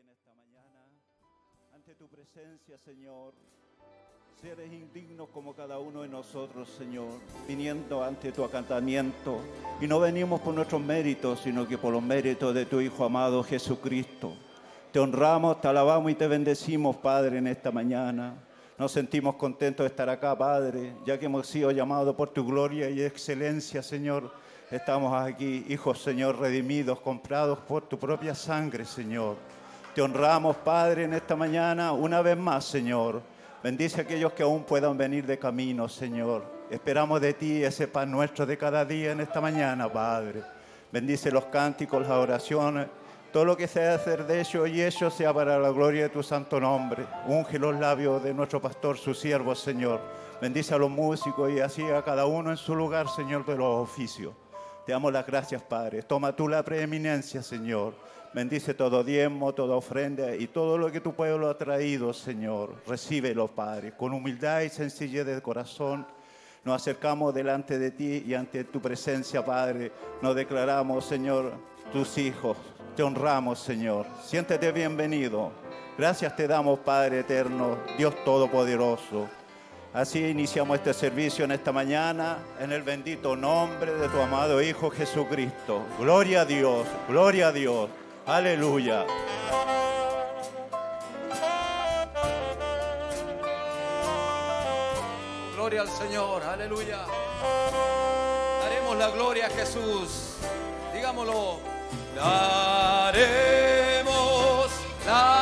en esta mañana, ante tu presencia, Señor. Seres indignos como cada uno de nosotros, Señor, viniendo ante tu acantamiento. Y no venimos por nuestros méritos, sino que por los méritos de tu Hijo amado Jesucristo. Te honramos, te alabamos y te bendecimos, Padre, en esta mañana. Nos sentimos contentos de estar acá, Padre, ya que hemos sido llamados por tu gloria y excelencia, Señor. Estamos aquí, hijos, Señor, redimidos, comprados por tu propia sangre, Señor. Te honramos, Padre, en esta mañana, una vez más, Señor. Bendice a aquellos que aún puedan venir de camino, Señor. Esperamos de ti ese pan nuestro de cada día en esta mañana, Padre. Bendice los cánticos, las oraciones, todo lo que sea hacer de ellos y ellos sea para la gloria de tu santo nombre. Unge los labios de nuestro pastor, su siervo, Señor. Bendice a los músicos y así a cada uno en su lugar, Señor, de los oficios. Te damos las gracias, Padre. Toma tú la preeminencia, Señor. Bendice todo diezmo, toda ofrenda y todo lo que tu pueblo ha traído, Señor. Recíbelo, Padre, con humildad y sencillez de corazón. Nos acercamos delante de ti y ante tu presencia, Padre. Nos declaramos, Señor, tus hijos. Te honramos, Señor. Siéntete bienvenido. Gracias te damos, Padre eterno, Dios Todopoderoso. Así iniciamos este servicio en esta mañana en el bendito nombre de tu amado Hijo Jesucristo. Gloria a Dios, gloria a Dios. Aleluya. Gloria al Señor, aleluya. Daremos la gloria a Jesús. Digámoslo. Daremos la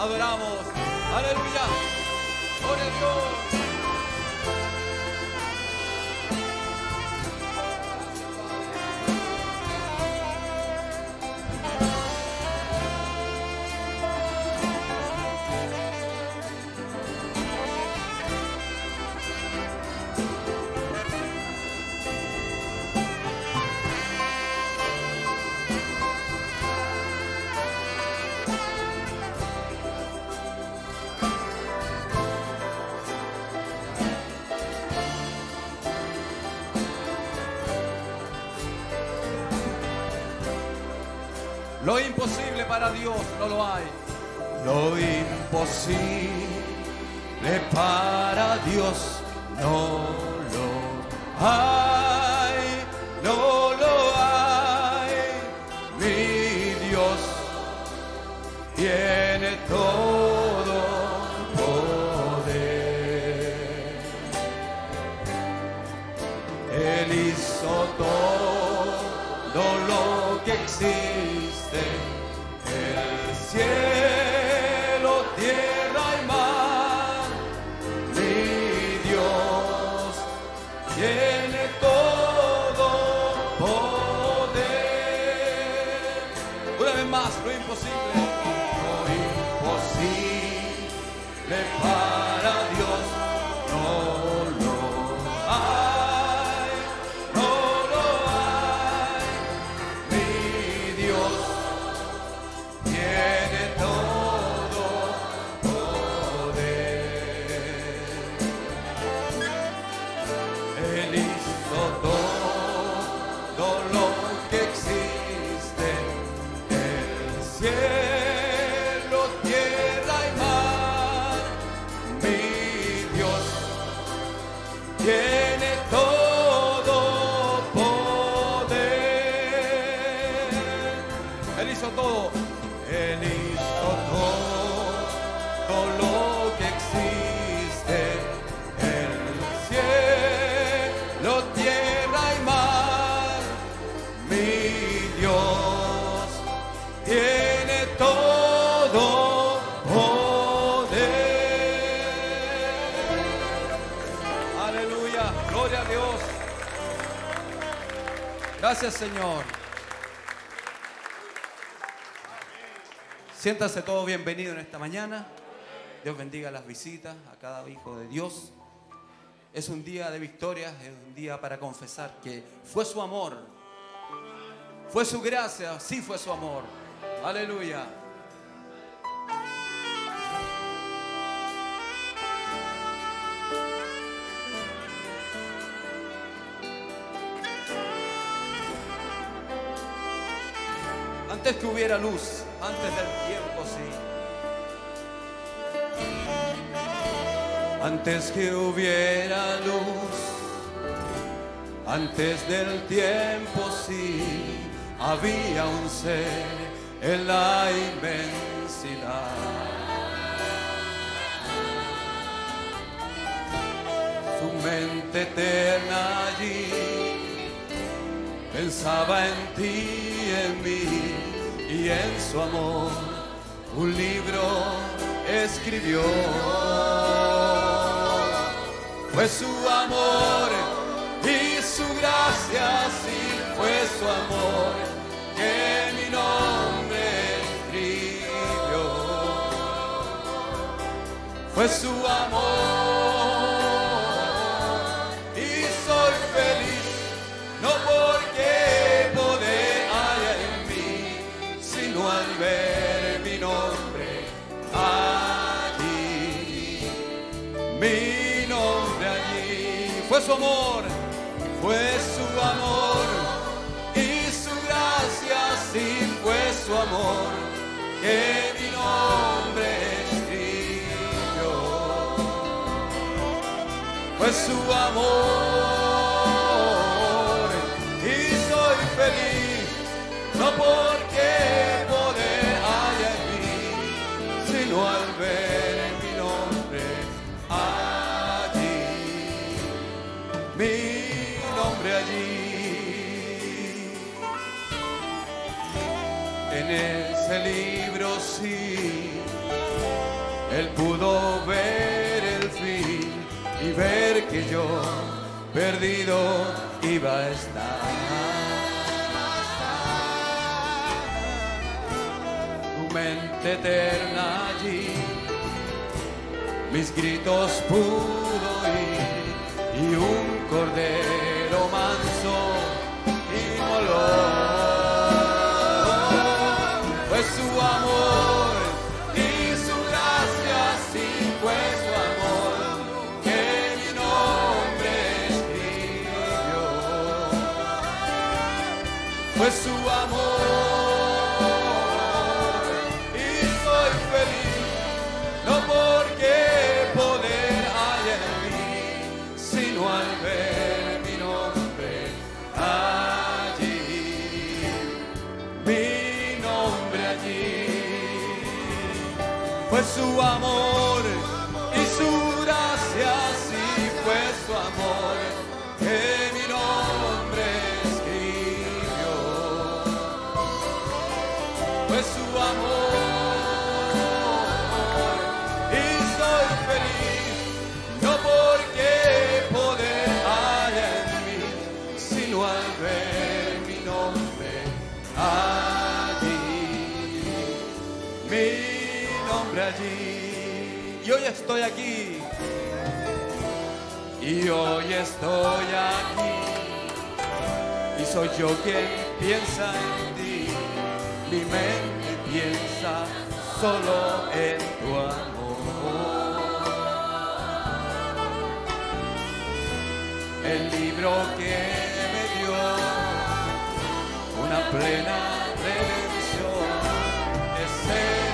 adoramos. Aleluya. Para Dios no lo hay. Lo imposible para Dios no imposible Señor. Siéntase todo bienvenido en esta mañana. Dios bendiga las visitas a cada hijo de Dios. Es un día de victoria, es un día para confesar que fue su amor, fue su gracia, sí fue su amor. Aleluya. Antes que hubiera luz, antes del tiempo, sí. Antes que hubiera luz, antes del tiempo, sí, había un ser en la inmensidad. Su mente eterna allí pensaba en ti, en mí y en su amor. Un libro escribió. Fue su amor y su gracia, sí, fue su amor que mi nombre escribió. Fue su amor amor, fue su amor y su gracia, sí fue su amor que mi nombre escribió. Fue su amor ese libro sí, él pudo ver el fin y ver que yo perdido iba a estar. Tu mente eterna allí, mis gritos pudo oír y un cordero manso inmoló. Estoy aquí. Y hoy estoy aquí. Y soy yo quien piensa en ti. Mi mente piensa solo en tu amor. El libro que me dio una plena redención es el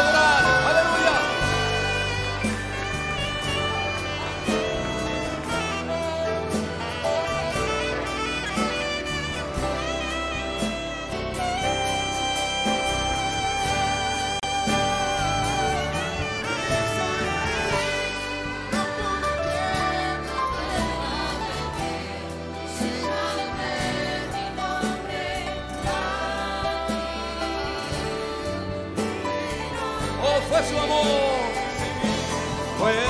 Música, amor, fue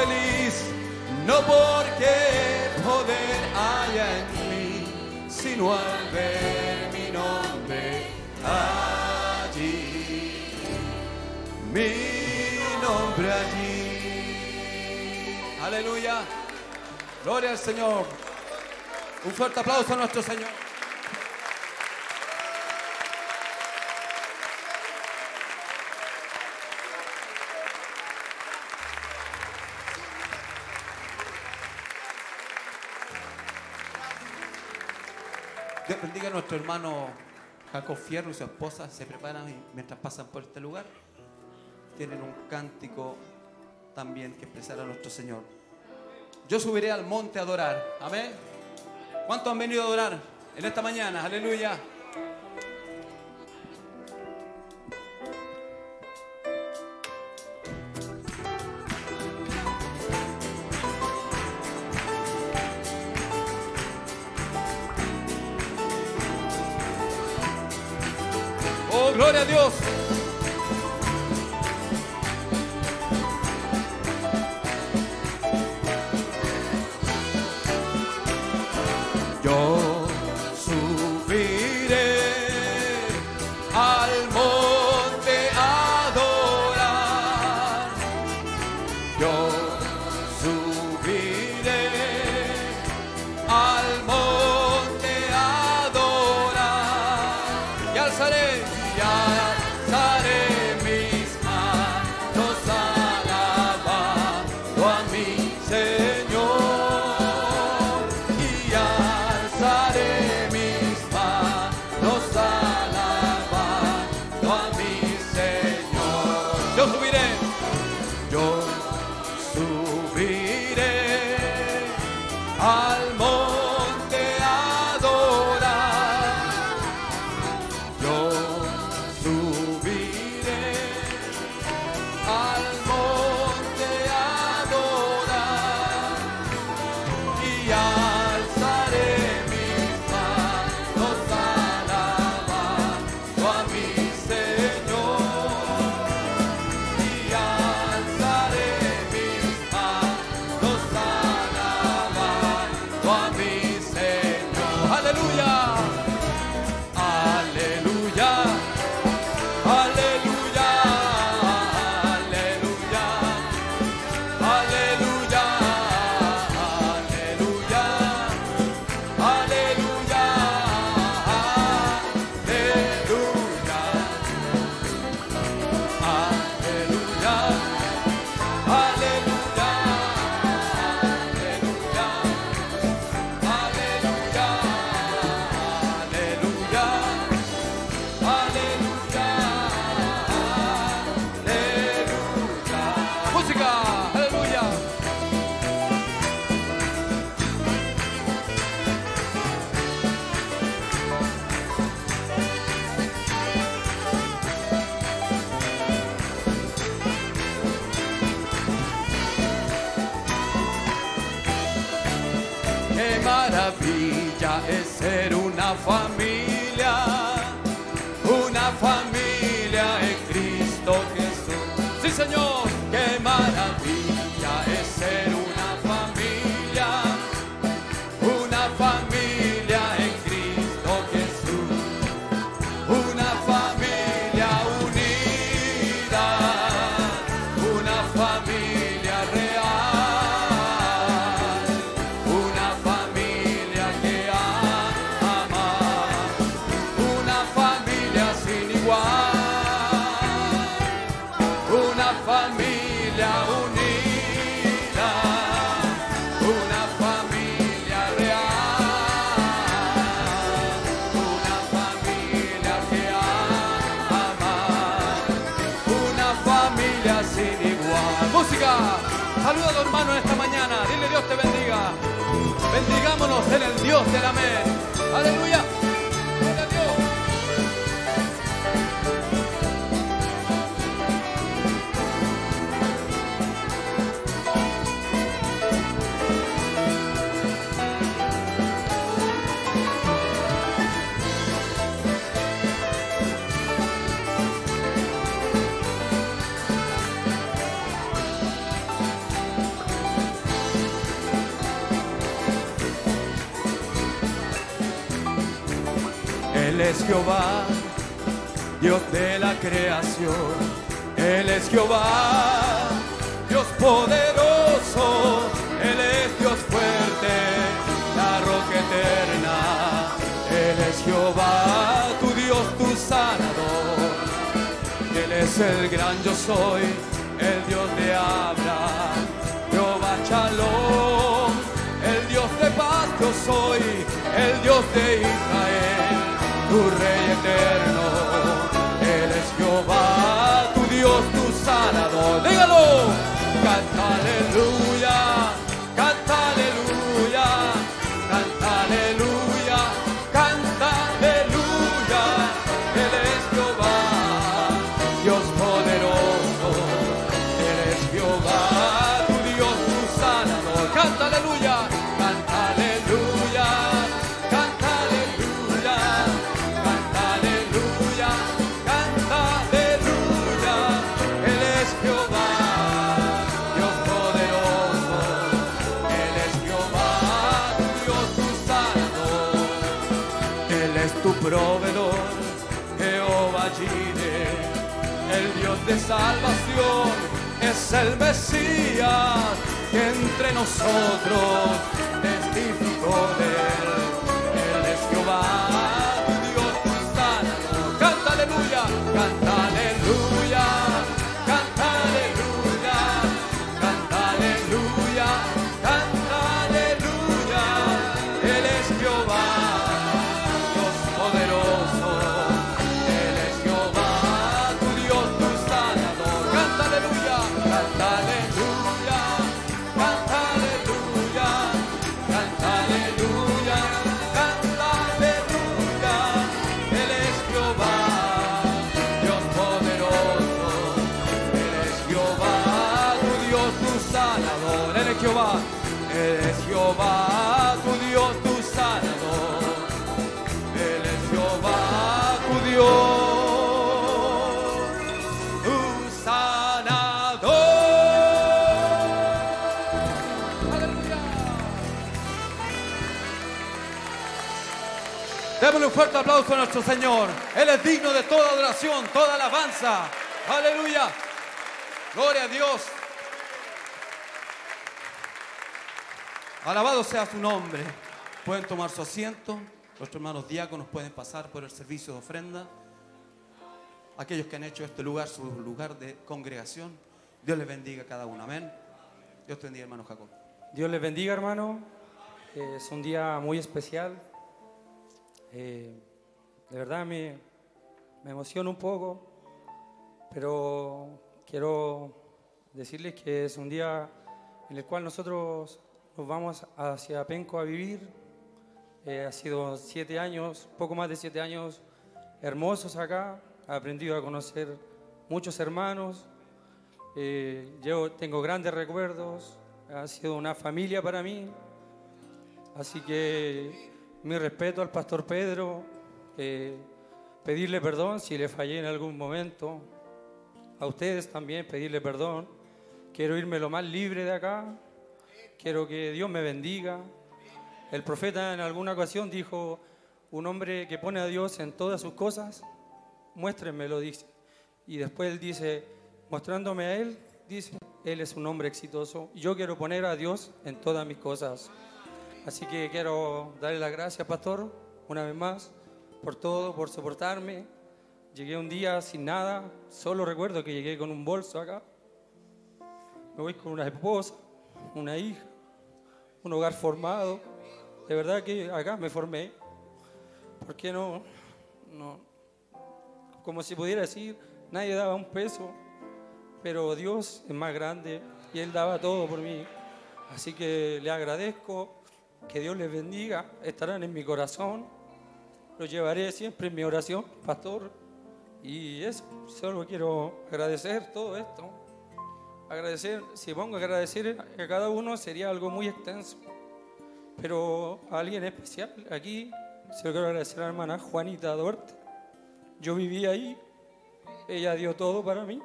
feliz, no porque poder haya en mí, sino al ver mi nombre allí, mi nombre allí. Aleluya, gloria al Señor. Un fuerte aplauso a nuestro Señor. Nuestro hermano Jacob Fierro y su esposa. Se preparan mientras pasan por este lugar. Tienen un cántico también que expresar a nuestro Señor. Yo subiré al monte a adorar. Amén. ¿Cuántos han venido a adorar en esta mañana? Aleluya. Dios. Jehová, Dios de la creación. Él es Jehová, Dios poderoso. Él es Dios fuerte, la roca eterna. Él es Jehová, tu Dios, tu sanador. Él es el gran yo soy, el Dios de Abraham, Jehová Shalom, el Dios de paz yo soy, el Dios de Israel, tu Rey eterno. Él es Jehová, tu Dios, tu sanador. Dígalo, canta de salvación, es el Mesías que entre nosotros testificó de él. Un fuerte aplauso a nuestro Señor. Él es digno de toda adoración, toda alabanza. Aleluya. Gloria a Dios. Alabado sea su nombre. Pueden tomar su asiento. Nuestros hermanos diáconos pueden pasar por el servicio de ofrenda. Aquellos que han hecho este lugar su lugar de congregación. Dios les bendiga a cada uno. Amén. Dios te bendiga, hermano Jacob. Dios les bendiga, hermano. Es un día muy especial. Eh, de verdad me, me emociona un poco, pero quiero decirles que es un día en el cual nosotros nos vamos hacia Penco a vivir. Eh, ha sido siete años, poco más de siete años hermosos acá. He aprendido a conocer muchos hermanos. Eh, yo tengo grandes recuerdos. Ha sido una familia para mí. Así que mi respeto al pastor Pedro, pedirle perdón si le fallé en algún momento. A ustedes también pedirle perdón. Quiero irme lo más libre de acá. Quiero que Dios me bendiga. El profeta en alguna ocasión dijo, un hombre que pone a Dios en todas sus cosas, muéstrenmelo, dice. Y después él dice, mostrándome a él, dice, él es un hombre exitoso. Yo quiero poner a Dios en todas mis cosas. Así que quiero darle las gracias, pastor, una vez más, por todo, por soportarme. Llegué un día sin nada, solo recuerdo que llegué con un bolso acá. Me voy con una esposa, una hija, un hogar formado. De verdad que acá me formé. ¿Por qué no? No. Como si pudiera decir, nadie daba un peso, pero Dios es más grande y Él daba todo por mí. Así que le agradezco que Dios les bendiga, estarán en mi corazón. Lo llevaré siempre en mi oración, pastor. Y eso, solo quiero agradecer todo esto. Agradecer, si pongo a agradecer a cada uno sería algo muy extenso. Pero a alguien especial aquí, se lo quiero agradecer a la hermana Juanita Duarte. Yo viví ahí, ella dio todo para mí.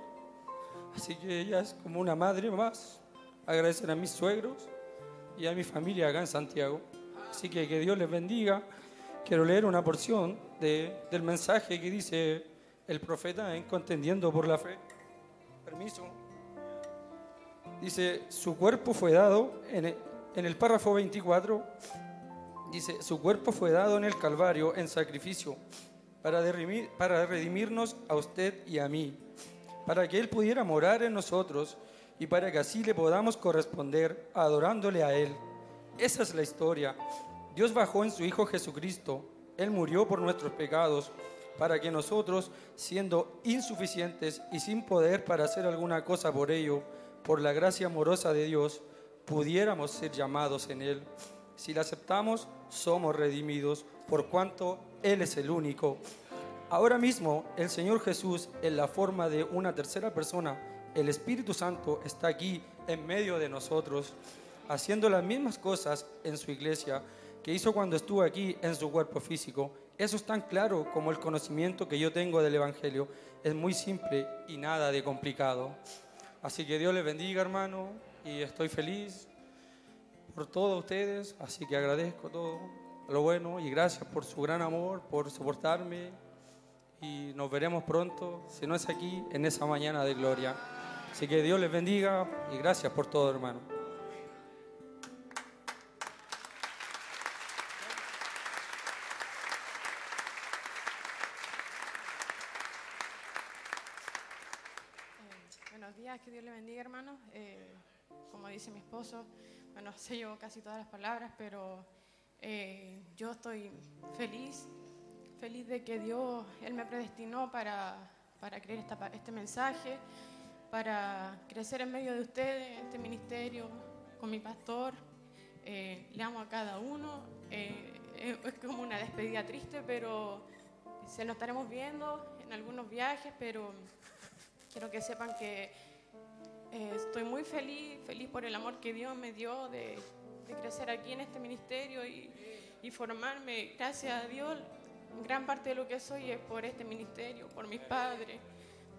Así que ella es como una madre más. Agradecer a mis suegros, y a mi familia acá en Santiago. Así que que Dios les bendiga. Quiero leer una porción de, del mensaje que dice el profeta en Contendiendo por la Fe. Permiso. Dice, su cuerpo fue dado, en el, en el párrafo 24, dice, su cuerpo fue dado en el Calvario en sacrificio para, redimir, para redimirnos a usted y a mí, para que Él pudiera morar en nosotros y para que así le podamos corresponder adorándole a Él. Esa es la historia. Dios bajó en su Hijo Jesucristo. Él murió por nuestros pecados para que nosotros, siendo insuficientes y sin poder para hacer alguna cosa por ello, por la gracia amorosa de Dios, pudiéramos ser llamados en Él. Si la aceptamos, somos redimidos, por cuanto Él es el único. Ahora mismo, el Señor Jesús, en la forma de una tercera persona, el Espíritu Santo está aquí en medio de nosotros, haciendo las mismas cosas en su iglesia que hizo cuando estuvo aquí en su cuerpo físico. Eso es tan claro como el conocimiento que yo tengo del Evangelio. Es muy simple y nada de complicado. Así que Dios les bendiga, hermano, y estoy feliz por todos ustedes, así que agradezco todo lo bueno y gracias por su gran amor, por soportarme y nos veremos pronto, si no es aquí, en esa mañana de gloria. Así que Dios les bendiga y gracias por todo, hermano. Eh, buenos días, que Dios les bendiga, hermano. Eh, como dice mi esposo, bueno, sé yo casi todas las palabras, pero eh, yo estoy feliz, feliz de que Dios, Él me predestinó para, para creer este mensaje para crecer en medio de ustedes, este ministerio, con mi pastor. Eh, le amo a cada uno. Eh, es como una despedida triste, pero se nos estaremos viendo en algunos viajes, pero quiero que sepan que eh, estoy muy feliz, feliz por el amor que Dios me dio de, crecer aquí en este ministerio y, y formarme. Gracias a Dios, gran parte de lo que soy es por este ministerio, por mis padres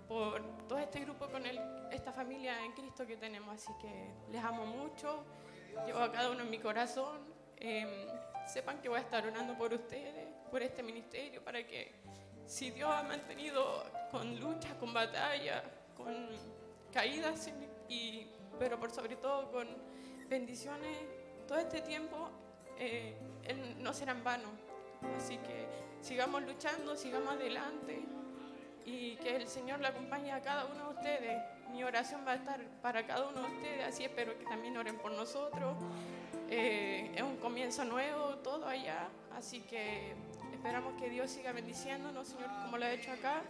por todo este grupo con esta familia en Cristo que tenemos. Así que les amo mucho, llevo a cada uno en mi corazón. Em, sepan que voy a estar orando por ustedes, por este ministerio, para que si Dios ha mantenido con luchas, con batallas, con caídas, y, pero por sobre todo con bendiciones, todo este tiempo eh, no será en vano. Así que sigamos luchando, sigamos adelante y que el Señor le acompañe a cada uno de ustedes. Mi oración va a estar para cada uno de ustedes, así espero que también oren por nosotros. Eh, es un comienzo nuevo, todo allá, así que esperamos que Dios siga bendiciéndonos, Señor, como lo ha hecho acá.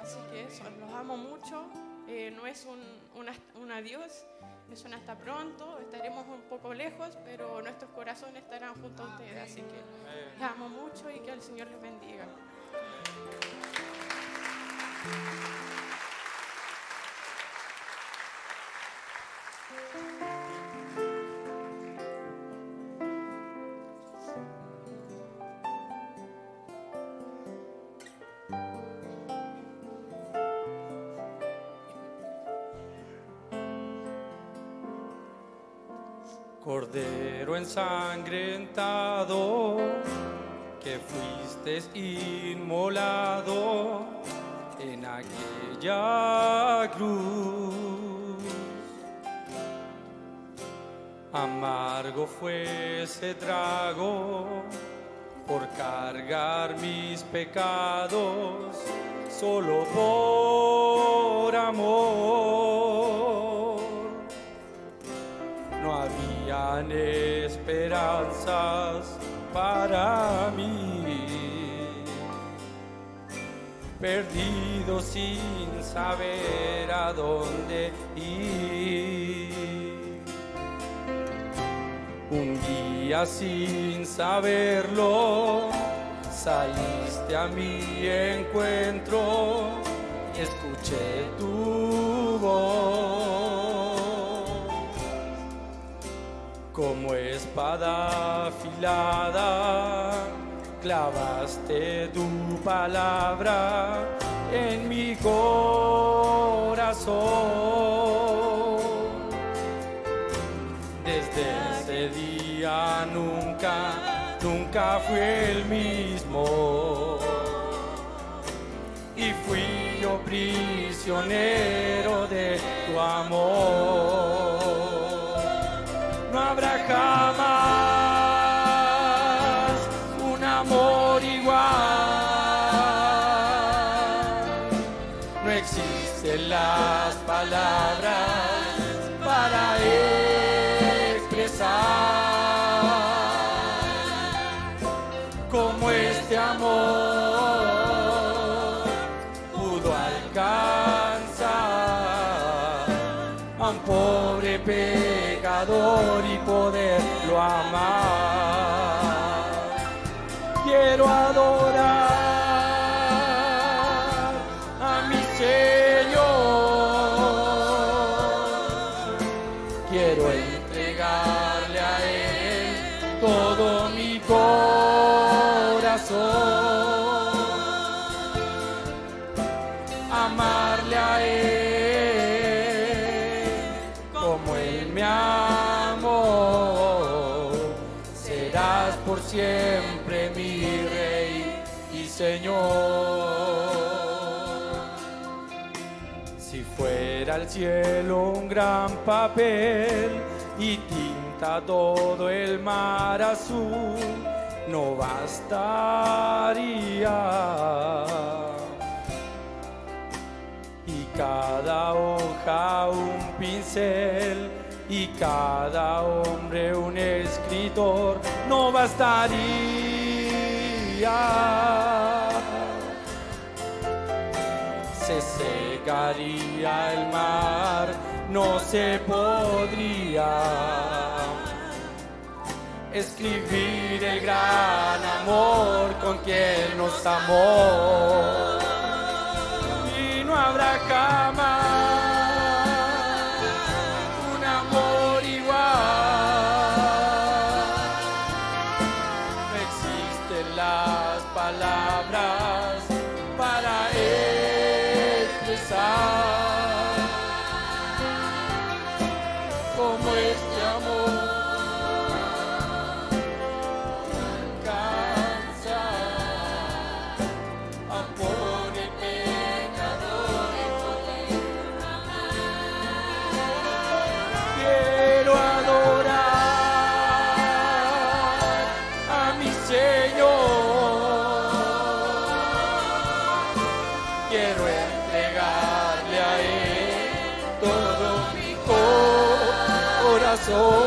Así que eso, los amo mucho. Eh, no es un, un, adiós, es un hasta pronto. Estaremos un poco lejos, pero nuestros corazones estarán junto a ustedes. Así que les amo mucho y que el Señor les bendiga. Cordero ensangrentado, que fuiste inmolado en aquella cruz. Amargo fue ese trago por cargar mis pecados, solo por amor. No habían esperanzas para mí, sin saber a dónde ir. Un día sin saberlo, saliste a mi encuentro y escuché tu voz. Como espada afilada, clavaste tu palabra en mi corazón. Desde ese día nunca, nunca fui el mismo. Y fui yo prisionero de tu amor. No habrá jamás existen las palabras para expresar como este amor pudo alcanzar a un pobre pecador y poderlo amar. Cielo un gran papel y tinta todo el mar azul, no bastaría. Y cada hoja un pincel y cada hombre un escritor, no bastaría se secaría el mar, no se podría escribir el gran amor con quien nos amó. Y no habrá jamás corazón.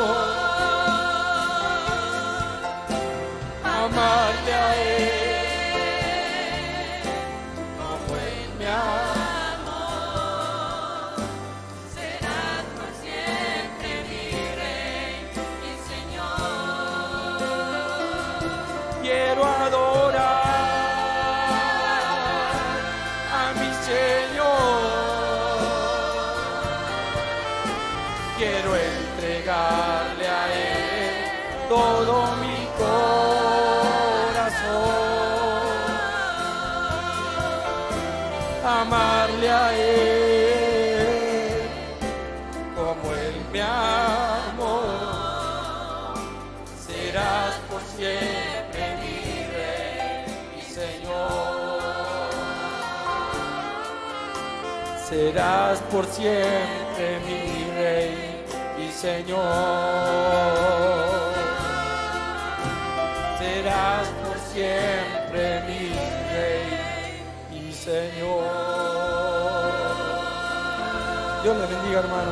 Serás por siempre mi Rey y Señor. Serás por siempre mi Rey y Señor. Dios le bendiga, hermano.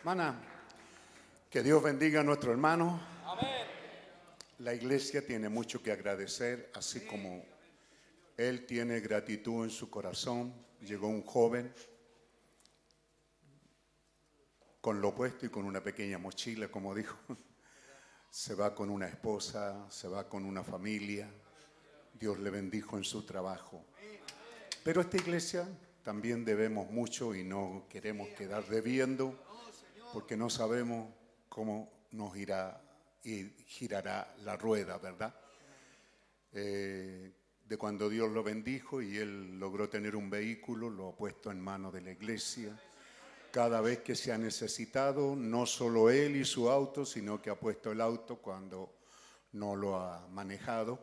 Hermana, que Dios bendiga a nuestro hermano. La iglesia tiene mucho que agradecer, así como él tiene gratitud en su corazón. Llegó un joven con lo puesto y con una pequeña mochila, como dijo. Se va con una esposa, se va con una familia. Dios le bendijo en su trabajo. Pero esta iglesia también debemos mucho y no queremos quedar debiendo porque no sabemos cómo nos irá y girará la rueda, ¿verdad? Eh, de cuando Dios lo bendijo y él logró tener un vehículo, lo ha puesto en manos de la iglesia. Cada vez que se ha necesitado, no solo él y su auto, sino que ha puesto el auto cuando no lo ha manejado,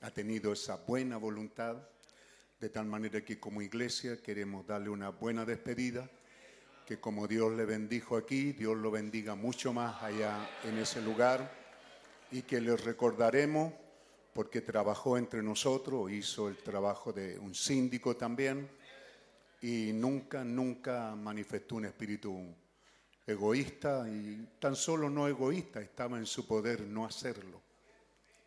ha tenido esa buena voluntad, de tal manera que como iglesia queremos darle una buena despedida que como Dios le bendijo aquí, Dios lo bendiga mucho más allá en ese lugar y que le recordaremos porque trabajó entre nosotros, hizo el trabajo de un síndico también y nunca, nunca manifestó un espíritu egoísta y tan solo no egoísta, estaba en su poder no hacerlo,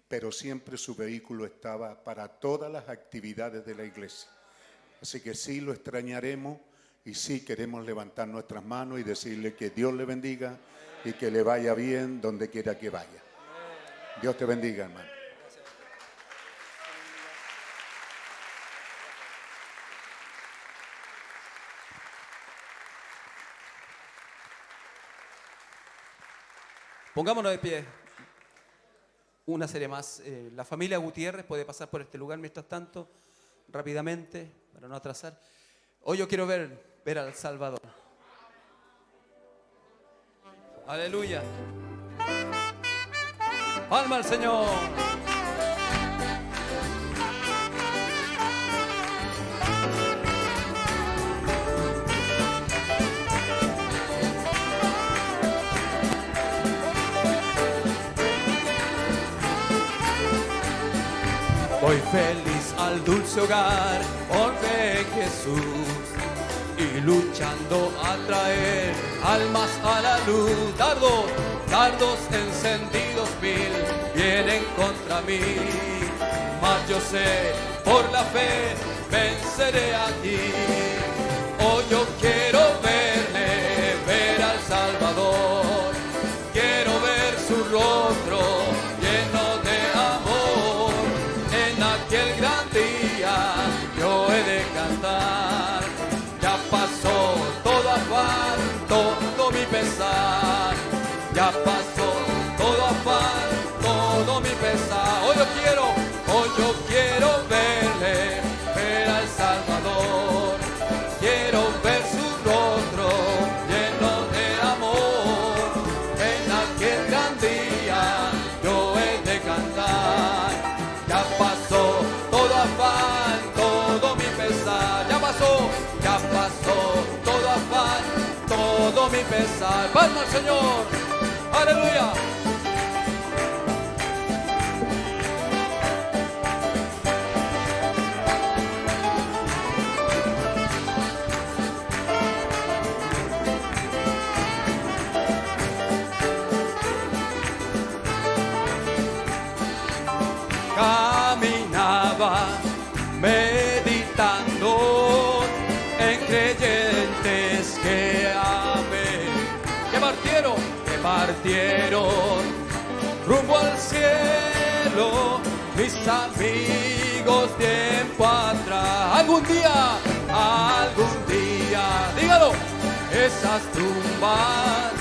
pero siempre su vehículo estaba para todas las actividades de la iglesia. Así que sí lo extrañaremos y sí queremos levantar nuestras manos y decirle que Dios le bendiga y que le vaya bien donde quiera que vaya. Dios te bendiga, hermano. Pongámonos de pie. Una serie más. Eh, la familia Gutiérrez puede pasar por este lugar mientras tanto, rápidamente, para no atrasar. Hoy yo quiero ver, ver al Salvador. Aleluya. Alma al Señor. Voy feliz al dulce hogar, honré Jesús y luchando a traer almas a la luz. Dardos, dardos encendidos mil vienen contra mí, mas yo sé por la fe venceré aquí. Hoy yo quiero verle, ver al Salvador, quiero ver su rostro ver al Salvador. Quiero ver su rostro lleno de amor. En aquel gran día yo he de cantar. Ya pasó todo afán, todo mi pesar. Ya pasó, ya pasó todo afán, todo mi pesar. Palma al Señor. Aleluya. Rumbo al cielo, mis amigos tiempo atrás. Algún día, algún día, dígalo, esas tumbas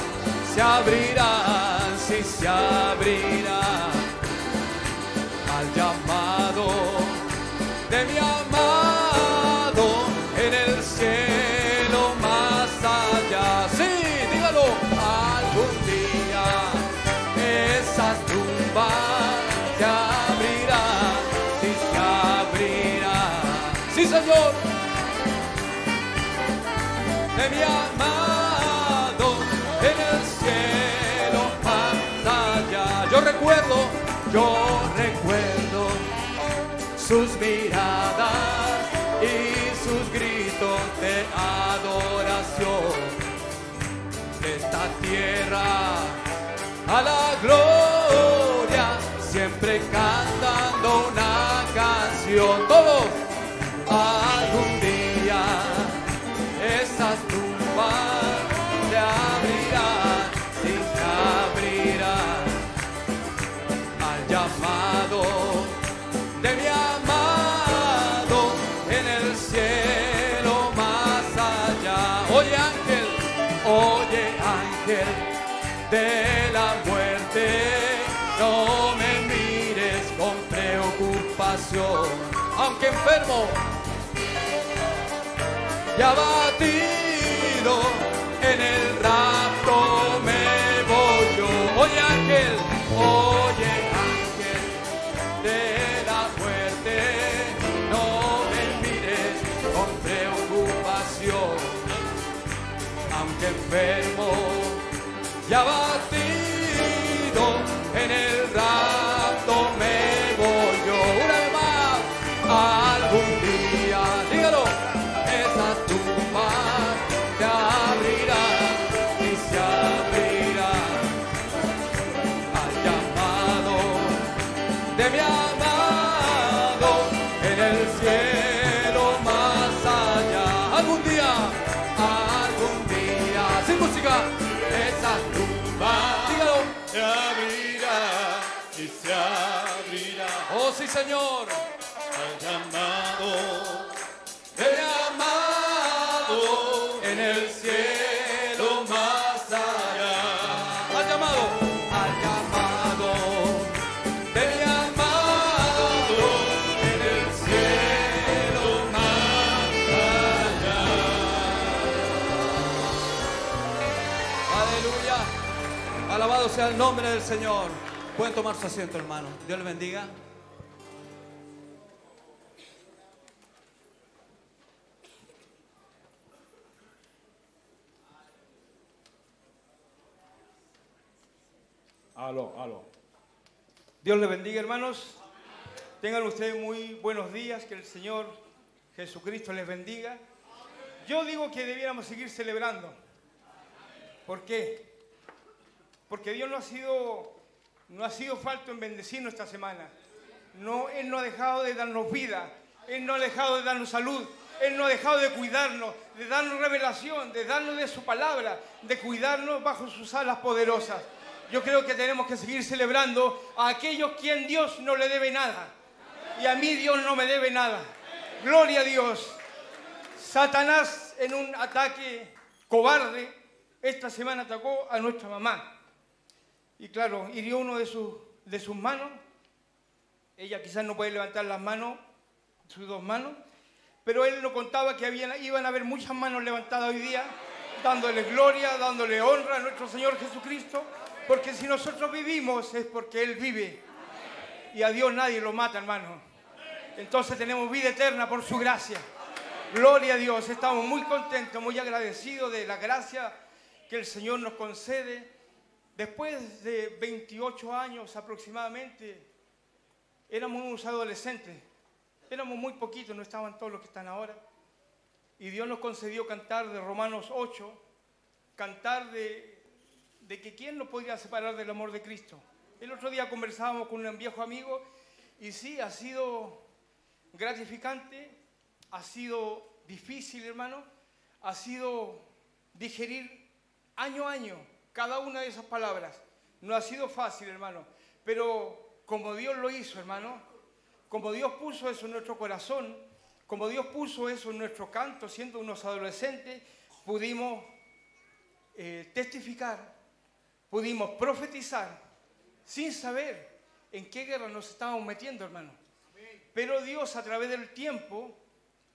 se abrirán, sí se abrirán al llamado de mi amado De mi amado en el cielo más allá. Yo recuerdo, yo recuerdo sus miradas y sus gritos de adoración de esta tierra a la gloria, siempre cantando una canción. Todos, algún día esas tumbas se abrirán, sí se abrirán. Al llamado de mi amado en el cielo más allá. Oye ángel, oye ángel de la muerte, no me mires con preocupación, aunque enfermo y abatido en el rapto me voy yo. Oye ángel, oye ángel de la muerte, no me mires con preocupación, aunque enfermo y abatido Señor, al llamado de mi amado en el cielo más allá. Al llamado, al llamado mi amado en el cielo más allá. Aleluya. Alabado sea el nombre del Señor. Pueden tomar su asiento, hermano. Dios le bendiga. Aló, aló. Dios les bendiga, hermanos. Tengan ustedes muy buenos días, que el Señor Jesucristo les bendiga. Yo digo que debiéramos seguir celebrando. ¿Por qué? Porque Dios no ha sido, no ha sido falto en bendecirnos esta semana. No, Él no ha dejado de darnos vida. Él no ha dejado de darnos salud. Él no ha dejado de cuidarnos, de darnos revelación, de darnos de su palabra, de cuidarnos bajo sus alas poderosas. Yo creo que tenemos que seguir celebrando a aquellos quien Dios no le debe nada. Y a mí Dios no me debe nada. Gloria a Dios. Satanás en un ataque cobarde esta semana atacó a nuestra mamá. Y claro, hirió uno de, sus manos. Ella quizás no puede levantar las manos, sus dos manos. Pero él no contaba que iban a haber muchas manos levantadas hoy día, dándole gloria, dándole honra a nuestro Señor Jesucristo. Porque si nosotros vivimos es porque Él vive. Y a Dios nadie lo mata, hermano. Entonces tenemos vida eterna por su gracia. Gloria a Dios. Estamos muy contentos, muy agradecidos de la gracia que el Señor nos concede. Después de 28 años aproximadamente, éramos unos adolescentes. Éramos muy poquitos, no estaban todos los que están ahora. Y Dios nos concedió cantar de Romanos 8, cantar de, de que quién nos podría separar del amor de Cristo. El otro día conversábamos con un viejo amigo y sí, ha sido gratificante, ha sido difícil, hermano, ha sido digerir año a año cada una de esas palabras. No ha sido fácil, hermano, pero como Dios lo hizo, hermano, como Dios puso eso en nuestro corazón, como Dios puso eso en nuestro canto, siendo unos adolescentes, pudimos eh, testificar, pudimos profetizar sin saber en qué guerra nos estábamos metiendo, hermano. Pero Dios a través del tiempo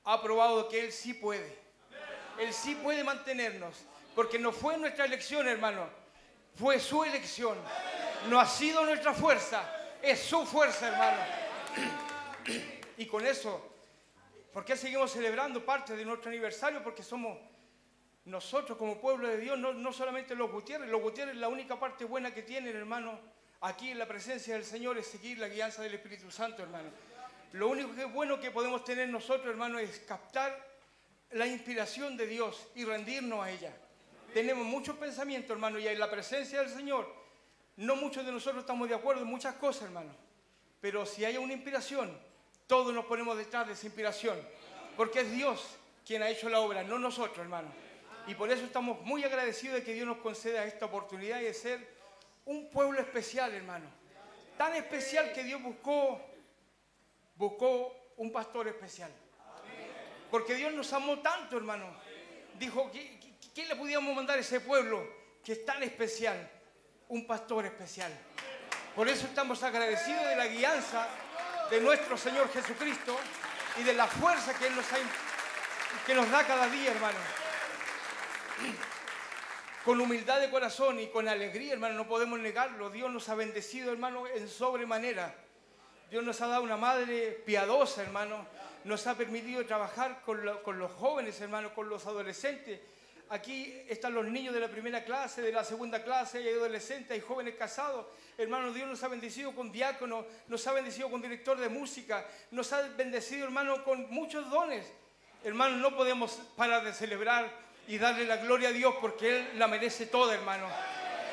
ha probado que Él sí puede. Él sí puede mantenernos, porque no fue nuestra elección, hermano, fue su elección. No ha sido nuestra fuerza, es su fuerza, hermano. Y con eso ¿Por qué seguimos celebrando parte de nuestro aniversario? Porque somos nosotros como pueblo de Dios, no, solamente los Gutiérrez, los Gutiérrez la única parte buena que tienen, hermano, aquí en la presencia del Señor es seguir la guianza del Espíritu Santo, hermano. Lo único que es bueno que podemos tener nosotros, hermano, es captar la inspiración de Dios y rendirnos a ella. Tenemos muchos pensamientos, hermano, y en la presencia del Señor, no muchos de nosotros estamos de acuerdo en muchas cosas, hermano. Pero si hay una inspiración, todos nos ponemos detrás de esa inspiración. Porque es Dios quien ha hecho la obra, no nosotros, hermano. Y por eso estamos muy agradecidos de que Dios nos conceda esta oportunidad de ser un pueblo especial, hermano. Tan especial que Dios buscó, buscó un pastor especial. Porque Dios nos amó tanto, hermano. Dijo, ¿qué, qué- qué le podíamos mandar a ese pueblo que es tan especial? Un pastor especial. Por eso estamos agradecidos de la guianza de nuestro Señor Jesucristo y de la fuerza que Él nos, ha, que nos da cada día, hermano. Con humildad de corazón y con alegría, hermano, no podemos negarlo. Dios nos ha bendecido, hermano, en sobremanera. Dios nos ha dado una madre piadosa, hermano. Nos ha permitido trabajar con, lo- con los jóvenes, hermano, con los adolescentes. Aquí están los niños de la primera clase, de la segunda clase, hay adolescentes, hay jóvenes casados. Hermano, Dios nos ha bendecido con diácono, nos ha bendecido con director de música, nos ha bendecido, hermano, con muchos dones. Hermano, no podemos parar de celebrar y darle la gloria a Dios porque Él la merece toda, hermano.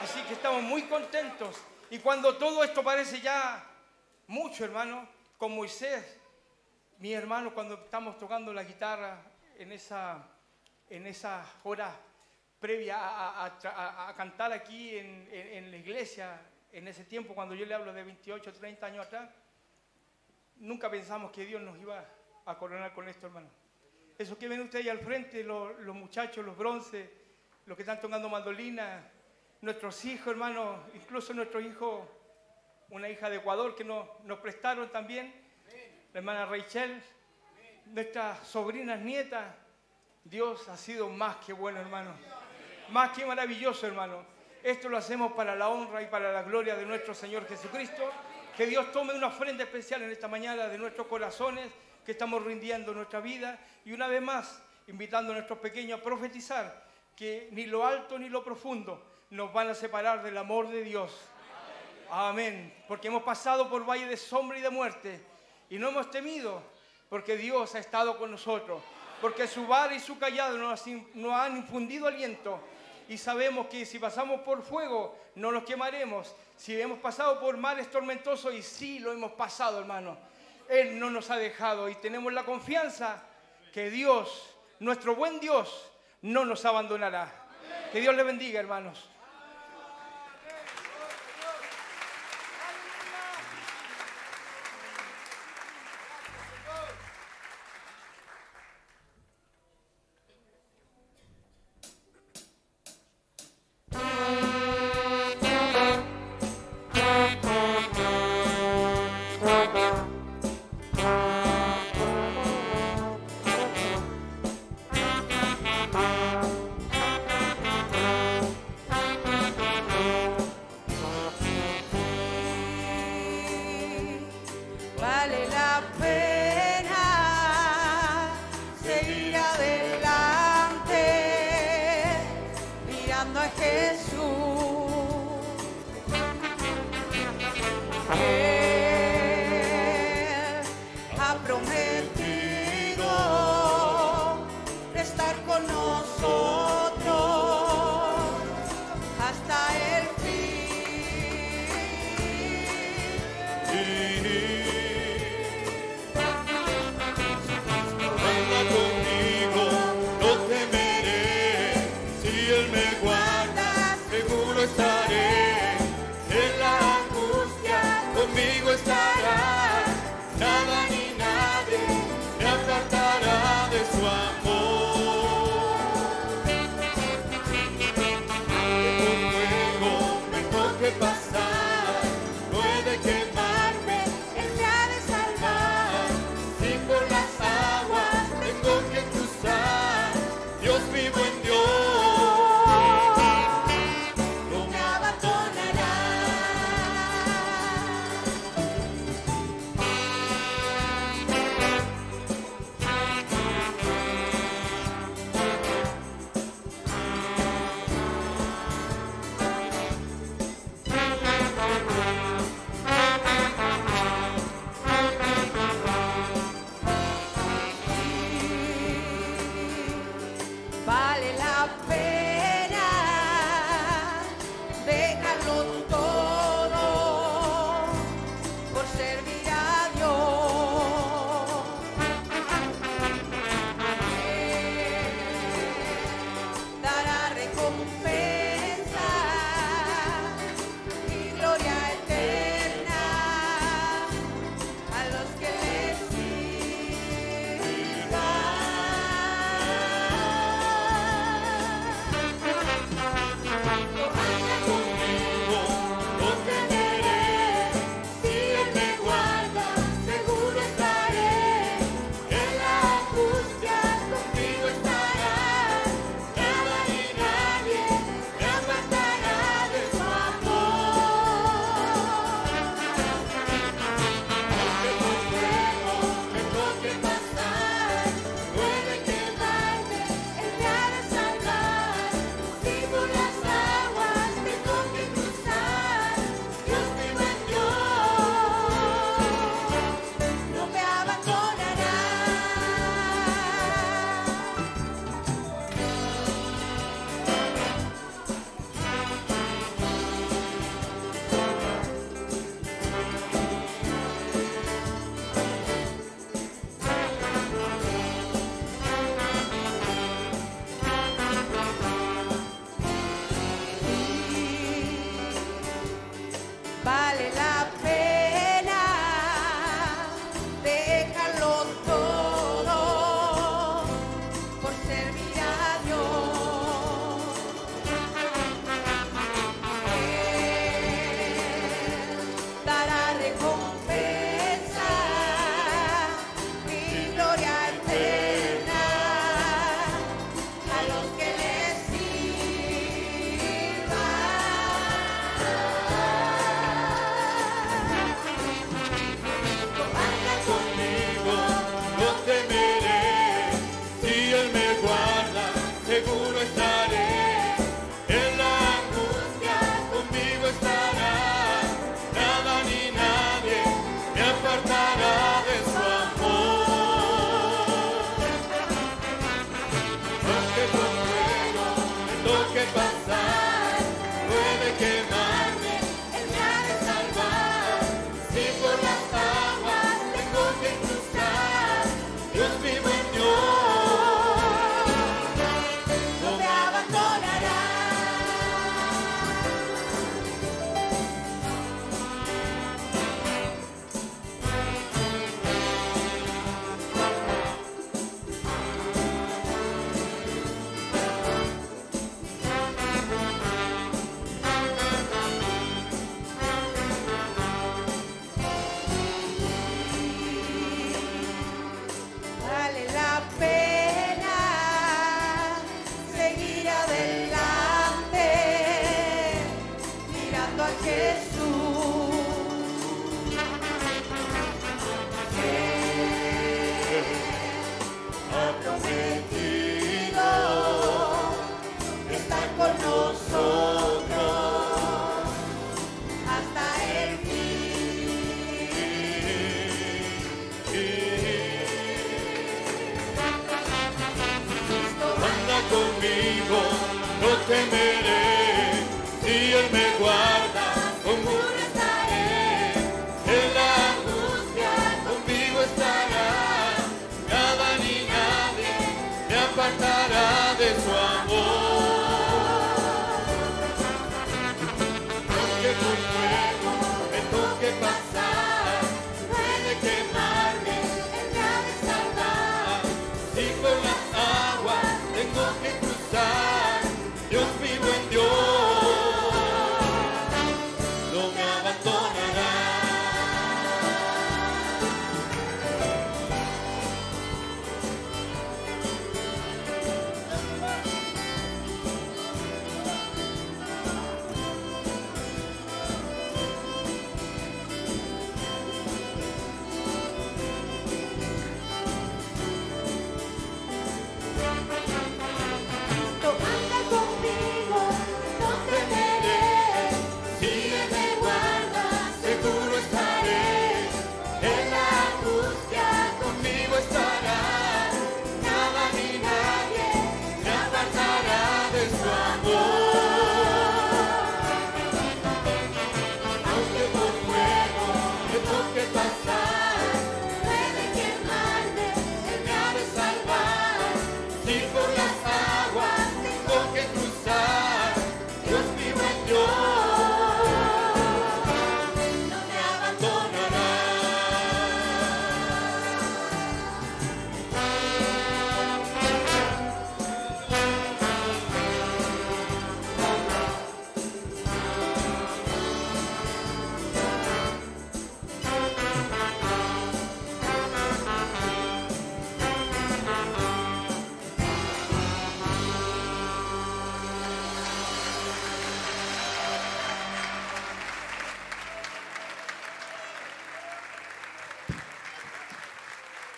Así que estamos muy contentos. Y cuando todo esto parece ya mucho, hermano, con Moisés, mi hermano, cuando estamos tocando la guitarra en esa, en esa hora previa a, a- a tra- a- a cantar aquí en, en- en la iglesia, en ese tiempo, cuando yo le hablo de 28, 30 años atrás, nunca pensamos que Dios nos iba a coronar con esto, hermano. Eso que ven ustedes ahí al frente, los, muchachos, los bronces, los que están tocando mandolina, nuestros hijos, hermano, incluso nuestro hijo, una hija de Ecuador que nos, nos prestaron también, la hermana Rachel, nuestras sobrinas nietas. Dios ha sido más que bueno, hermano. Más que maravilloso, hermano. Esto lo hacemos para la honra y para la gloria de nuestro Señor Jesucristo. Que Dios tome una ofrenda especial en esta mañana de nuestros corazones, que estamos rindiendo nuestra vida. Y una vez más, invitando a nuestros pequeños a profetizar que ni lo alto ni lo profundo nos van a separar del amor de Dios. Amén. Porque hemos pasado por valle de sombra y de muerte y no hemos temido porque Dios ha estado con nosotros. Porque su vara y su callado nos, han infundido aliento. Y sabemos que si pasamos por fuego no nos quemaremos. Si hemos pasado por mares tormentosos y sí lo hemos pasado, hermano. Él no nos ha dejado y tenemos la confianza que Dios, nuestro buen Dios, no nos abandonará. Que Dios le bendiga, hermanos.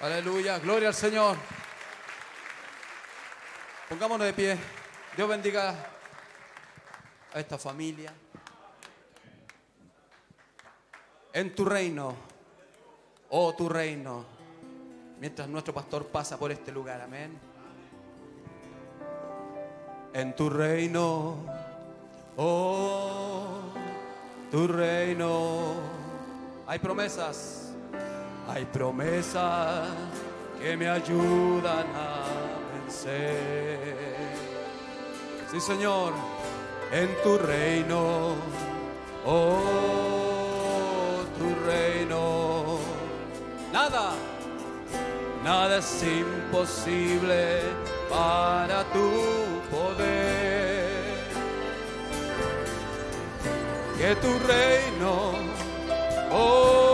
Aleluya, gloria al Señor. Pongámonos de pie. Dios bendiga a esta familia. En tu reino, oh tu reino, mientras nuestro pastor pasa por este lugar, amén. En tu reino, oh tu reino, hay promesas. Hay promesas que me ayudan a vencer. Sí, Señor, en tu reino, oh, tu reino. Nada, nada es imposible para tu poder. Que tu reino, oh,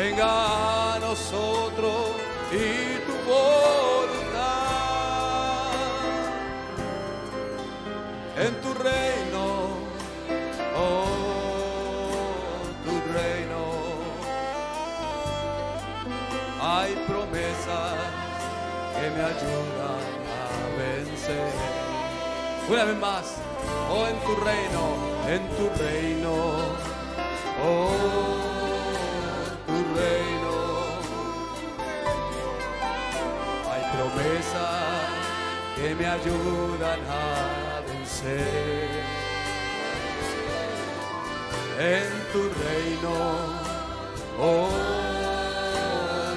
venga a nosotros y tu voluntad. En tu reino, oh, tu reino, Hay promesas que me ayudan a vencer. Una vez más, oh en tu reino, en tu reino, oh que me ayudan a vencer. En tu reino, oh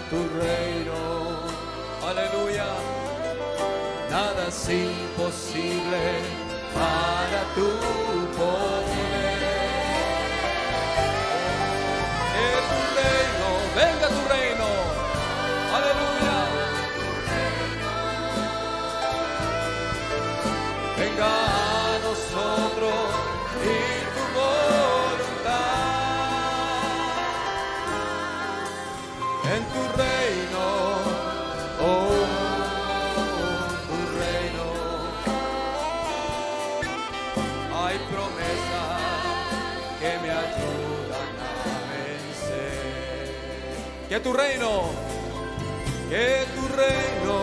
tu reino, aleluya. Nada es imposible para tu poder. Que tu reino, que tu reino,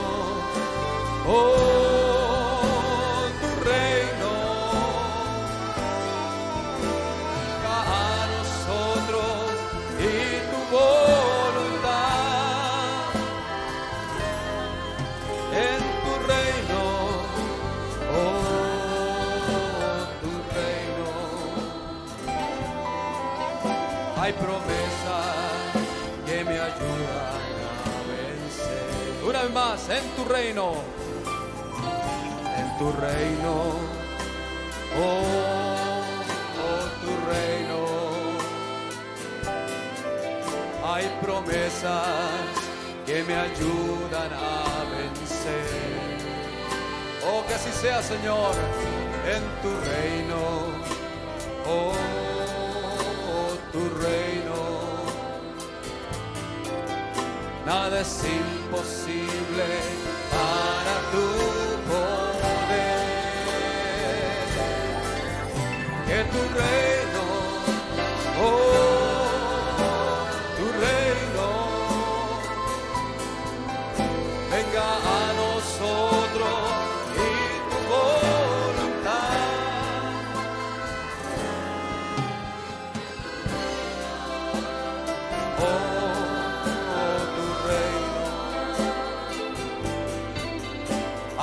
oh, tu reino, a nosotros y tu voluntad en tu reino, oh, tu reino. Hay promesas Más, en tu reino, en tu reino, oh, oh, tu reino. Hay promesas que me ayudan a vencer. Oh, que así sea, Señor, en tu reino, oh, Nada es imposible para tu poder. Que tu reino, oh,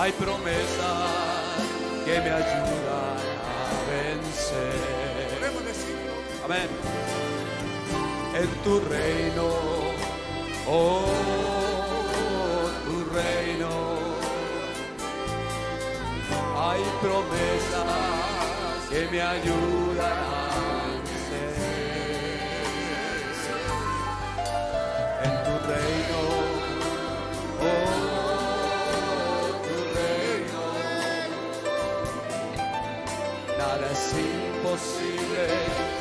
Hay promesas que me ayudan a vencer. Amén. En tu reino, oh, tu reino, hay promesas que me ayudan a es imposible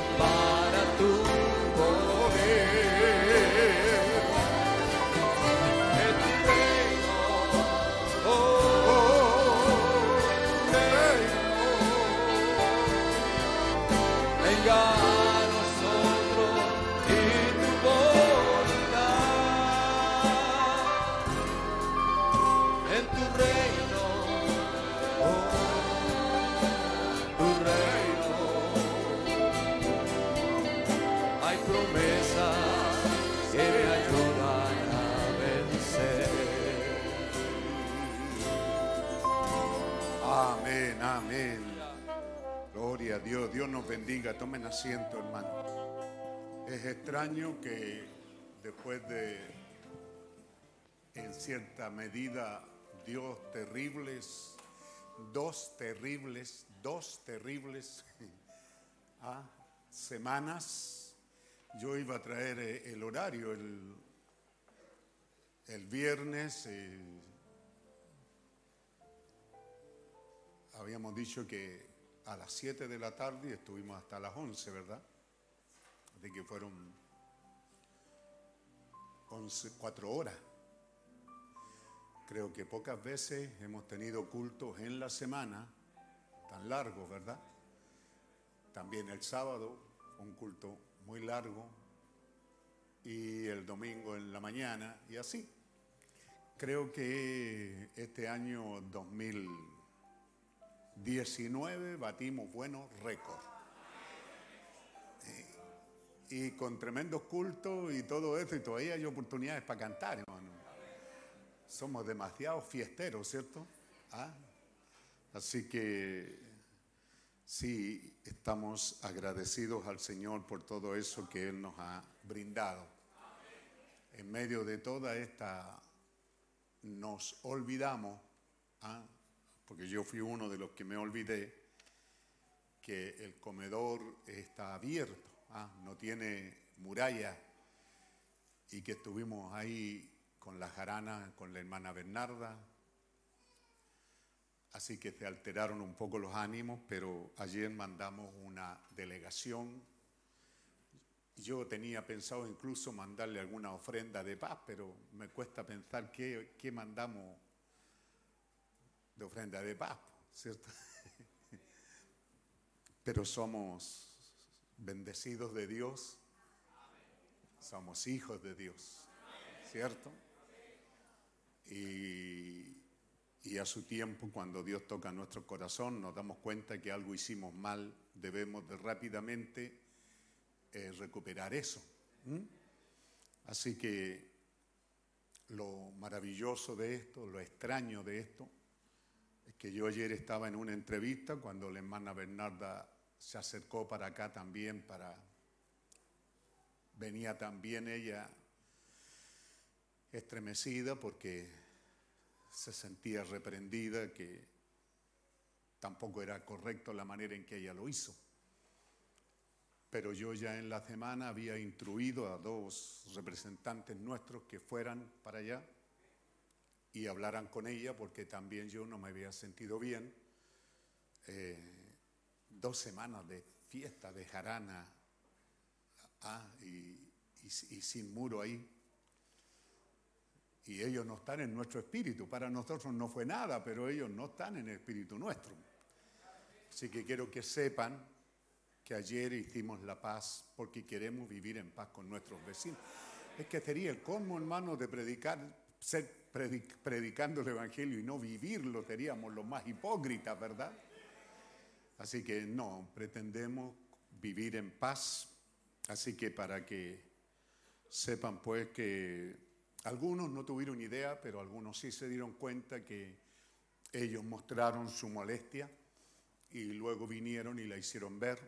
Gloria a Dios. Dios nos bendiga. Tomen asiento, hermano. Es extraño que después de, en cierta medida, Dios terribles, dos terribles, dos terribles ah, semanas, yo iba a traer eh, el horario el, el viernes. Habíamos dicho que a las 7 de la tarde estuvimos hasta las 11, ¿verdad? De que fueron 11, 4 horas. Creo que pocas veces hemos tenido cultos en la semana tan largos, ¿verdad? También el sábado un culto muy largo y el domingo en la mañana y así. Creo que este año 2019 batimos buenos récords. Y con tremendos cultos y todo eso, y todavía hay oportunidades para cantar, hermano. Somos demasiado fiesteros, ¿cierto? ¿Ah? Así que sí, estamos agradecidos al Señor por todo eso que Él nos ha brindado. En medio de toda esta, nos olvidamos, ¿ah? Porque yo fui uno de los que me olvidé, que el comedor está abierto, ¿ah? no tiene muralla, y que estuvimos ahí con la jarana, con la hermana Bernarda, así que se alteraron un poco los ánimos, pero ayer mandamos una delegación. Yo tenía pensado incluso mandarle alguna ofrenda de paz, pero me cuesta pensar qué, qué mandamos de ofrenda de paz, ¿cierto? Pero somos bendecidos de Dios, somos hijos de Dios, ¿cierto? Y, y, a su tiempo, cuando Dios toca nuestro corazón, nos damos cuenta que algo hicimos mal, debemos de rápidamente eh, recuperar eso. Así que lo maravilloso de esto, lo extraño de esto, es que yo ayer estaba en una entrevista cuando la hermana Bernarda se acercó para acá también, para venía también ella estremecida porque se sentía reprendida, que tampoco era correcto la manera en que ella lo hizo. Pero yo ya en la semana había instruido a dos representantes nuestros que fueran para allá y hablaran con ella porque también yo no me había sentido bien. Eh, dos semanas de fiesta de jarana ah, y, y, sin muro ahí y ellos no están en nuestro espíritu. Para nosotros no fue nada, pero ellos no están en el espíritu nuestro. Así que quiero que sepan que ayer hicimos la paz porque queremos vivir en paz con nuestros vecinos. Es que sería el colmo, hermano, de predicar, ser predic, predicando el Evangelio y no vivirlo, seríamos los más hipócritas, ¿verdad? Así que no, pretendemos vivir en paz. Así que para que sepan pues que algunos no tuvieron idea, pero algunos sí se dieron cuenta que ellos mostraron su molestia y luego vinieron y la hicieron ver.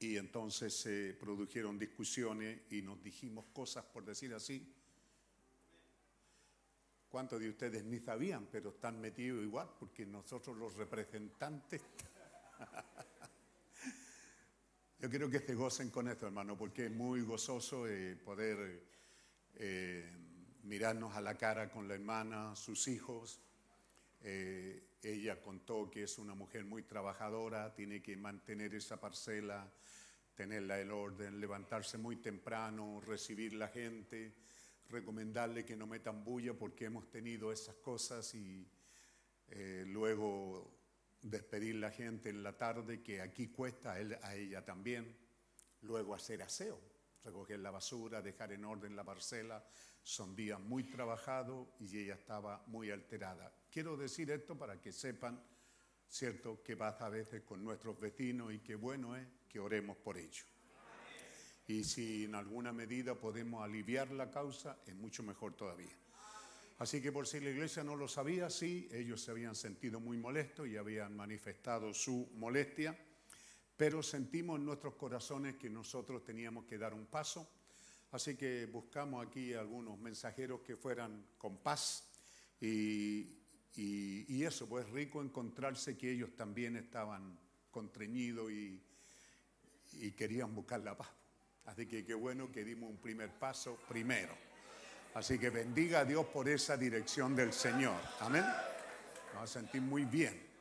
Y entonces se produjeron discusiones y nos dijimos cosas, por decir así. ¿Cuántos de ustedes ni sabían, pero están metidos igual? Porque nosotros los representantes... Yo quiero que se gocen con esto, hermano, porque es muy gozoso eh, poder eh, mirarnos a la cara con la hermana, sus hijos. Eh, ella contó que es una mujer muy trabajadora, tiene que mantener esa parcela, tenerla en orden, levantarse muy temprano, recibir la gente, recomendarle que no metan bulla porque hemos tenido esas cosas y eh, luego despedir la gente en la tarde, que aquí cuesta a, él, a ella también, luego hacer aseo recoger la basura, dejar en orden la parcela. Son días muy trabajados y ella estaba muy alterada. Quiero decir esto para que sepan, ¿cierto?, que pasa a veces con nuestros vecinos y qué bueno es que oremos por ello. Y si en alguna medida podemos aliviar la causa, es mucho mejor todavía. Así que por si la iglesia no lo sabía, sí, ellos se habían sentido muy molestos y habían manifestado su molestia pero sentimos en nuestros corazones que nosotros teníamos que dar un paso. Así que buscamos aquí algunos mensajeros que fueran con paz y, eso, pues rico encontrarse que ellos también estaban contrañidos y, y querían buscar la paz. Así que qué bueno que dimos un primer paso primero. Así que bendiga a Dios por esa dirección del Señor. Amén. Nos a sentir muy bien.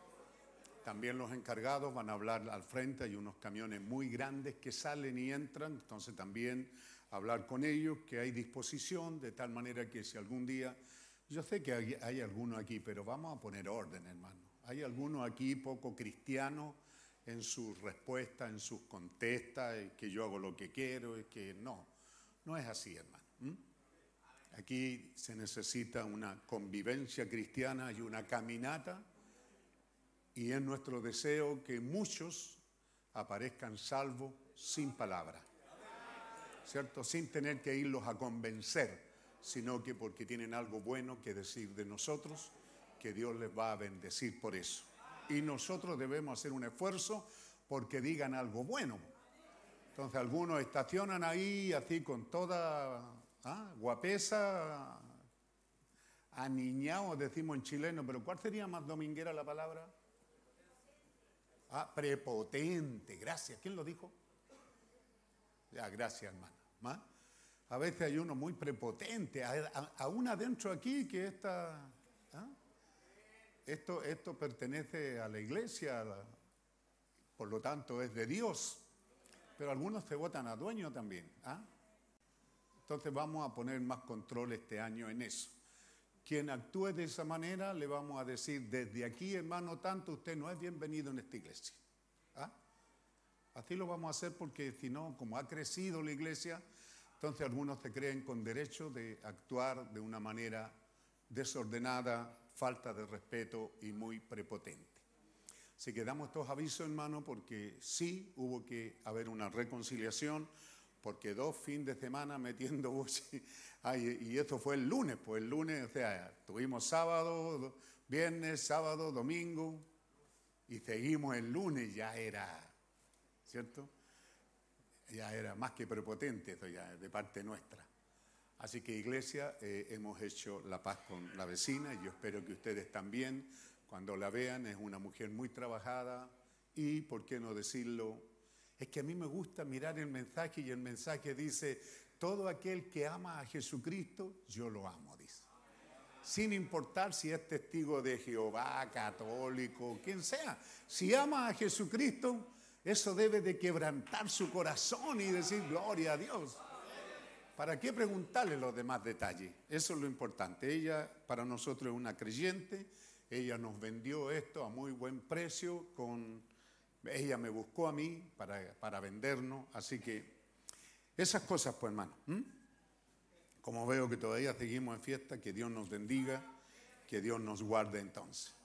También los encargados van a hablar al frente, hay unos camiones muy grandes que salen y entran, entonces también hablar con ellos, que hay disposición, de tal manera que si algún día, yo sé que hay, hay algunos aquí, pero vamos a poner orden, hermano. Hay algunos aquí poco cristianos en sus respuestas, en sus contestas, que yo hago lo que quiero, es que no. No es así, hermano. Aquí se necesita una convivencia cristiana y una caminata y es nuestro deseo que muchos aparezcan salvos sin palabra, ¿cierto? Sin tener que irlos a convencer, sino que porque tienen algo bueno que decir de nosotros, que Dios les va a bendecir por eso. Y nosotros debemos hacer un esfuerzo porque digan algo bueno. Entonces algunos estacionan ahí así con toda ah, guapesa, aniñados, decimos en chileno, pero ¿cuál sería más dominguera la palabra? Ah, prepotente, gracias. ¿Quién lo dijo? Ya, gracias, hermana. ¿Ma? A veces hay uno muy prepotente, aún adentro aquí que esta, ¿ah? Esto, esto pertenece a la iglesia, por lo tanto es de Dios, pero algunos se votan a dueño también. ¿ah? Entonces vamos a poner más control este año en eso. Quien actúe de esa manera le vamos a decir desde aquí, hermano, tanto usted no es bienvenido en esta iglesia. ¿Ah? Así lo vamos a hacer porque si no, como ha crecido la iglesia, entonces algunos se creen con derecho de actuar de una manera desordenada, falta de respeto y muy prepotente. Así que damos estos avisos, hermano, porque sí hubo que haber una reconciliación, porque dos fines de semana metiendo y esto fue el lunes, pues el lunes, o sea, tuvimos sábado, do- viernes, sábado, domingo, y seguimos el lunes, ya era, ¿cierto? Ya era más que prepotente, esto ya de parte nuestra. Así que iglesia, eh, hemos hecho la paz con la vecina y yo espero que ustedes también, cuando la vean, es una mujer muy trabajada y, ¿por qué no decirlo? Es que a mí me gusta mirar el mensaje y el mensaje dice, todo aquel que ama a Jesucristo, yo lo amo, dice. Sin importar si es testigo de Jehová, católico, quien sea. Si ama a Jesucristo, eso debe de quebrantar su corazón y decir, gloria a Dios. ¿Para qué preguntarle los demás detalles? Eso es lo importante. Ella para nosotros es una creyente, ella nos vendió esto a muy buen precio, con, ella me buscó a mí para, para vendernos, así que esas cosas pues hermano. Como veo que todavía seguimos en fiesta, que Dios nos bendiga, que Dios nos guarde entonces.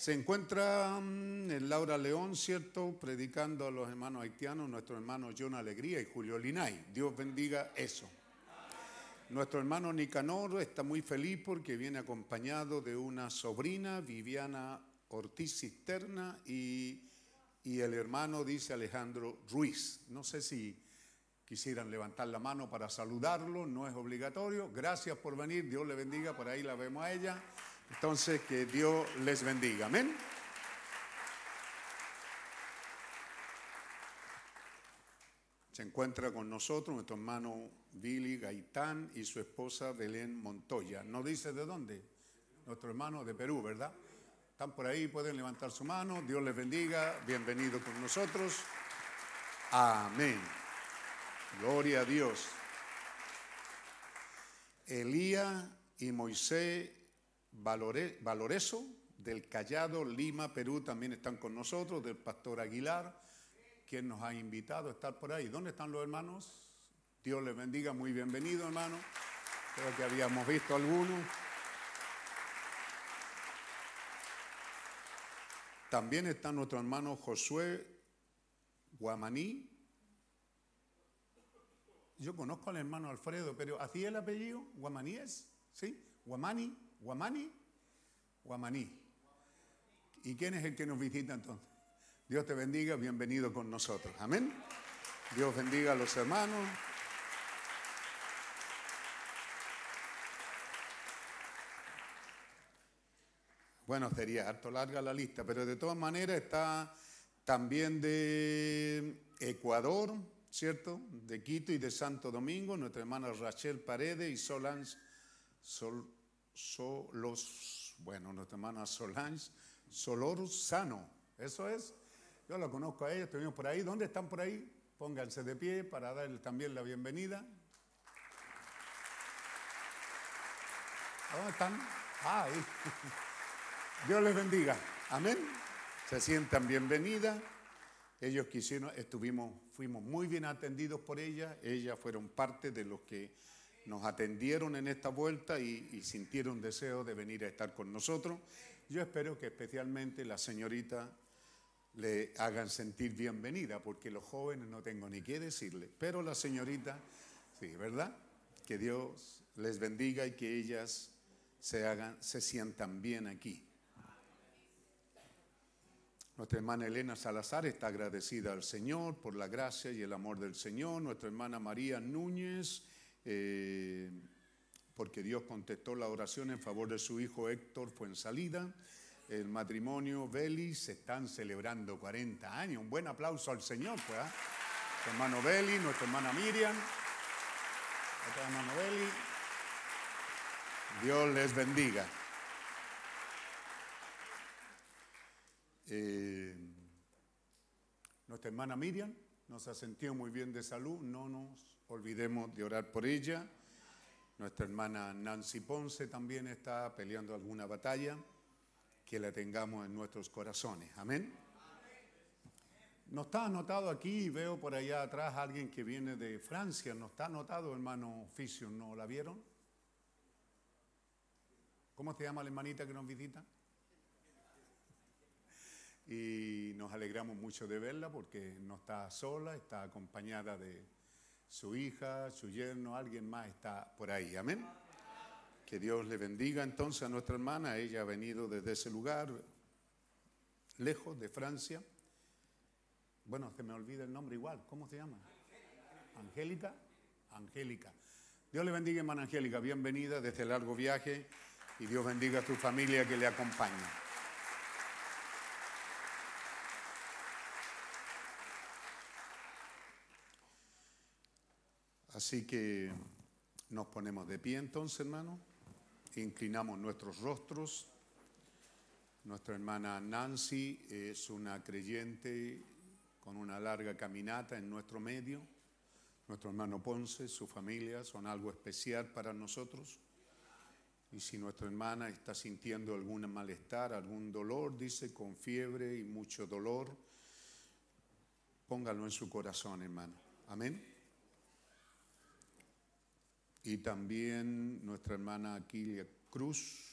Se encuentra mm, el Laura León, ¿cierto? Predicando a los hermanos haitianos, nuestro hermano John Alegría y Julio Linay. Dios bendiga eso. Nuestro hermano Nicanor está muy feliz porque viene acompañado de una sobrina, Viviana Ortiz Cisterna, y, y el hermano dice Alejandro Ruiz. No sé si quisieran levantar la mano para saludarlo, no es obligatorio. Gracias por venir, Dios le bendiga, por ahí la vemos a ella. Entonces, que Dios les bendiga. Amén. Se encuentra con nosotros nuestro hermano Billy Gaitán y su esposa Belén Montoya. No dice de dónde. Nuestro hermano de Perú, ¿verdad? Están por ahí, pueden levantar su mano. Dios les bendiga. Bienvenido con nosotros. Amén. Gloria a Dios. Elías y Moisés Valore- Valoreso del Callado, Lima, Perú, también están con nosotros, del pastor Aguilar, quien nos ha invitado a estar por ahí. ¿Dónde están los hermanos? Dios les bendiga, muy bienvenido, hermano. Creo que habíamos visto algunos. También está nuestro hermano Josué Guamaní. Yo conozco al hermano Alfredo, pero ¿así el apellido? ¿Guamaní es? ¿Sí? ¿Guamani? ¿Guamani? Guamaní. ¿Y quién es el que nos visita entonces? Dios te bendiga, bienvenido con nosotros. Amén. Dios bendiga a los hermanos. Bueno, sería harto larga la lista, pero de todas maneras está también de Ecuador, ¿cierto? De Quito y de Santo Domingo, nuestra hermana Rachel Paredes y Solange Sol, Solos, bueno, nuestra hermana Solange Solorzano, ¿eso es? Yo la conozco a ella, estuvimos por ahí. ¿Dónde están por ahí? Pónganse de pie para darle también la bienvenida. ¿A ¿Dónde están? Ah, ahí. Dios les bendiga. Amén. Se sientan bienvenidas. Ellos quisieron, estuvimos, fuimos muy bien atendidos por ella, ellas fueron parte de los que nos atendieron en esta vuelta y, sintieron deseo de venir a estar con nosotros. Yo espero que especialmente la señorita le hagan sentir bienvenida, porque los jóvenes no tengo ni qué decirle, pero la señorita, sí, ¿verdad? Que Dios les bendiga y que ellas se hagan, se sientan bien aquí. Nuestra hermana Elena Salazar está agradecida al Señor por la gracia y el amor del Señor. Nuestra hermana María Núñez, eh, porque Dios contestó la oración en favor de su hijo Héctor fue en salida. El matrimonio Beli se están celebrando 40 años. Un buen aplauso al Señor, pues. ¿ah? Nuestro hermano Beli, nuestra hermana Miriam, nuestro hermano Beli. Dios les bendiga. Eh, nuestra hermana Miriam nos ha sentido muy bien de salud, no nos olvidemos de orar por ella. Nuestra hermana Nancy Ponce también está peleando alguna batalla, que la tengamos en nuestros corazones. Amén. No está anotado aquí, veo por allá atrás a alguien que viene de Francia, no está anotado, hermano Oficio, ¿no la vieron? ¿Cómo se llama la hermanita que nos visita? y nos alegramos mucho de verla porque no está sola, está acompañada de su hija, su yerno, alguien más está por ahí. Amén. Que Dios le bendiga entonces a nuestra hermana. Ella ha venido desde ese lugar, lejos de Francia. Bueno, se me olvida el nombre igual. ¿Cómo se llama? Angélica. Angélica. Dios le bendiga, hermana Angélica. Bienvenida desde el largo viaje y Dios bendiga a tu familia que le acompaña. Así que nos ponemos de pie entonces, hermano, inclinamos nuestros rostros. Nuestra hermana Nancy es una creyente con una larga caminata en nuestro medio. Nuestro hermano Ponce, su familia son algo especial para nosotros. Y si nuestra hermana está sintiendo algún malestar, algún dolor, dice, con fiebre y mucho dolor, póngalo en su corazón, hermano. Amén. Y también nuestra hermana Aquilia Cruz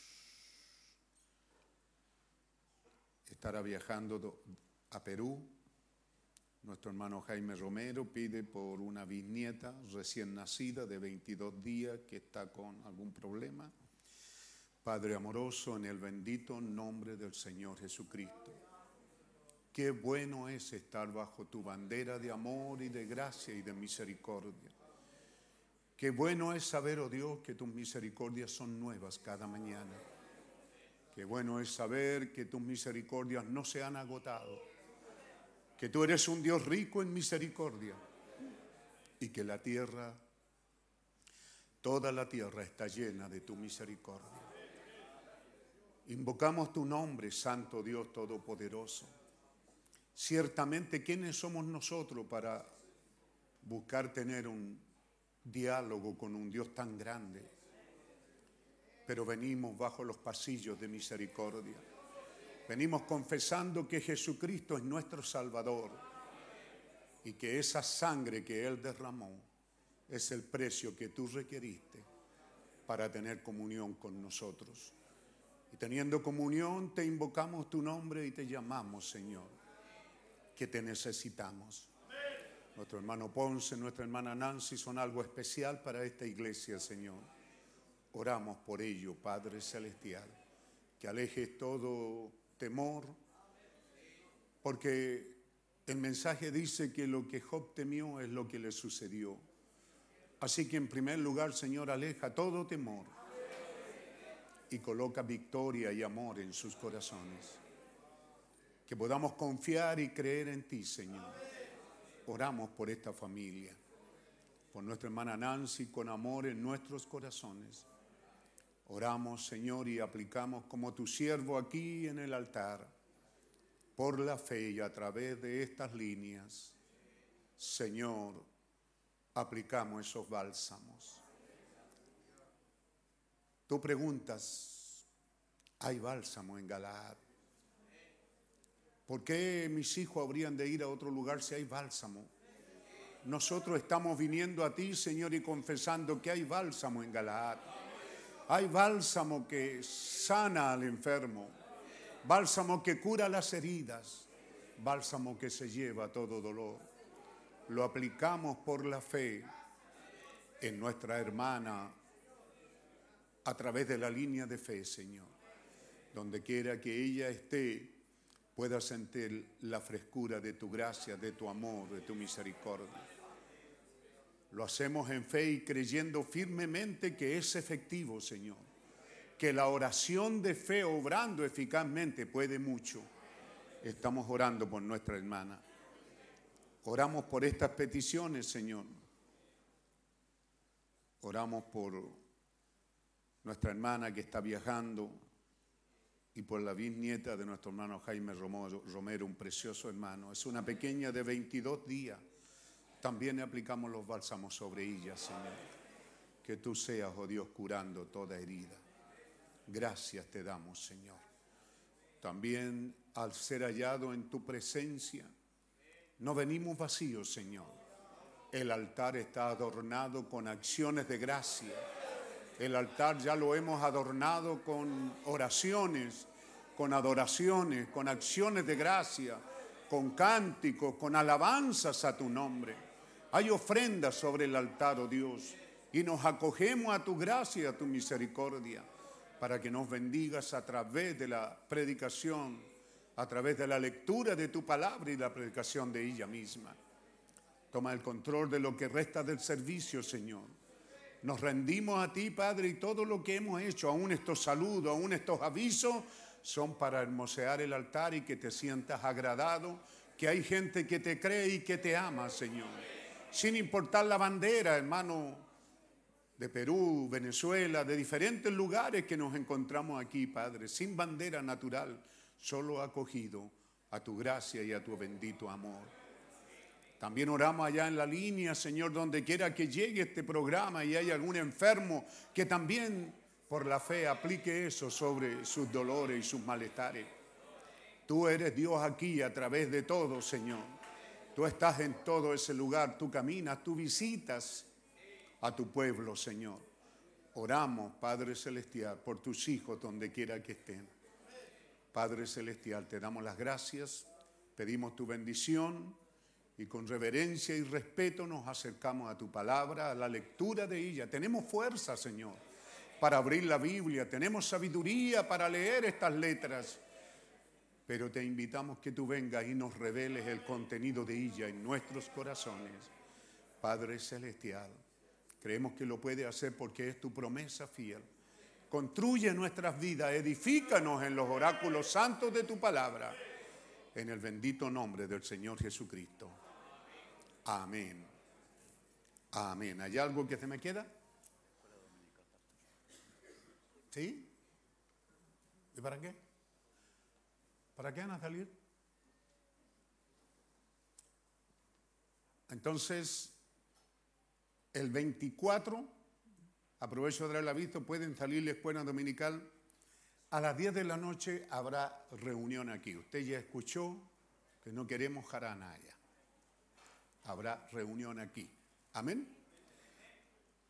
estará viajando a Perú. Nuestro hermano Jaime Romero pide por una bisnieta recién nacida de 22 días que está con algún problema. Padre amoroso, en el bendito nombre del Señor Jesucristo. Qué bueno es estar bajo tu bandera de amor y de gracia y de misericordia. Qué bueno es saber, oh Dios, que tus misericordias son nuevas cada mañana. Qué bueno es saber que tus misericordias no se han agotado. Que tú eres un Dios rico en misericordia. Y que la tierra, toda la tierra está llena de tu misericordia. Invocamos tu nombre, Santo Dios Todopoderoso. Ciertamente, ¿quiénes somos nosotros para buscar tener un diálogo con un Dios tan grande, pero venimos bajo los pasillos de misericordia. Venimos confesando que Jesucristo es nuestro Salvador y que esa sangre que Él derramó es el precio que tú requeriste para tener comunión con nosotros. Y teniendo comunión, te invocamos tu nombre y te llamamos, Señor, que te necesitamos. Nuestro hermano Ponce, nuestra hermana Nancy son algo especial para esta iglesia, Señor. Oramos por ello, Padre Celestial, que alejes todo temor, porque el mensaje dice que lo que Job temió es lo que le sucedió. Así que en primer lugar, Señor, aleja todo temor y coloca victoria y amor en sus corazones. Que podamos confiar y creer en ti, Señor oramos por esta familia, por nuestra hermana Nancy, con amor en nuestros corazones. Oramos, Señor, y aplicamos como tu siervo aquí en el altar, por la fe y a través de estas líneas, Señor, aplicamos esos bálsamos. Tú preguntas, ¿hay bálsamo en Galaad? ¿Por qué mis hijos habrían de ir a otro lugar si hay bálsamo? Nosotros estamos viniendo a ti, Señor, y confesando que hay bálsamo en Galaad. Hay bálsamo que sana al enfermo, bálsamo que cura las heridas, bálsamo que se lleva todo dolor. Lo aplicamos por la fe en nuestra hermana a través de la línea de fe, Señor. Donde quiera que ella esté, pueda sentir la frescura de tu gracia, de tu amor, de tu misericordia. Lo hacemos en fe y creyendo firmemente que es efectivo, Señor. Que la oración de fe obrando eficazmente puede mucho. Estamos orando por nuestra hermana. Oramos por estas peticiones, Señor. Oramos por nuestra hermana que está viajando y por la bisnieta de nuestro hermano Jaime Romero, un precioso hermano. Es una pequeña de 22 días. También aplicamos los bálsamos sobre ella, Señor. Que tú seas, oh Dios, curando toda herida. Gracias te damos, Señor. También al ser hallado en tu presencia, no venimos vacíos, Señor. El altar está adornado con acciones de gracia. El altar ya lo hemos adornado con oraciones, con adoraciones, con acciones de gracia, con cánticos, con alabanzas a tu nombre. Hay ofrendas sobre el altar, oh Dios, y nos acogemos a tu gracia y a tu misericordia para que nos bendigas a través de la predicación, a través de la lectura de tu palabra y la predicación de ella misma. Toma el control de lo que resta del servicio, Señor. Nos rendimos a ti, Padre, y todo lo que hemos hecho, aún estos saludos, aún estos avisos, son para hermosear el altar y que te sientas agradado, que hay gente que te cree y que te ama, Señor. Sin importar la bandera, hermano, de Perú, Venezuela, de diferentes lugares que nos encontramos aquí, Padre, sin bandera natural, solo acogido a tu gracia y a tu bendito amor. También oramos allá en la línea, Señor, donde quiera que llegue este programa y hay algún enfermo que también por la fe aplique eso sobre sus dolores y sus malestares. Tú eres Dios aquí a través de todo, Señor. Tú estás en todo ese lugar, tú caminas, tú visitas a tu pueblo, Señor. Oramos, Padre Celestial, por tus hijos donde quiera que estén. Padre Celestial, te damos las gracias, pedimos tu bendición y con reverencia y respeto nos acercamos a tu palabra, a la lectura de ella. Tenemos fuerza, Señor, para abrir la Biblia, tenemos sabiduría para leer estas letras, pero te invitamos que tú vengas y nos reveles el contenido de ella en nuestros corazones. Padre Celestial, creemos que lo puede hacer porque es tu promesa fiel. Construye nuestras vidas, edifícanos en los oráculos santos de tu palabra, en el bendito nombre del Señor Jesucristo. Amén. Amén. ¿Hay algo que se me queda? ¿Sí? ¿Y para qué? ¿Para qué van a salir? Entonces, el 24, aprovecho de dar el aviso, pueden salir la escuela dominical. A las 10 de la noche habrá reunión aquí. Usted ya escuchó que no queremos jarana allá. Habrá reunión aquí. Amén.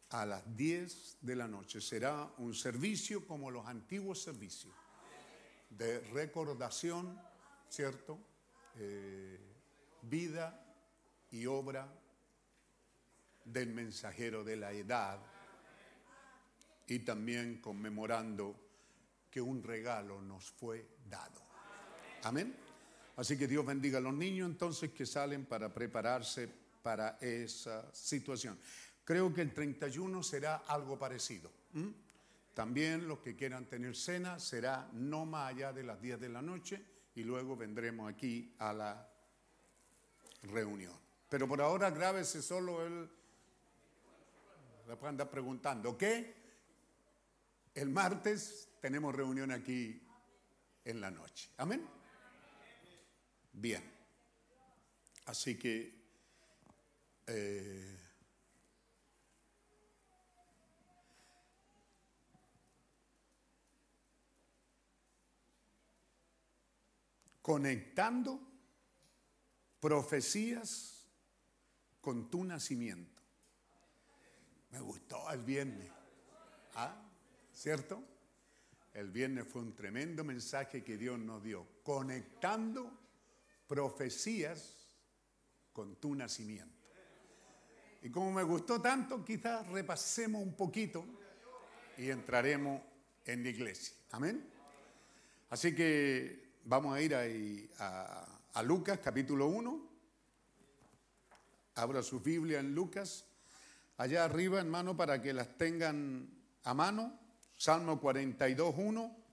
A las 10 de la noche será un servicio como los antiguos servicios de recordación, ¿cierto? Eh, vida y obra del mensajero de la edad y también conmemorando que un regalo nos fue dado. Amén. Así que Dios bendiga a los niños entonces que salen para prepararse para esa situación. Creo que el 31 será algo parecido. También los que quieran tener cena será no más allá de las 10 de la noche y luego vendremos aquí a la reunión. Pero por ahora grábese solo el... Anda preguntando, ¿qué? El martes tenemos reunión aquí en la noche. Amén. Bien. Así que... eh, conectando profecías con tu nacimiento. Me gustó el viernes. ¿Ah? ¿Cierto? El viernes fue un tremendo mensaje que Dios nos dio, conectando profecías con tu nacimiento. Y como me gustó tanto, quizás repasemos un poquito y entraremos en la iglesia. Amén. Así que vamos a ir a, a Lucas capítulo 1. Abra su Biblia en Lucas. Allá arriba, hermano, para que las tengan a mano. Salmo 42, 1.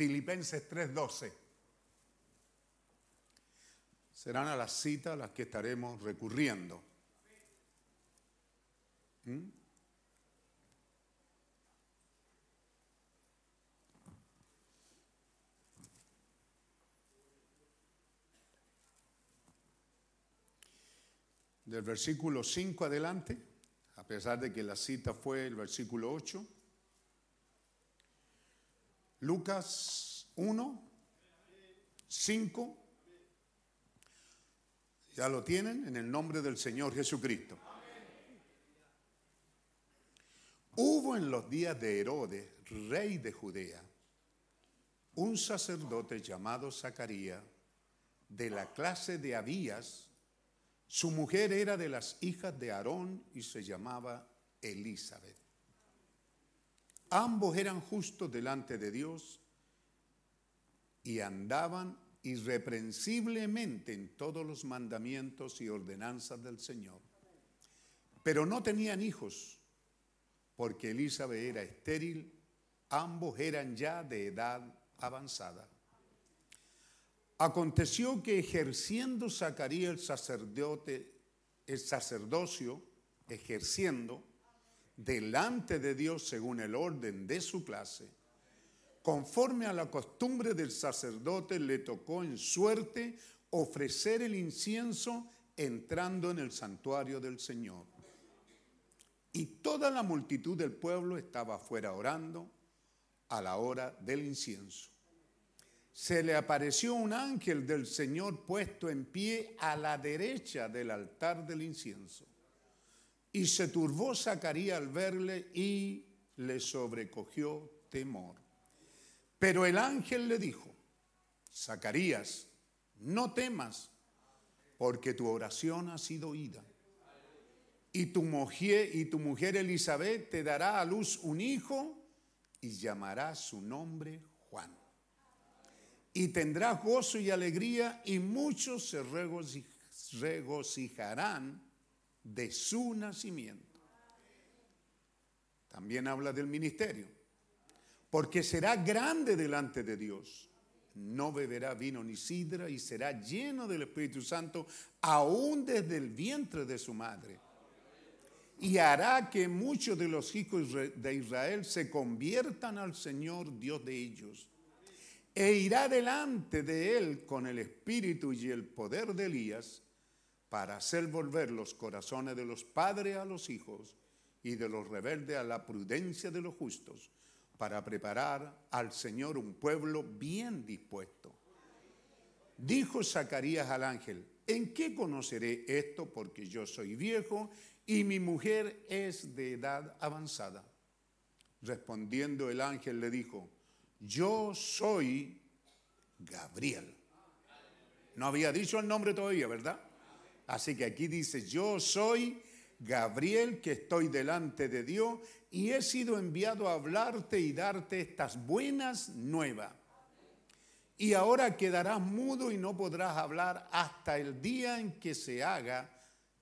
Filipenses 3, 12. Serán a las citas las que estaremos recurriendo. ¿Mm? Del versículo 5 adelante, a pesar de que la cita fue el versículo 8. Lucas 1, 5. Ya lo tienen en el nombre del Señor Jesucristo. Hubo en los días de Herodes, rey de Judea, un sacerdote llamado Zacarías, de la clase de Abías. Su mujer era de las hijas de Aarón y se llamaba Elizabeth. Ambos eran justos delante de Dios y andaban irreprensiblemente en todos los mandamientos y ordenanzas del Señor. Pero no tenían hijos porque Elizabeth era estéril, ambos eran ya de edad avanzada. Aconteció que ejerciendo Zacarías el sacerdote, el sacerdocio, ejerciendo delante de Dios según el orden de su clase, conforme a la costumbre del sacerdote, le tocó en suerte ofrecer el incienso entrando en el santuario del Señor. Y toda la multitud del pueblo estaba afuera orando a la hora del incienso. Se le apareció un ángel del Señor puesto en pie a la derecha del altar del incienso. Y se turbó Zacarías al verle y le sobrecogió temor. Pero el ángel le dijo, Zacarías, no temas, porque tu oración ha sido oída y tu mujer, y tu mujer Elizabeth te dará a luz un hijo y llamará su nombre Juan. Y tendrás gozo y alegría y muchos se regocijarán de su nacimiento. También habla del ministerio. Porque será grande delante de Dios. No beberá vino ni sidra y será lleno del Espíritu Santo aún desde el vientre de su madre y hará que muchos de los hijos de Israel se conviertan al Señor Dios de ellos. E irá delante de él con el espíritu y el poder de Elías para hacer volver los corazones de los padres a los hijos y de los rebeldes a la prudencia de los justos, para preparar al Señor un pueblo bien dispuesto. Dijo Zacarías al ángel, ¿en qué conoceré esto? Porque yo soy viejo y mi mujer es de edad avanzada. Respondiendo el ángel le dijo, yo soy Gabriel. No había dicho el nombre todavía, ¿verdad? Así que aquí dice, yo soy Gabriel que estoy delante de Dios y he sido enviado a hablarte y darte estas buenas nuevas. Y ahora quedarás mudo y no podrás hablar hasta el día en que se haga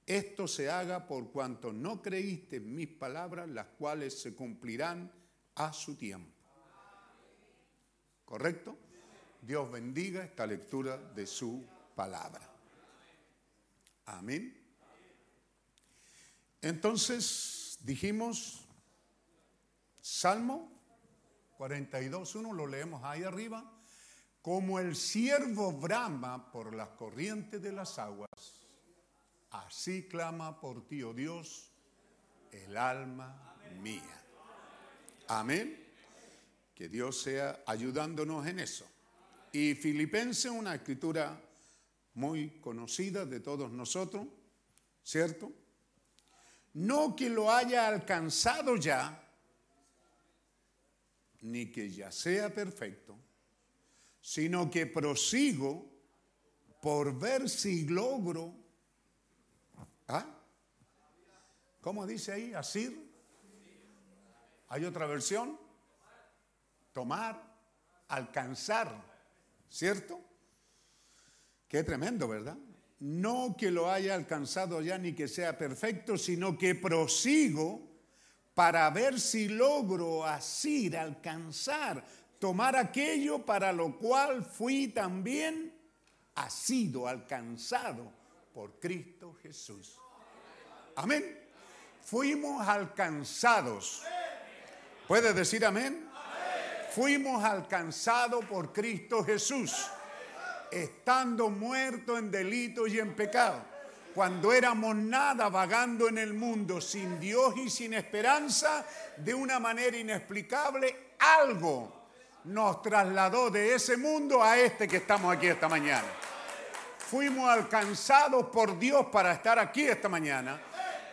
esto se haga por cuanto no creíste en mis palabras, las cuales se cumplirán a su tiempo. ¿Correcto? Dios bendiga esta lectura de su palabra. Amén. Entonces dijimos, Salmo 42.1, lo leemos ahí arriba, como el siervo brama por las corrientes de las aguas Así clama por ti, oh Dios, el alma mía. Amén. Que Dios sea ayudándonos en eso. Y Filipenses, una escritura muy conocida de todos nosotros, ¿cierto? No que lo haya alcanzado ya, ni que ya sea perfecto, sino que prosigo por ver si logro. ¿Ah? ¿Cómo dice ahí? Asir. ¿Hay otra versión? Tomar, alcanzar, ¿cierto? Qué tremendo, ¿verdad? No que lo haya alcanzado ya ni que sea perfecto, sino que prosigo para ver si logro asir, alcanzar, tomar aquello para lo cual fui también asido, alcanzado por Cristo Jesús. Amén. Fuimos alcanzados. ¿Puede decir amén? Fuimos alcanzados por Cristo Jesús, estando muertos en delitos y en pecado. Cuando éramos nada vagando en el mundo, sin Dios y sin esperanza, de una manera inexplicable, algo nos trasladó de ese mundo a este que estamos aquí esta mañana. Fuimos alcanzados por Dios para estar aquí esta mañana,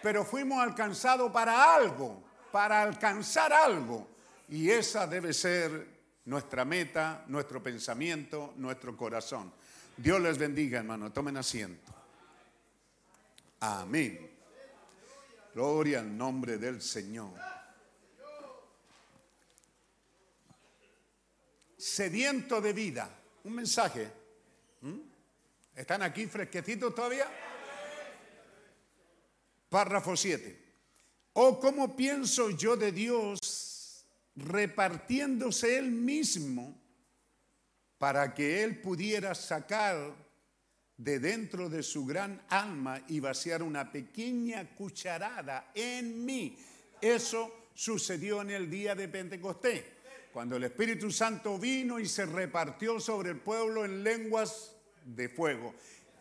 pero fuimos alcanzados para algo, para alcanzar algo. Y esa debe ser nuestra meta, nuestro pensamiento, nuestro corazón. Dios les bendiga, hermano. Tomen asiento. Amén. Gloria al nombre del Señor. Sediento de vida. Un mensaje. ¿Mm? ¿Están aquí fresquecitos todavía? Párrafo 7. O cómo pienso yo de Dios repartiéndose Él mismo para que Él pudiera sacar de dentro de su gran alma y vaciar una pequeña cucharada en mí. Eso sucedió en el día de Pentecostés, cuando el Espíritu Santo vino y se repartió sobre el pueblo en lenguas de fuego.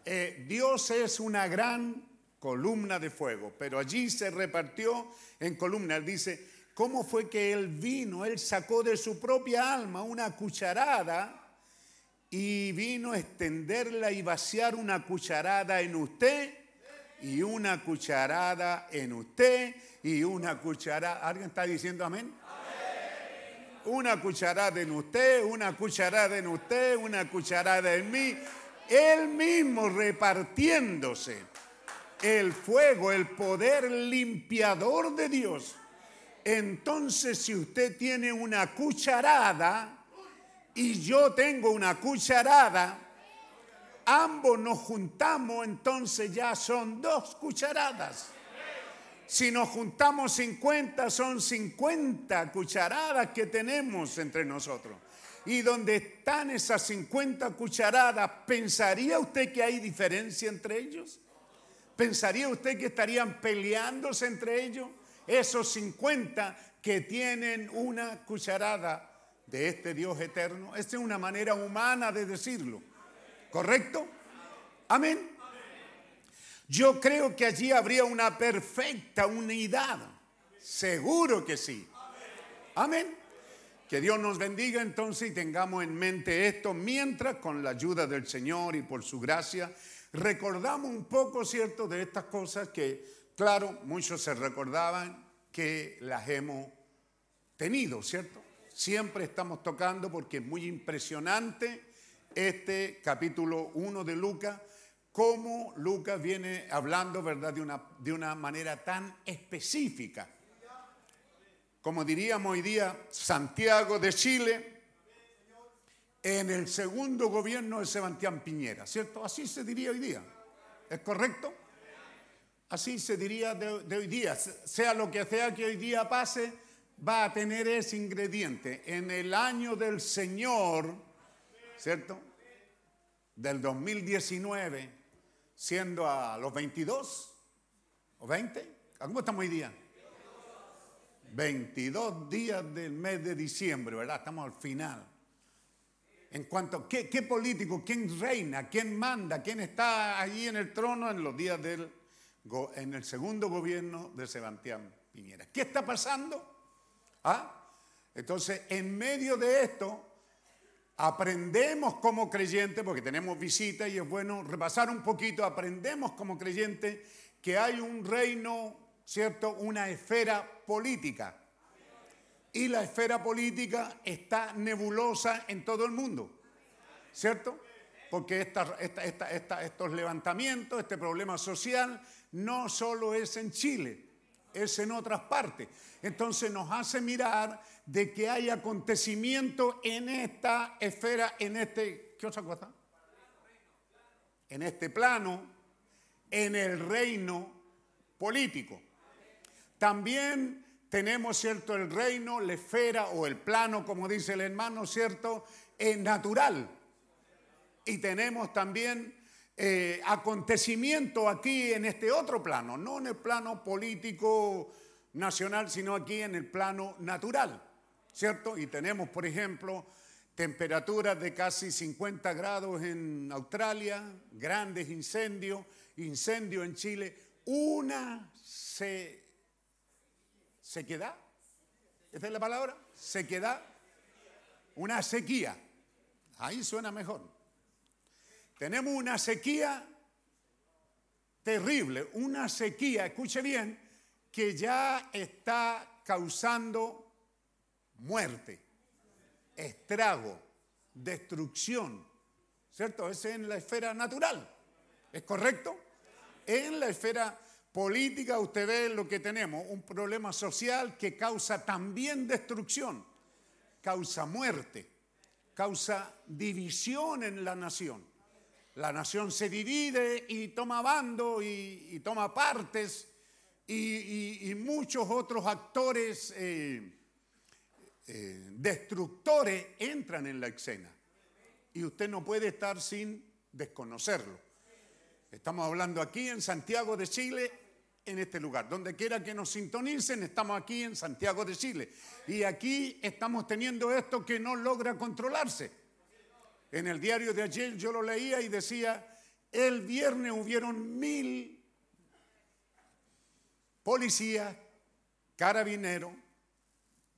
Eh, Dios es una gran columna de fuego, pero allí se repartió en columna. Él dice, ¿cómo fue que Él vino? Él sacó de su propia alma una cucharada y vino a extenderla y vaciar una cucharada en usted y una cucharada en usted y una cucharada. ¿Alguien está diciendo amén? Una cucharada en usted, una cucharada en usted, una cucharada en mí. Él mismo repartiéndose el fuego, el poder limpiador de Dios. Entonces, si usted tiene una cucharada, y yo tengo una cucharada, ambos nos juntamos, entonces ya son dos cucharadas. Si nos juntamos 50, son 50 cucharadas que tenemos entre nosotros. Y donde están esas 50 cucharadas, ¿pensaría usted que hay diferencia entre ellos? ¿Pensaría usted que estarían peleándose entre ellos? Esos 50 que tienen una cucharada de este Dios eterno. Esta es una manera humana de decirlo. ¿Correcto? Amén. Yo creo que allí habría una perfecta unidad. Seguro que sí. Amén. Que Dios nos bendiga entonces y tengamos en mente esto mientras con la ayuda del Señor y por su gracia recordamos un poco, ¿cierto?, de estas cosas que, claro, muchos se recordaban que las hemos tenido, ¿cierto? siempre estamos tocando porque es muy impresionante este capítulo 1 de Lucas, cómo Lucas viene hablando, ¿verdad?, de una, de una manera tan específica. Como diríamos hoy día, Santiago de Chile, en el segundo gobierno de Sebastián Piñera, ¿cierto? Así se diría hoy día. ¿Es correcto? Así se diría de, hoy día. Sea lo que sea que hoy día pase, va a tener ese ingrediente. En el año del Señor, ¿cierto? Del 2019, siendo a los 22 o 20, ¿cómo estamos hoy día? 22 días del mes de diciembre, ¿verdad? Estamos al final. En cuanto a qué, qué político, quién reina, quién manda, quién está allí en el trono en los días del, en el segundo gobierno de Sebastián Piñera. ¿Qué está pasando? ¿Ah? Entonces, en medio de esto, aprendemos como creyentes, porque tenemos visitas y es bueno repasar un poquito, aprendemos como creyentes que hay un reino, ¿cierto? Una esfera política. Y la esfera política está nebulosa en todo el mundo, ¿cierto? Porque estos levantamientos, este problema social, no solo es en Chile, es en otras partes. Entonces nos hace mirar de que hay acontecimiento en esta esfera, en este, ¿qué otra cosa? En este plano, en el reino político. También tenemos, ¿cierto?, el reino, la esfera o el plano, como dice el hermano, ¿cierto?, es natural. Y tenemos también eh, acontecimiento aquí en este otro plano, no en el plano político nacional, sino aquí en el plano natural, ¿cierto? Y tenemos, por ejemplo, temperaturas de casi 50 grados en Australia, grandes incendios, incendio en Chile, una se, sequedad, ¿esa es la palabra? Sequedad, una sequía, ahí suena mejor. Tenemos una sequía terrible, una sequía, escuche bien, que ya está causando muerte, estrago, destrucción, ¿cierto? Es en la esfera natural, ¿es correcto? En la esfera política usted ve lo que tenemos, un problema social que causa también destrucción, causa muerte, causa división en la nación. La nación se divide y toma bando y, toma partes y muchos otros actores eh, eh, destructores entran en la escena. Y usted no puede estar sin desconocerlo. Estamos hablando aquí en Santiago de Chile, en este lugar. Donde quiera que nos sintonicen, estamos aquí en Santiago de Chile. Y aquí estamos teniendo esto que no logra controlarse. En el diario de ayer yo lo leía y decía, el viernes hubieron mil policías, carabineros,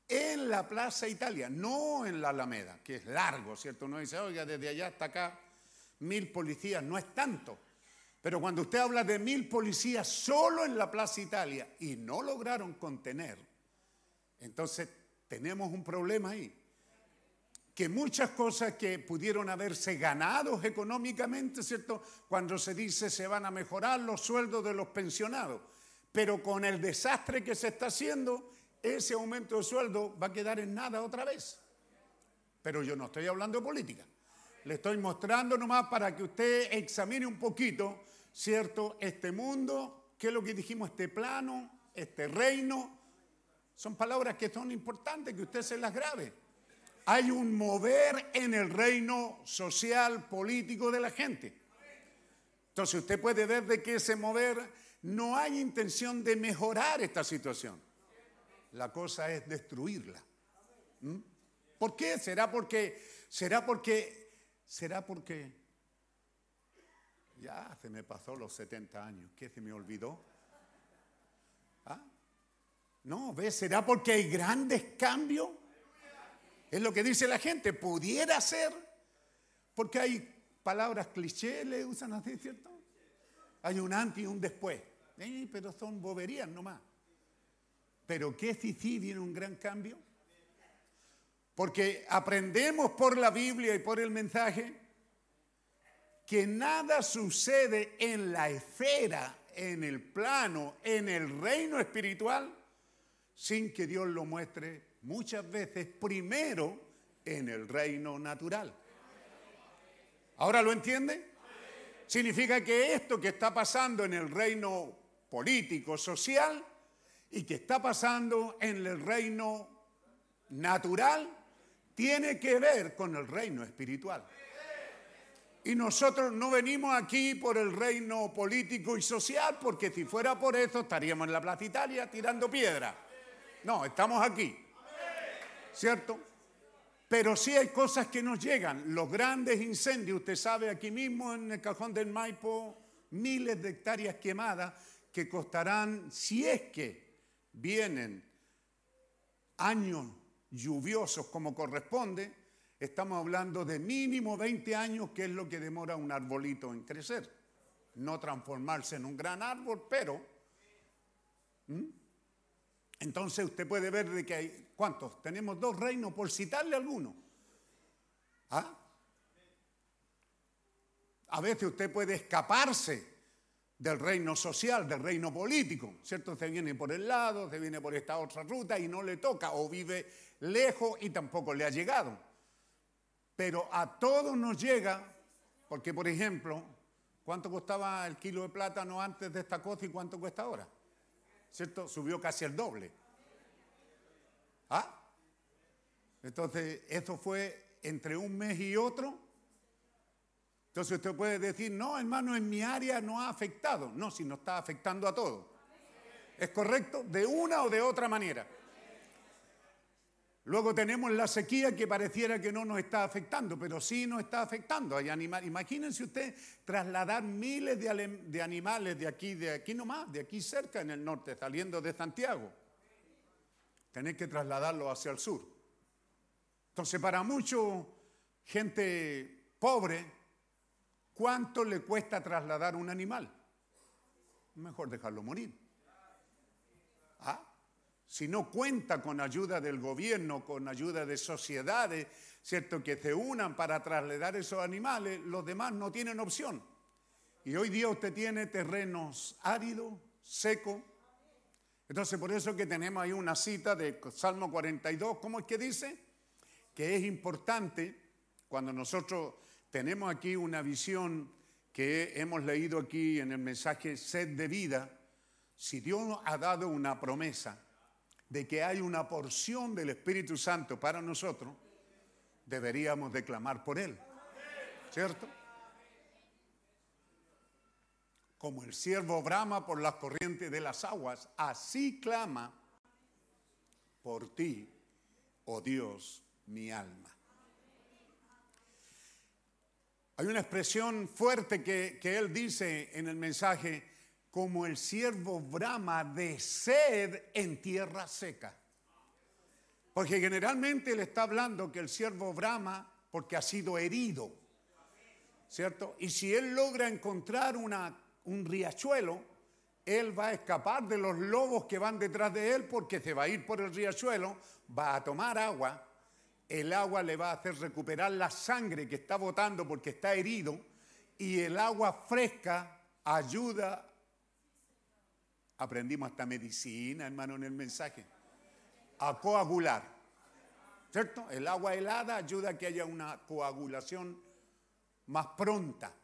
en la Plaza Italia, no en la Alameda, que es largo, ¿cierto? Uno dice, oiga, desde allá hasta acá, mil policías, no es tanto. Pero cuando usted habla de mil policías solo en la Plaza Italia y no lograron contener, entonces tenemos un problema ahí. Que muchas cosas que pudieron haberse ganado económicamente, ¿cierto? Cuando se dice se van a mejorar los sueldos de los pensionados, pero con el desastre que se está haciendo, ese aumento de sueldo va a quedar en nada otra vez. Pero yo no estoy hablando de política. Le estoy mostrando nomás para que usted examine un poquito, ¿cierto? Este mundo, qué es lo que dijimos, este plano, este reino. Son palabras que son importantes, que usted se las grabe. Hay un mover en el reino social, político de la gente. Entonces usted puede ver de que ese mover no hay intención de mejorar esta situación. La cosa es destruirla. ¿Mm? ¿Por qué? ¿Será porque, será porque, será porque, ya se me pasó los 70 años, ¿qué se me olvidó? ¿Ah? No, ¿ves? ¿Será porque hay grandes cambios? Es lo que dice la gente, pudiera ser, porque hay palabras cliché, le usan así, ¿cierto? Hay un antes y un después. Pero son boberías nomás. Pero ¿qué si sí viene un gran cambio? Porque aprendemos por la Biblia y por el mensaje que nada sucede en la esfera, en el plano, en el reino espiritual, sin que Dios lo muestre muchas veces primero en el reino natural. ¿Ahora lo entiende? Significa que esto que está pasando en el reino político, social, y que está pasando en el reino natural, tiene que ver con el reino espiritual. Y nosotros no venimos aquí por el reino político y social, porque si fuera por eso estaríamos en la Plaza Italia tirando piedra. No, estamos aquí. ¿Cierto? Pero sí hay cosas que nos llegan. Los grandes incendios, usted sabe, aquí mismo en el cajón del Maipo, miles de hectáreas quemadas que costarán, si es que vienen años lluviosos como corresponde, estamos hablando de mínimo 20 años, que es lo que demora un arbolito en crecer. No transformarse en un gran árbol, pero... Entonces usted puede ver de que hay, ¿cuántos? Tenemos dos reinos, por citarle alguno. ¿Ah? A veces usted puede escaparse del reino social, del reino político, ¿cierto? Se viene por el lado, se viene por esta otra ruta y no le toca, o vive lejos y tampoco le ha llegado. Pero a todos nos llega, porque por ejemplo, ¿cuánto costaba el kilo de plátano antes de esta cosa y cuánto cuesta ahora? ¿Cierto? Subió casi el doble. ¿Ah? Entonces, eso fue entre un mes y otro. Entonces usted puede decir, no, hermano, en mi área no ha afectado. No, si no está afectando a todo. ¿Es correcto? De una o de otra manera. Luego tenemos la sequía que pareciera que no nos está afectando, pero sí nos está afectando. Hay. Imagínense usted trasladar miles de, ale- de animales de aquí, de aquí nomás, de aquí cerca en el norte, saliendo de Santiago. Tener que trasladarlo hacia el sur. Entonces, para mucho gente pobre, ¿cuánto le cuesta trasladar un animal? Mejor dejarlo morir. ¿Ah? Si no cuenta con ayuda del gobierno, con ayuda de sociedades, ¿cierto? Que se unan para trasladar esos animales, los demás no tienen opción. Y hoy día usted tiene terrenos áridos, secos. Entonces, por eso que tenemos ahí una cita de Salmo 42, ¿cómo es que dice? Que es importante cuando nosotros tenemos aquí una visión que hemos leído aquí en el mensaje sed de vida, si Dios ha dado una promesa de que hay una porción del Espíritu Santo para nosotros, deberíamos de clamar por Él. ¿Cierto? Como el siervo brama por las corrientes de las aguas, así clama por ti, oh Dios, mi alma. Hay una expresión fuerte que, que él dice en el mensaje, como el siervo brama de sed en tierra seca. Porque generalmente él está hablando que el siervo brama porque ha sido herido, ¿cierto? Y si él logra encontrar una, un riachuelo, él va a escapar de los lobos que van detrás de él porque se va a ir por el riachuelo, va a tomar agua, el agua le va a hacer recuperar la sangre que está botando porque está herido y el agua fresca ayuda Aprendimos hasta medicina, hermano, en el mensaje. A coagular. ¿Cierto? El agua helada ayuda a que haya una coagulación más pronta.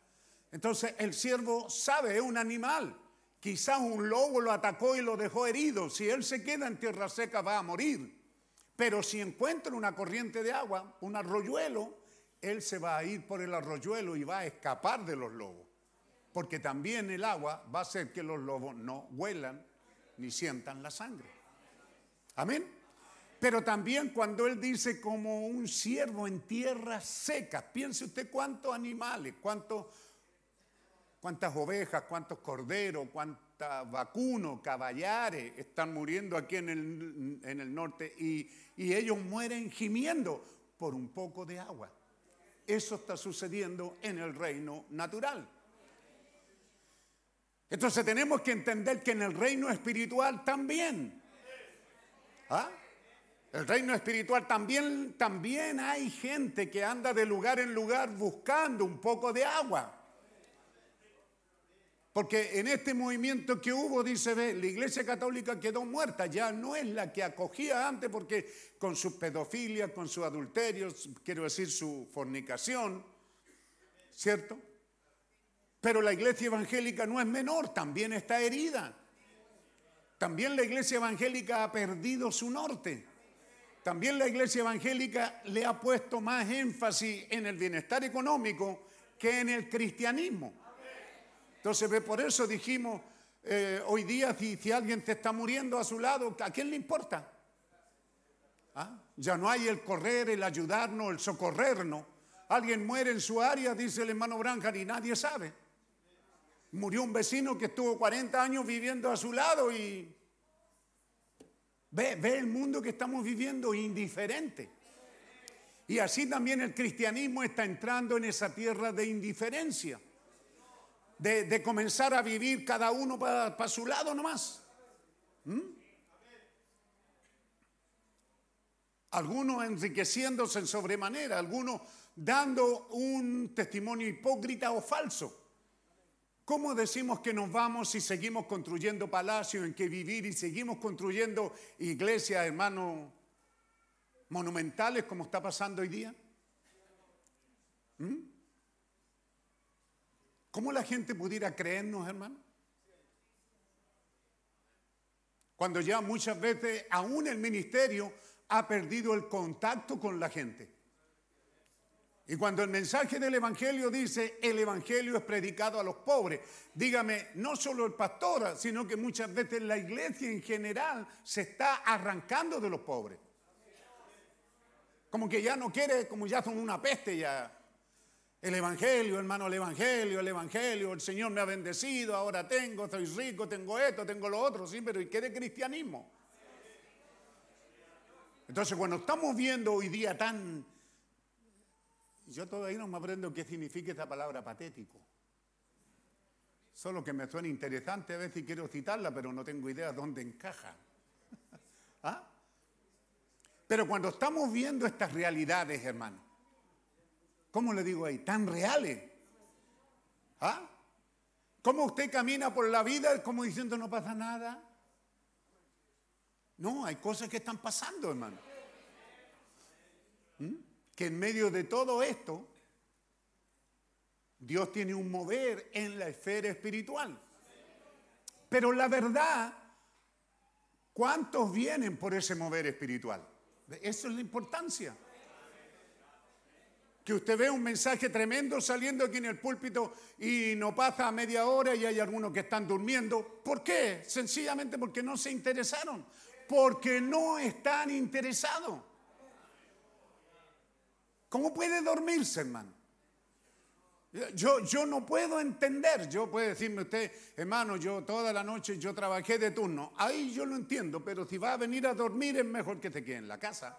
Entonces, el siervo sabe, es un animal. Quizás un lobo lo atacó y lo dejó herido. Si él se queda en tierra seca va a morir. Pero si encuentra una corriente de agua, un arroyuelo, él se va a ir por el arroyuelo y va a escapar de los lobos porque también el agua va a hacer que los lobos no huelan ni sientan la sangre. Amén. Pero también cuando él dice como un siervo en tierra seca, piense usted cuántos animales, cuántos, cuántas ovejas, cuántos corderos, cuántos vacunos, caballares están muriendo aquí en el, en el norte y, y ellos mueren gimiendo por un poco de agua. Eso está sucediendo en el reino natural. Entonces tenemos que entender que en el reino espiritual también. ¿Ah? El reino espiritual también, también hay gente que anda de lugar en lugar buscando un poco de agua. Porque en este movimiento que hubo, dice, ve, la iglesia católica quedó muerta, ya no es la que acogía antes porque con su pedofilia, con su adulterio, quiero decir su fornicación, ¿cierto? Pero la iglesia evangélica no es menor, también está herida. También la iglesia evangélica ha perdido su norte. También la iglesia evangélica le ha puesto más énfasis en el bienestar económico que en el cristianismo. Entonces, por eso dijimos, eh, hoy día si, alguien te está muriendo a su lado, ¿a quién le importa? ¿Ah? Ya no hay el correr, el ayudarnos, el socorrernos. Alguien muere en su área, dice el hermano Branham, y nadie sabe. Murió un vecino que estuvo 40 años viviendo a su lado y Ve, ve el mundo que estamos viviendo indiferente. Y así también el cristianismo está entrando en esa tierra de indiferencia. De, de comenzar a vivir cada uno para su lado nomás. ¿Mm? Algunos enriqueciéndose en sobremanera, algunos dando un testimonio hipócrita o falso. ¿Cómo decimos que nos vamos si seguimos construyendo palacios en que vivir y seguimos construyendo iglesias, hermanos, monumentales como está pasando hoy día? ¿Mm? ¿Cómo la gente pudiera creernos, hermano? Cuando ya muchas veces aún el ministerio ha perdido el contacto con la gente. Y cuando el mensaje del Evangelio dice, el Evangelio es predicado a los pobres, dígame, no solo el pastor, sino que muchas veces la iglesia en general se está arrancando de los pobres. Como que ya no quiere, como ya son una peste ya. El Evangelio, hermano, el Evangelio, el Evangelio, el Señor me ha bendecido, ahora tengo, soy rico, tengo esto, tengo lo otro, sí, pero ¿y qué de cristianismo? Entonces, cuando estamos viendo hoy día tan... Yo todavía no me aprendo qué significa esta palabra patético. Solo que me suena interesante a ver si quiero citarla, pero no tengo idea dónde encaja. ¿Ah? Pero cuando estamos viendo estas realidades, hermano, ¿cómo le digo ahí? Tan reales. ¿Ah? ¿Cómo usted camina por la vida como diciendo no pasa nada? No, hay cosas que están pasando, hermano. ¿Mm? Que en medio de todo esto, Dios tiene un mover en la esfera espiritual. Pero la verdad, ¿cuántos vienen por ese mover espiritual? Eso es la importancia. Que usted ve un mensaje tremendo saliendo aquí en el púlpito y no pasa media hora y hay algunos que están durmiendo. ¿Por qué? Sencillamente porque no se interesaron. Porque no están interesados. ¿Cómo puede dormirse, hermano? Yo, yo no puedo entender, yo puede decirme usted, hermano, yo toda la noche yo trabajé de turno, ahí yo lo entiendo, pero si va a venir a dormir es mejor que se quede en la casa.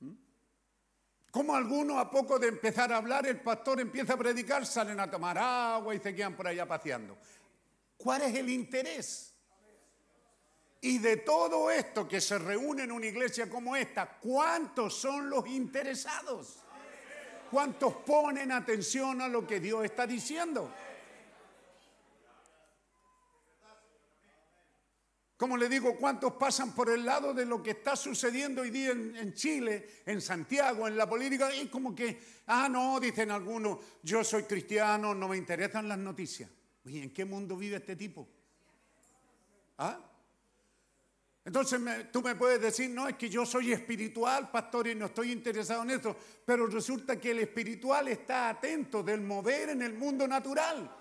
¿Mm? Como algunos a poco de empezar a hablar, el pastor empieza a predicar, salen a tomar agua y se quedan por allá paseando. ¿Cuál es el interés? Y de todo esto que se reúne en una iglesia como esta, ¿cuántos son los interesados? ¿Cuántos ponen atención a lo que Dios está diciendo? Como le digo, ¿cuántos pasan por el lado de lo que está sucediendo hoy día en, Chile, en Santiago, en la política? Y como que, ah, no, dicen algunos, yo soy cristiano, no me interesan las noticias. Oye, ¿en qué mundo vive este tipo? ¿Ah? Entonces tú me puedes decir, no, es que yo soy espiritual, pastor, y no estoy interesado en eso, pero resulta que el espiritual está atento del mover en el mundo natural.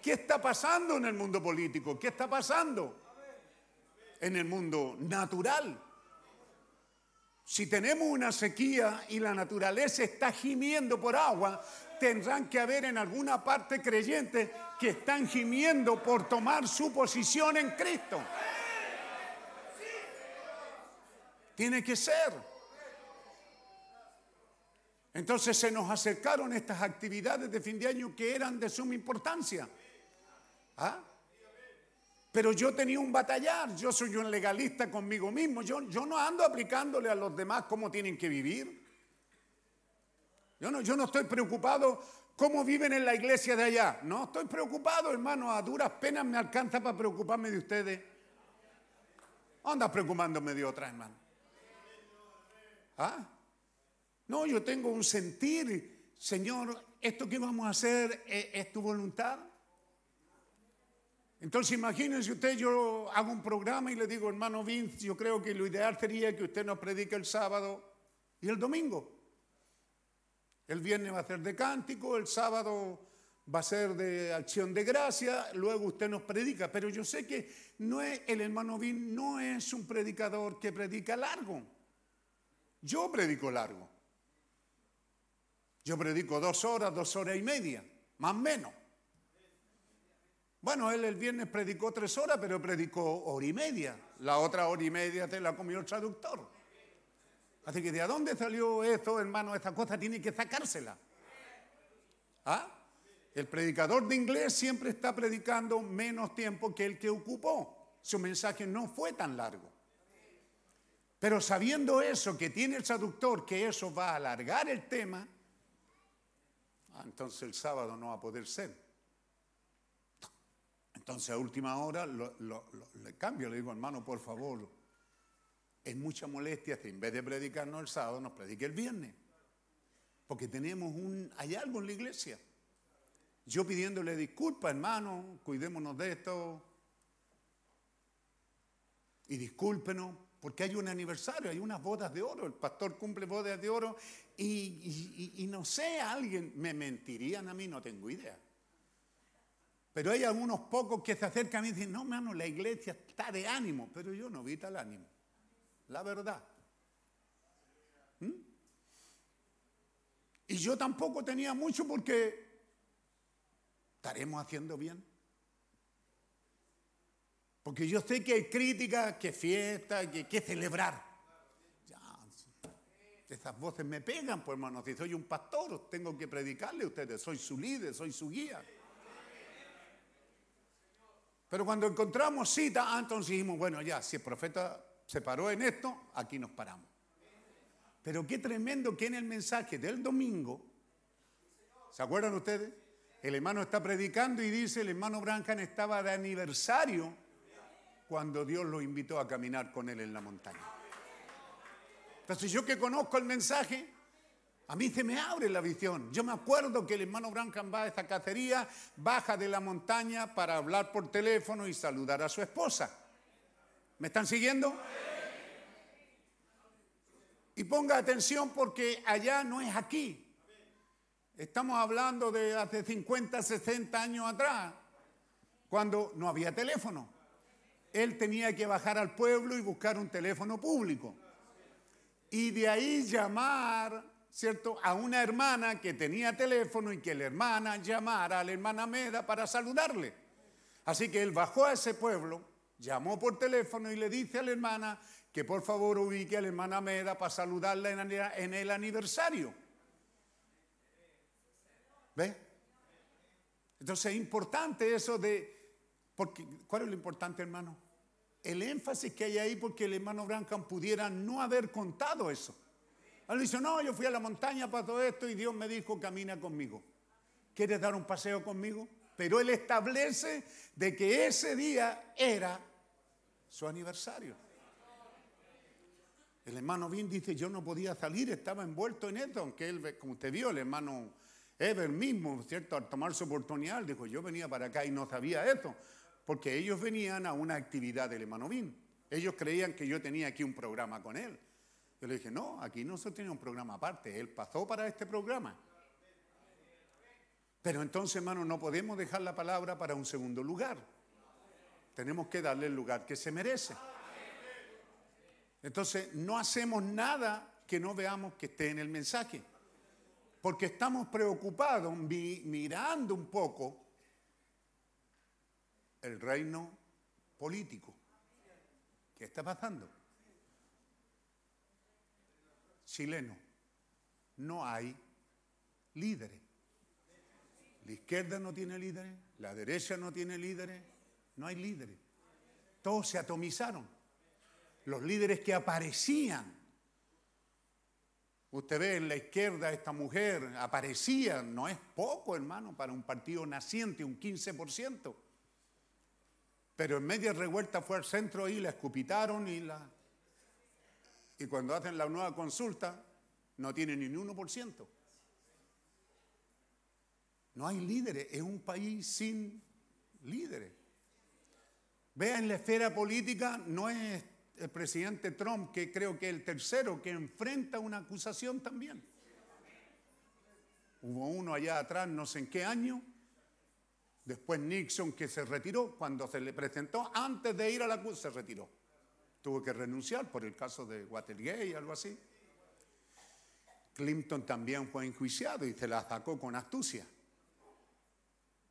¿Qué está pasando en el mundo político? ¿Qué está pasando en el mundo natural? Si tenemos una sequía y la naturaleza está gimiendo por agua, tendrán que haber en alguna parte creyentes que están gimiendo por tomar su posición en Cristo. Tiene que ser. Entonces se nos acercaron estas actividades de fin de año que eran de suma importancia. ¿Ah? Pero yo tenía un batallar, yo soy un legalista conmigo mismo, yo, yo no ando aplicándole a los demás cómo tienen que vivir. Yo no, yo no estoy preocupado cómo viven en la iglesia de allá. No estoy preocupado, hermano, a duras penas me alcanza para preocuparme de ustedes. Anda preocupándome de otra, hermano. ¿Ah? No, yo tengo un sentir, Señor, esto que vamos a hacer es, es, tu voluntad. Entonces imagínense usted, yo hago un programa y le digo, hermano Vince, yo creo que lo ideal sería que usted nos predique el sábado y el domingo. El viernes va a ser de cántico, el sábado va a ser de acción de gracia, luego usted nos predica. Pero yo sé que no es, el hermano Vince no es un predicador que predica largo. Yo predico largo. Yo predico dos horas, dos horas y media, más o menos. Bueno, él el viernes predicó tres horas, pero predicó hora y media. La otra hora y media te la comió el traductor. Así que, ¿de dónde salió esto, hermano? Esta cosa tiene que sacársela. ¿Ah? El predicador de inglés siempre está predicando menos tiempo que el que ocupó. Su mensaje no fue tan largo. Pero sabiendo eso, que tiene el traductor, que eso va a alargar el tema, ah, entonces el sábado no va a poder ser. Entonces a última hora lo- le cambio, le digo, hermano, por favor, es mucha molestia en vez de predicarnos el sábado, nos predique el viernes. Porque tenemos un, hay algo en la iglesia. Yo pidiéndole disculpas, hermano, cuidémonos de esto. Y discúlpenos, porque hay un aniversario, hay unas bodas de oro. El pastor cumple bodas de oro y, no sé, alguien me mentirían a mí, no tengo idea. Pero hay algunos pocos que se acercan y dicen, no, hermano, la iglesia está de ánimo. Pero yo no vi tal ánimo. La verdad. ¿Mm? Y yo tampoco tenía mucho porque estaremos haciendo bien. Porque yo sé que hay críticas, que fiesta, que que celebrar. Ya, esas voces me pegan, pues hermano, si soy un pastor, tengo que predicarle a ustedes, soy su líder, soy su guía. Pero cuando encontramos cita, ah, entonces dijimos, bueno, ya, si el profeta se paró en esto, aquí nos paramos. Pero qué tremendo que en el mensaje del domingo, ¿se acuerdan ustedes? El hermano está predicando y dice, el hermano Branham estaba de aniversario cuando Dios lo invitó a caminar con él en la montaña. Entonces yo que conozco el mensaje, a mí se me abre la visión. Yo me acuerdo que el hermano Branham va a esa cacería, baja de la montaña para hablar por teléfono y saludar a su esposa. ¿Me están siguiendo? Y ponga atención porque allá no es aquí. Estamos hablando de hace 50, 60 años atrás, cuando no había teléfono. Él tenía que bajar al pueblo y buscar un teléfono público. Y de ahí llamar, ¿cierto?, a una hermana que tenía teléfono y que la hermana llamara a la hermana Meda para saludarle. Así que él bajó a ese pueblo, llamó por teléfono y le dice a la hermana que por favor ubique a la hermana Meda para saludarla en el- aniversario. ¿Ve? Entonces es importante eso de... Porque, ¿Cuál es lo importante, hermano? El énfasis que hay ahí porque el hermano Branham pudiera no haber contado eso. Él dice, no, yo fui a la montaña para todo esto y Dios me dijo, camina conmigo. ¿Quieres dar un paseo conmigo? Pero él establece de que ese día era su aniversario. El hermano Vin dice, yo no podía salir, estaba envuelto en esto, aunque él, como usted vio, el hermano Ever mismo, ¿cierto? Al tomar su oportunidad, dijo, yo venía para acá y no sabía esto, porque ellos venían a una actividad del hermano Vin. Ellos creían que yo tenía aquí un programa con él. Yo le dije, no, aquí no se tiene un programa aparte, él pasó para este programa. Pero entonces, hermano, no podemos dejar la palabra para un segundo lugar. Tenemos que darle el lugar que se merece. Entonces, no hacemos nada que no veamos que esté en el mensaje. Porque estamos preocupados mi- mirando un poco el reino político. ¿Qué está pasando? Chileno, no hay líderes. La izquierda no tiene líderes, la derecha no tiene líderes, no hay líderes. Todos se atomizaron. Los líderes que aparecían. Usted ve en la izquierda esta mujer, aparecía, no es poco hermano para un partido naciente, un 15%. Pero en media revuelta fue al centro y la escupitaron y la... Y cuando hacen la nueva consulta, no tiene ni un 1%. No hay líderes, es un país sin líderes. Vea en la esfera política, no es el presidente Trump, que creo que es el tercero, que enfrenta una acusación también. Hubo uno allá atrás, no sé en qué año, después Nixon que se retiró, cuando se le presentó, antes de ir a la acusación, se retiró. Tuvo que renunciar por el caso de Watergate, algo así. Clinton también fue enjuiciado y se la sacó con astucia.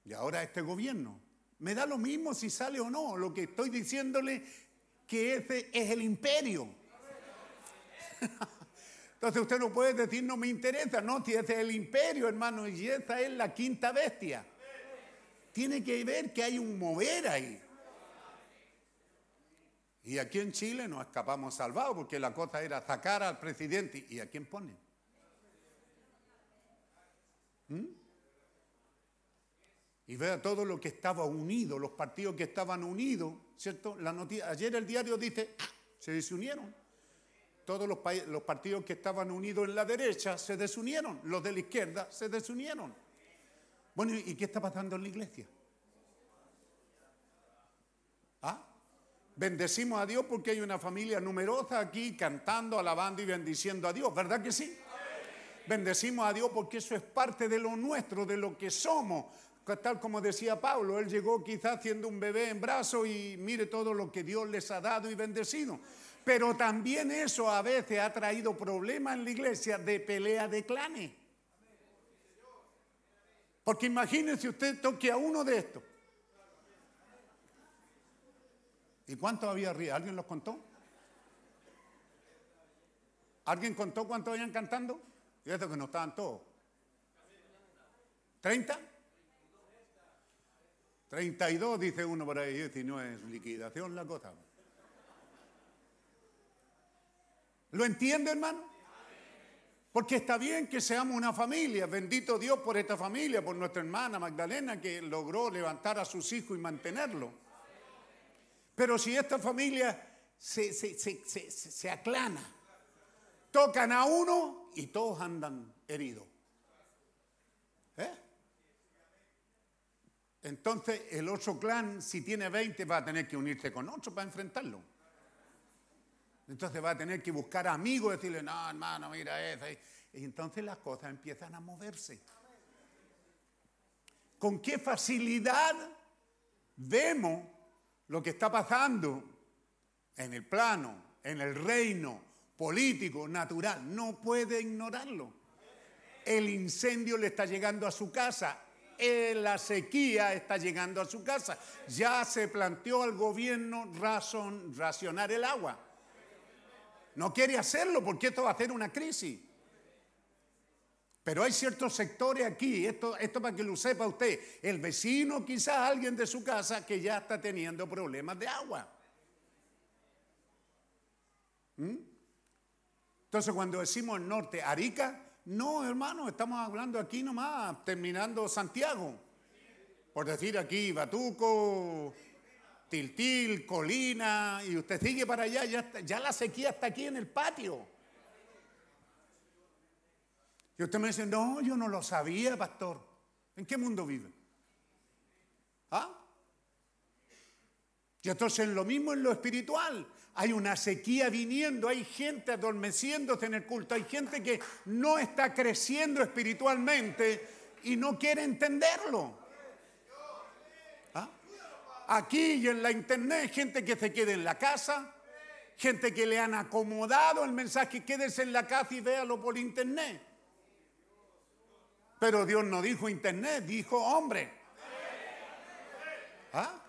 Y ahora este gobierno, Me da lo mismo si sale o no. Lo que estoy diciéndole que ese es el imperio. Entonces usted no puede decir no me interesa, no, si ese es el imperio, hermano, y esa es la quinta bestia. Tiene que ver que hay un mover ahí. Y aquí en Chile nos escapamos salvados porque la cosa era sacar al presidente. ¿Y a quién pone? ¿Mm? Y vea todo lo que estaba unido, los partidos que estaban unidos, ¿cierto? La noticia, ayer el diario dice, se desunieron. Todos los, los partidos que estaban unidos en la derecha se desunieron, los de la izquierda se desunieron. Bueno, ¿y qué está pasando en la iglesia? ¿Ah? Bendecimos a Dios porque hay una familia numerosa aquí cantando, alabando y bendiciendo a Dios, ¿verdad que sí? Bendecimos a Dios porque eso es parte de lo nuestro, de lo que somos. Tal como decía Pablo, él llegó quizás siendo un bebé en brazos y mire todo lo que Dios les ha dado y bendecido. Pero también eso a veces ha traído problemas en la iglesia de pelea de clanes. Porque imagínense usted toque a uno de estos. ¿Y cuántos había arriba? ¿Alguien los contó? ¿Alguien contó cuántos habían cantando? Y eso que no estaban todos. ¿30? 32 dice uno por ahí, y no es liquidación la cosa. ¿Lo entiende, hermano? Porque está bien que seamos una familia. Bendito Dios por esta familia, por nuestra hermana Magdalena que logró levantar a sus hijos y mantenerlo. Pero si esta familia se, aclana, tocan a uno y todos andan heridos. ¿Eh? Entonces el otro clan, si tiene 20, va a tener que unirse con otro para enfrentarlo. Entonces va a tener que buscar amigos, decirle, no, hermano, mira eso. Y entonces las cosas empiezan a moverse. ¿Con qué facilidad vemos lo que está pasando en el plano, en el reino político, natural? No puede ignorarlo. El incendio le está llegando a su casa. eh, La sequía está llegando a su casa. Ya se planteó al gobierno racionar el agua. No quiere hacerlo porque esto va a ser una crisis. Pero hay ciertos sectores aquí, esto, esto para que lo sepa usted, el vecino, quizás alguien de su casa que ya está teniendo problemas de agua. ¿Mm? Entonces cuando decimos el norte, Arica, no hermano, estamos hablando aquí nomás, terminando Santiago. Por decir aquí, Batuco, Tiltil, Colina, y usted sigue para allá, ya, ya la sequía está aquí en el patio. Y usted me dice, no, yo no lo sabía, pastor. ¿En qué mundo vive? ¿Ah? Y entonces lo mismo en lo espiritual. Hay una sequía viniendo, hay gente adormeciéndose en el culto, hay gente que no está creciendo espiritualmente y no quiere entenderlo. Aquí y en la internet, gente que se quede en la casa, gente que le han acomodado el mensaje, quédese en la casa y véalo por internet. Pero Dios no dijo internet, dijo hombre. ¿Ah?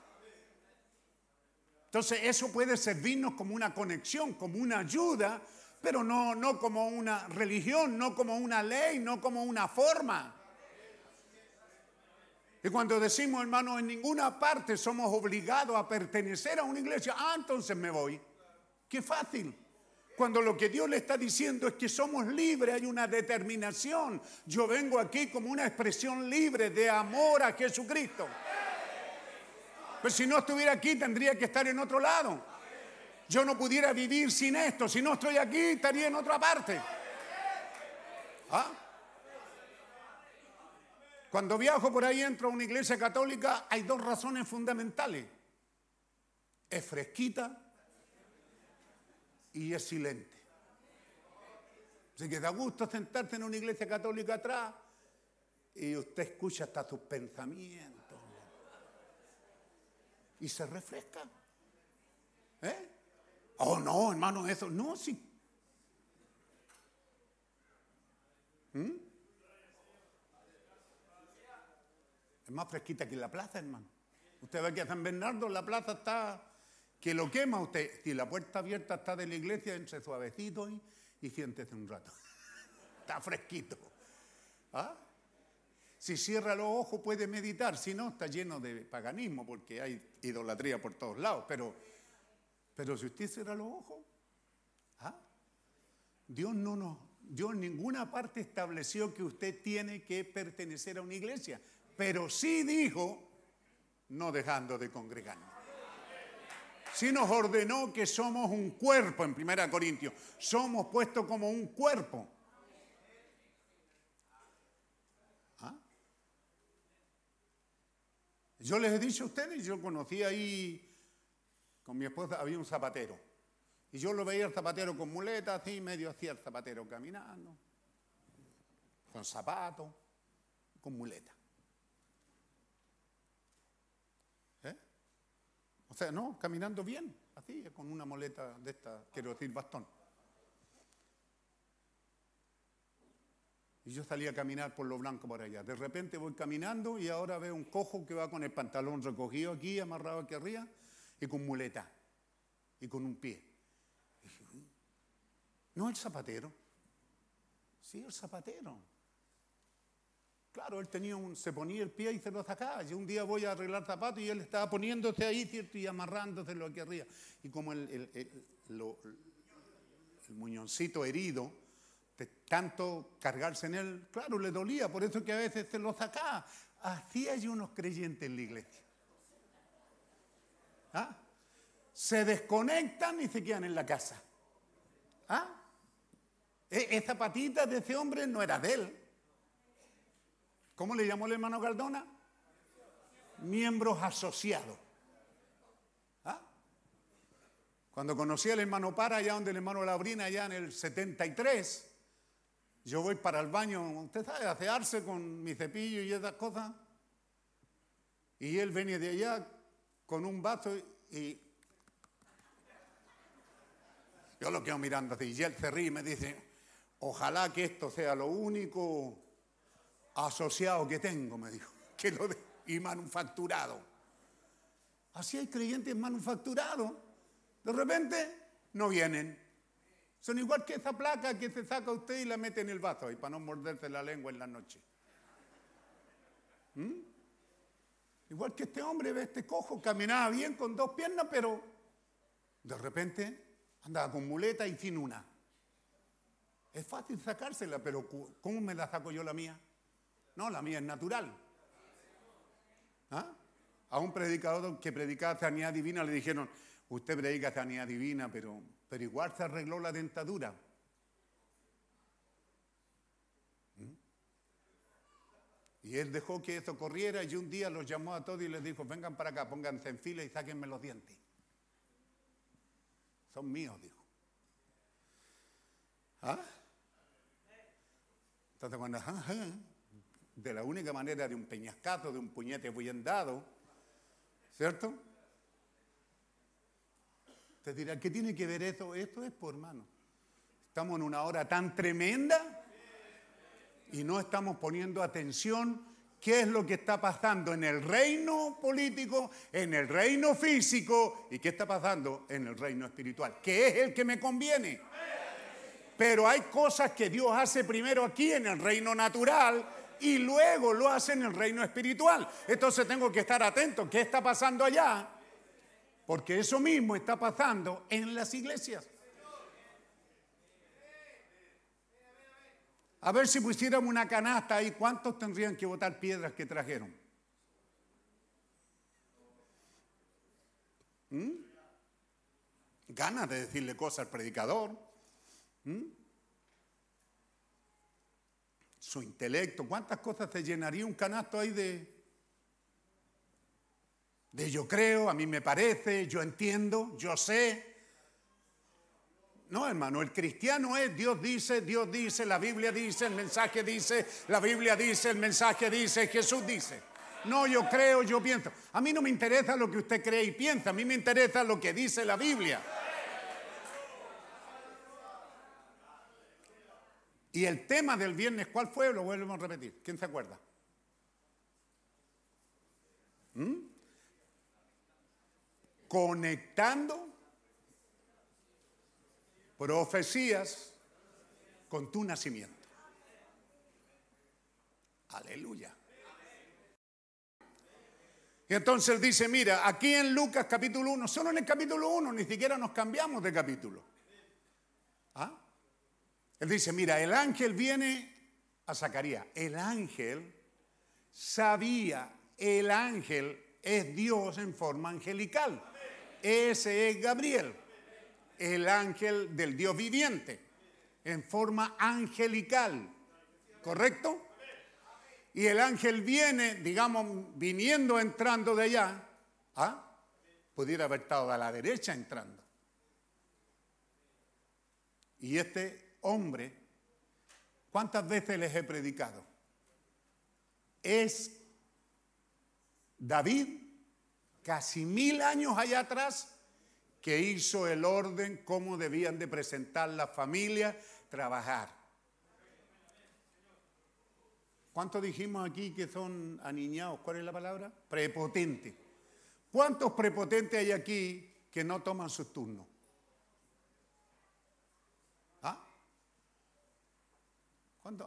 Entonces eso puede servirnos como una conexión, como una ayuda, pero no, no como una religión, no como una ley, no como una forma. Y cuando decimos, hermano, en ninguna parte somos obligados a pertenecer a una iglesia, ah, entonces me voy. Qué fácil. Cuando lo que Dios le está diciendo es que somos libres, hay una determinación. Yo vengo aquí como una expresión libre de amor a Jesucristo. Pero si no estuviera aquí, tendría que estar en otro lado. Yo no pudiera vivir sin esto. Si no estoy aquí, estaría en otra parte. ¿Ah? Cuando viajo por ahí, entro a una iglesia católica, hay dos razones fundamentales. Es fresquita y es silente. Así que da gusto sentarte en una iglesia católica atrás y usted escucha hasta sus pensamientos y se refresca. ¿Eh? Oh, no, hermano, eso. No, sí. ¿Mm? Más fresquita que en la plaza, hermano. Usted ve que San Bernardo la plaza está que lo quema usted. Si la puerta abierta está de la iglesia, entre suavecito y, y siéntese un rato. está fresquito. ¿Ah? Si cierra los ojos puede meditar, si no está lleno de paganismo porque hay idolatría por todos lados. Pero, pero si usted cierra los ojos, ¿ah? Dios no nos, Dios en ninguna parte estableció que usted tiene que pertenecer a una iglesia, pero sí dijo no dejando de congregarnos. Sí nos ordenó que somos un cuerpo en 1 Corintios, somos puestos como un cuerpo. ¿Ah? Yo les he dicho a ustedes, yo conocí ahí, con mi esposa había un zapatero. Y yo lo veía el zapatero con muleta, así, medio hacía el zapatero caminando, con zapatos, con muleta. O sea, no, caminando bien, así, con una muleta de esta, quiero decir, bastón. Y yo salí a caminar por lo blanco por allá. De repente voy caminando y ahora veo un cojo que va con el pantalón recogido aquí, amarrado aquí arriba, y con muleta, y con un pie. Y dije, "Mm, no el zapatero. Sí, el zapatero. Claro, él tenía un, se ponía el pie y se lo sacaba. Yo un día voy a arreglar zapatos y él estaba poniéndose ahí, ¿cierto? Y amarrándoselo aquí arriba. Y como lo- el muñoncito herido, de tanto cargarse en él, claro, le dolía, por eso que a veces se lo sacaba. Así hay unos creyentes en la iglesia. ¿Ah? Se desconectan y se quedan en la casa. ¿Ah? E- Esa patita de ese hombre no era de él. ¿Cómo le llamó el hermano Cardona? Miembros asociados. ¿Ah? Cuando conocí al hermano Para, allá donde el hermano Labrina, allá en el 73, yo voy para el baño, usted sabe, asearse con mi cepillo y esas cosas. Y él venía de allá con un vaso y yo lo quedo mirando así. Y él se ríe y me dice, ojalá que esto sea lo único asociado que tengo, me dijo, que lo y manufacturado. Así hay creyentes manufacturados. De repente no vienen. Son igual que esa placa que se saca usted y la mete en el vaso y para no morderse la lengua en la noche. ¿Mm? Igual que este hombre, ve este cojo, caminaba bien con dos piernas, pero de repente andaba con muleta y sin una. Es fácil sacársela, pero ¿cómo me la saco yo la mía? No, la mía es natural. ¿Ah? A un predicador que predicaba sanidad divina le dijeron, usted predica sanidad divina, pero, pero igual se arregló la dentadura. ¿Mm? Y él dejó que eso corriera y un día los llamó a todos y les dijo, vengan para acá, pónganse en fila y sáquenme los dientes. Son míos, dijo. ¿Ah? Entonces cuando, de la única manera de un peñascazo, de un puñete bien ¿cierto? Te dirá, ¿qué tiene que ver eso? Esto es por hermano. Estamos en una hora tan tremenda y no estamos poniendo atención qué es lo que está pasando en el reino político, en el reino físico y qué está pasando en el reino espiritual, que es el que me conviene. Pero hay cosas que Dios hace primero aquí en el reino natural y luego lo hace en el reino espiritual. Entonces tengo que estar atento, ¿qué está pasando allá? Porque eso mismo está pasando en las iglesias. A ver si pusiéramos una canasta ahí, ¿cuántos tendrían que botar piedras que trajeron? ¿Mm? Ganas de decirle cosas al predicador. ¿Mm? Su intelecto, ¿cuántas cosas se llenaría un canasto ahí de, de yo creo, a mí me parece, yo entiendo, yo sé? No, hermano, el cristiano es Dios dice, Dios dice, la Biblia dice, el mensaje dice, la Biblia dice, el mensaje dice, Jesús dice. No, yo creo, yo pienso. A mí no me interesa lo que usted cree y piensa, a mí me interesa lo que dice la Biblia. Y el tema del viernes, ¿cuál fue? Lo volvemos a repetir. ¿Quién se acuerda? ¿Mm? conectando profecías con tu nacimiento. Aleluya. Y entonces dice, mira, aquí en Lucas capítulo 1, solo en el capítulo 1, ni siquiera nos cambiamos de capítulo. Él dice, mira, el ángel viene a Zacarías. El ángel sabía, el ángel es Dios en forma angelical. Ese es Gabriel, el ángel del Dios viviente, en forma angelical. ¿Correcto? Y el ángel viene, digamos, viniendo, entrando de allá. ¿ah? Pudiera haber estado a la derecha entrando. Y este hombre, ¿cuántas veces les he predicado? Es David, casi mil años allá atrás, que hizo el orden, cómo debían de presentar la familia, trabajar. ¿Cuántos dijimos aquí que son aniñados? ¿Cuál es la palabra? Prepotentes. ¿Cuántos prepotentes hay aquí que no toman sus turnos?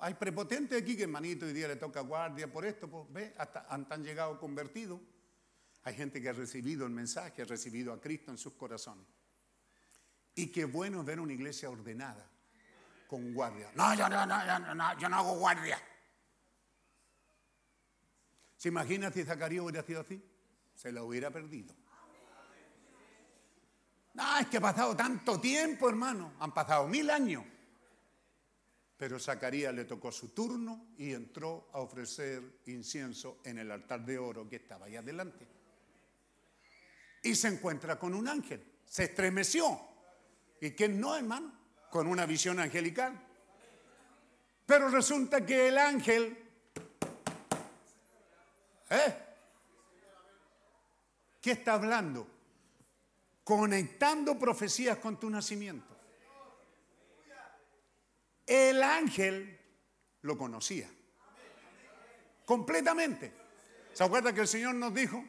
Hay prepotentes aquí que hermanito hoy día le toca guardia por esto, pues ve, hasta han, han llegado convertidos. Hay gente que ha recibido el mensaje, ha recibido a Cristo en sus corazones. Y qué bueno es ver una iglesia ordenada, con guardia. No, yo no, yo no, yo no hago guardia. ¿Se imagina si Zacarías hubiera sido así? Se lo hubiera perdido. No, es que ha pasado tanto tiempo, hermano. Han pasado mil años. Pero Zacarías le tocó su turno y entró a ofrecer incienso en el altar de oro que estaba ahí adelante. Y se encuentra con un ángel. Se estremeció. ¿Y quién no, hermano? Con una visión angelical. Pero resulta que el ángel ¿Eh? ¿Qué está hablando? Conectando profecías con tu nacimiento. El ángel lo conocía. Completamente. ¿Se acuerda que el Señor nos dijo?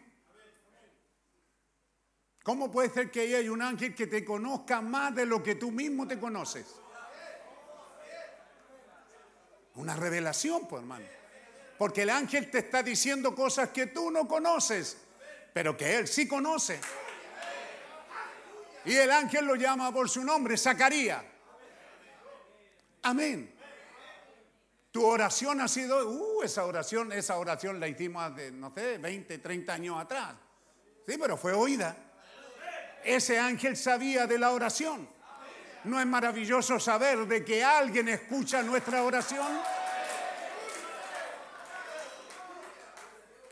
¿Cómo puede ser que haya un ángel que te conozca más de lo que tú mismo te conoces? Una revelación, pues hermano. Porque el ángel te está diciendo cosas que tú no conoces, pero que él sí conoce. Y el ángel lo llama por su nombre, Zacarías. Amén. Tu oración ha sido, uh, esa oración, esa oración la hicimos hace, no sé, 20, 30 años atrás. Sí, pero fue oída. Ese ángel sabía de la oración. ¿No es maravilloso saber de que alguien escucha nuestra oración?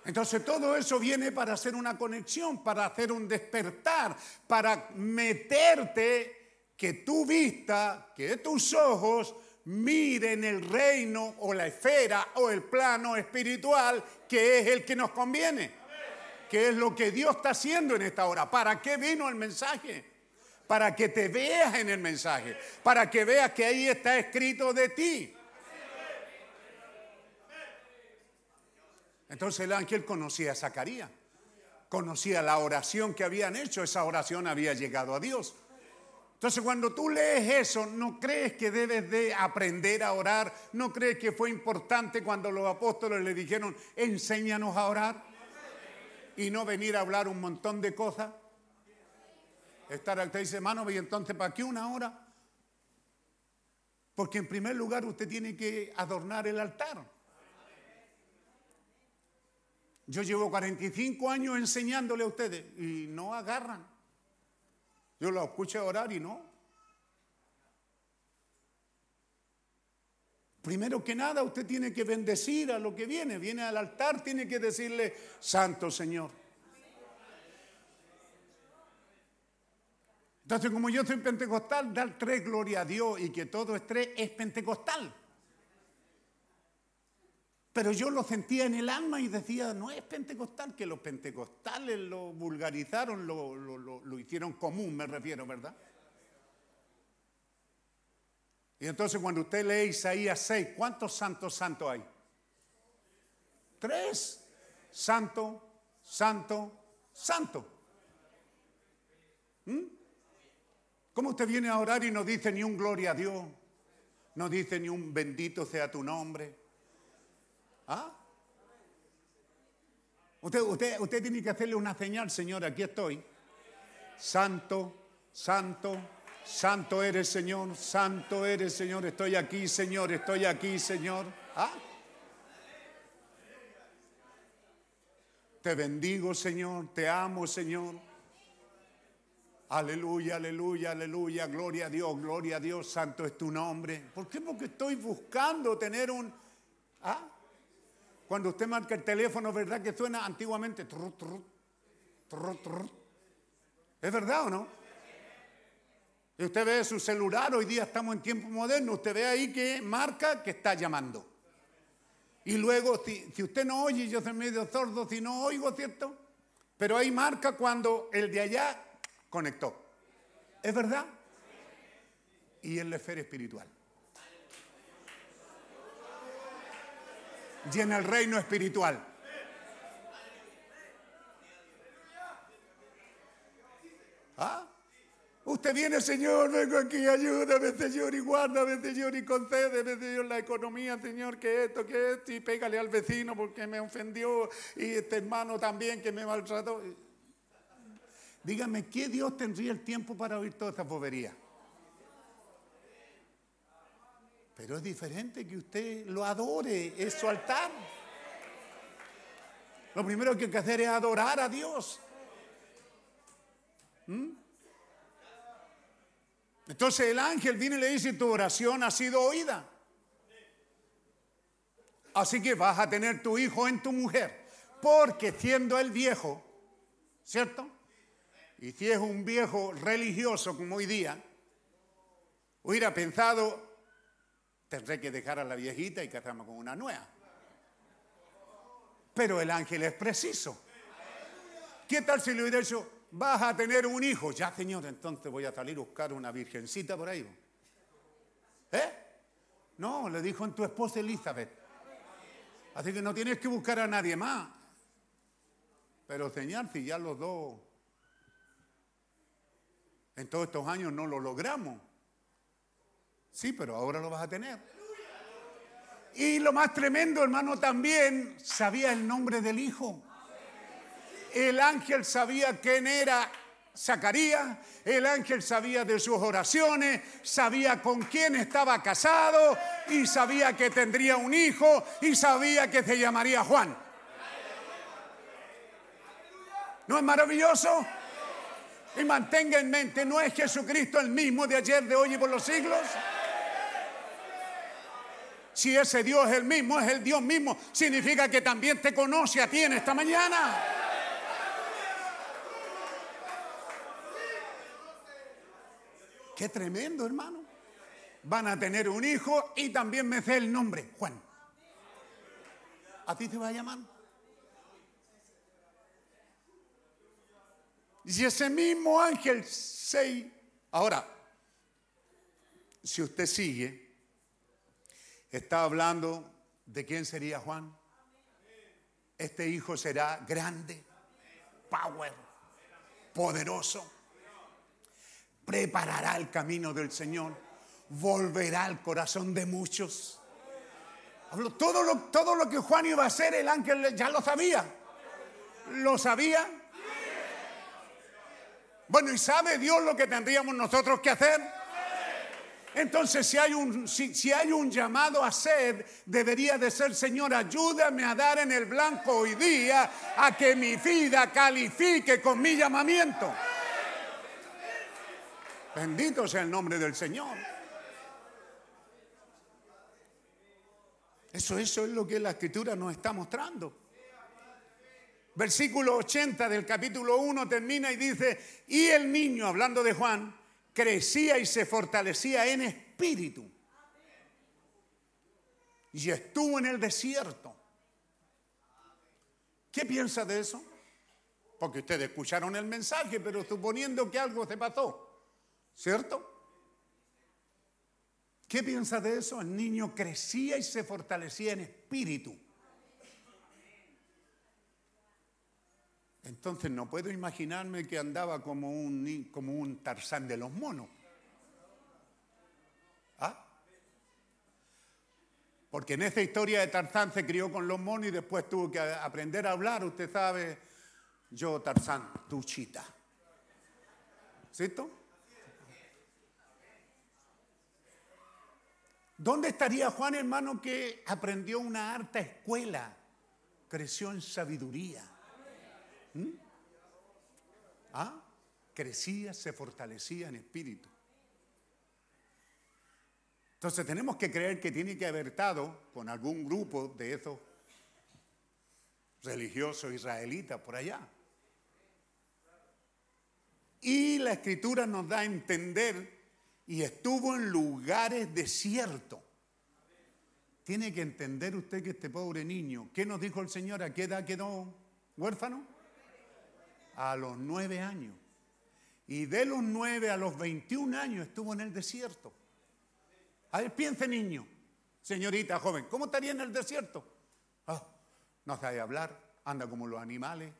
Entonces todo eso viene para hacer una conexión, para hacer un despertar, para meterte que tu vista, que tus ojos miren el reino o la esfera o el plano espiritual que es el que nos conviene, que es lo que Dios está haciendo en esta hora. ¿Para qué vino el mensaje? Para que te veas en el mensaje, para que veas que ahí está escrito de ti. Entonces el ángel conocía a Zacarías, conocía la oración que habían hecho, esa oración había llegado a Dios. Entonces cuando tú lees eso, no crees que debes de aprender a orar, no crees que fue importante cuando los apóstoles le dijeron, enséñanos a orar y no venir a hablar un montón de cosas. Estar usted dice, hermano, y entonces, ¿para qué una hora? Porque en primer lugar usted tiene que adornar el altar. Yo llevo 45 años enseñándole a ustedes y no agarran. Yo lo escucho orar y no. Primero que nada, usted tiene que bendecir a lo que viene. Viene al altar, tiene que decirle, Santo Señor. Entonces, como yo soy pentecostal, dar tres gloria a Dios y que todo es tres es pentecostal. Pero yo lo sentía en el alma y decía, no es pentecostal, que los pentecostales lo vulgarizaron, lo, lo, hicieron común, me refiero, ¿verdad? Y entonces cuando usted lee Isaías 6, ¿cuántos santos santos hay? Tres. Santo, santo, santo. ¿Mm? ¿Cómo usted viene a orar y no dice ni un gloria a Dios? No dice ni un bendito sea tu nombre. ¿Ah? Usted, usted, usted tiene que hacerle una señal, Señor, aquí estoy. Santo, santo, santo eres, Señor, santo eres, Señor. Estoy aquí, Señor, estoy aquí, Señor. ¿Ah? Te bendigo, Señor, te amo, Señor. Aleluya, aleluya, aleluya, gloria a Dios, gloria a Dios, santo es tu nombre. ¿Por qué? Porque estoy buscando tener un... ¿Ah? Cuando usted marca el teléfono, ¿verdad que suena antiguamente? Trut, trut, trut. ¿Es verdad o no? Y usted ve su celular, hoy día estamos en tiempo moderno, usted ve ahí que marca que está llamando. Y luego, si, si usted no oye, yo soy medio sordo, si no oigo, ¿cierto? Pero ahí marca cuando el de allá conectó. ¿Es verdad? Y en la esfera espiritual. Y en el reino espiritual. ¿Ah? Usted viene, Señor, vengo aquí, ayúdame, Señor, y guárdame, Señor, y concédeme, Señor, la economía, Señor, que esto, que esto, y pégale al vecino porque me ofendió, y este hermano también que me maltrató. Dígame, ¿qué Dios tendría el tiempo para oír toda esta bobería? Pero es diferente que usted lo adore, es su altar. Lo primero que hay que hacer es adorar a Dios. ¿Mm? Entonces el ángel viene y le dice, tu oración ha sido oída. Así que vas a tener tu hijo en tu mujer, porque siendo él viejo, ¿cierto? Y si es un viejo religioso como hoy día, hubiera pensado, tendré que dejar a la viejita y casarme con una nueva. Pero el ángel es preciso. ¿Qué tal si le hubiera dicho, vas a tener un hijo? Ya, señor, entonces voy a salir a buscar una virgencita por ahí. ¿Eh? No, le dijo en tu esposa Elizabeth. Así que no tienes que buscar a nadie más. Pero señor, si ya los dos en todos estos años no lo logramos. Sí, pero ahora lo vas a tener. Y lo más tremendo, hermano, también sabía el nombre del hijo. El ángel sabía quién era Zacarías, el ángel sabía de sus oraciones, sabía con quién estaba casado y sabía que tendría un hijo y sabía que se llamaría Juan. ¿No es maravilloso? Y mantenga en mente, ¿no es Jesucristo el mismo de ayer, de hoy y por los siglos? Si ese Dios es el mismo, es el Dios mismo, significa que también te conoce a ti en esta mañana. Qué tremendo, hermano. Van a tener un hijo y también me sé el nombre, Juan. ¿A ti te va a llamar? Y ese mismo ángel 6. Ahora, si usted sigue, está hablando de quién sería Juan. Este hijo será grande, power, poderoso. Preparará el camino del Señor. Volverá al corazón de muchos. Todo lo, todo lo que Juan iba a hacer, el ángel ya lo sabía. ¿Lo sabía? Bueno, ¿y sabe Dios lo que tendríamos nosotros que hacer? Entonces, si hay, un, si, hay un llamado a ser, debería de ser, Señor, ayúdame a dar en el blanco hoy día a que mi vida califique con mi llamamiento. Bendito sea el nombre del Señor. Eso, eso es lo que la escritura nos está mostrando. Versículo 80 del capítulo 1 termina y dice, y el niño, hablando de Juan, crecía y se fortalecía en espíritu. Y estuvo en el desierto. ¿Qué piensa de eso? Porque ustedes escucharon el mensaje, pero suponiendo que algo se pasó, ¿cierto? ¿Qué piensa de eso? El niño crecía y se fortalecía en espíritu. Entonces no puedo imaginarme que andaba como un, como un tarzán de los monos. ¿Ah? Porque en esta historia de Tarzán se crió con los monos y después tuvo que aprender a hablar. Usted sabe, yo Tarzán, tú chita. ¿Cierto? ¿Dónde estaría Juan, hermano, que aprendió una harta escuela? Creció en sabiduría. ¿Mm? ¿Ah? Crecía, se fortalecía en espíritu. Entonces tenemos que creer que tiene que haber estado con algún grupo de esos religiosos israelitas por allá. Y la escritura nos da a entender, y estuvo en lugares desiertos. Tiene que entender usted que este pobre niño, ¿qué nos dijo el Señor? ¿A qué edad quedó huérfano? A los nueve años. Y de los nueve a los 21 años estuvo en el desierto. A ver, piense niño, señorita joven, ¿cómo estaría en el desierto? Ah, no sabe hablar, anda como los animales,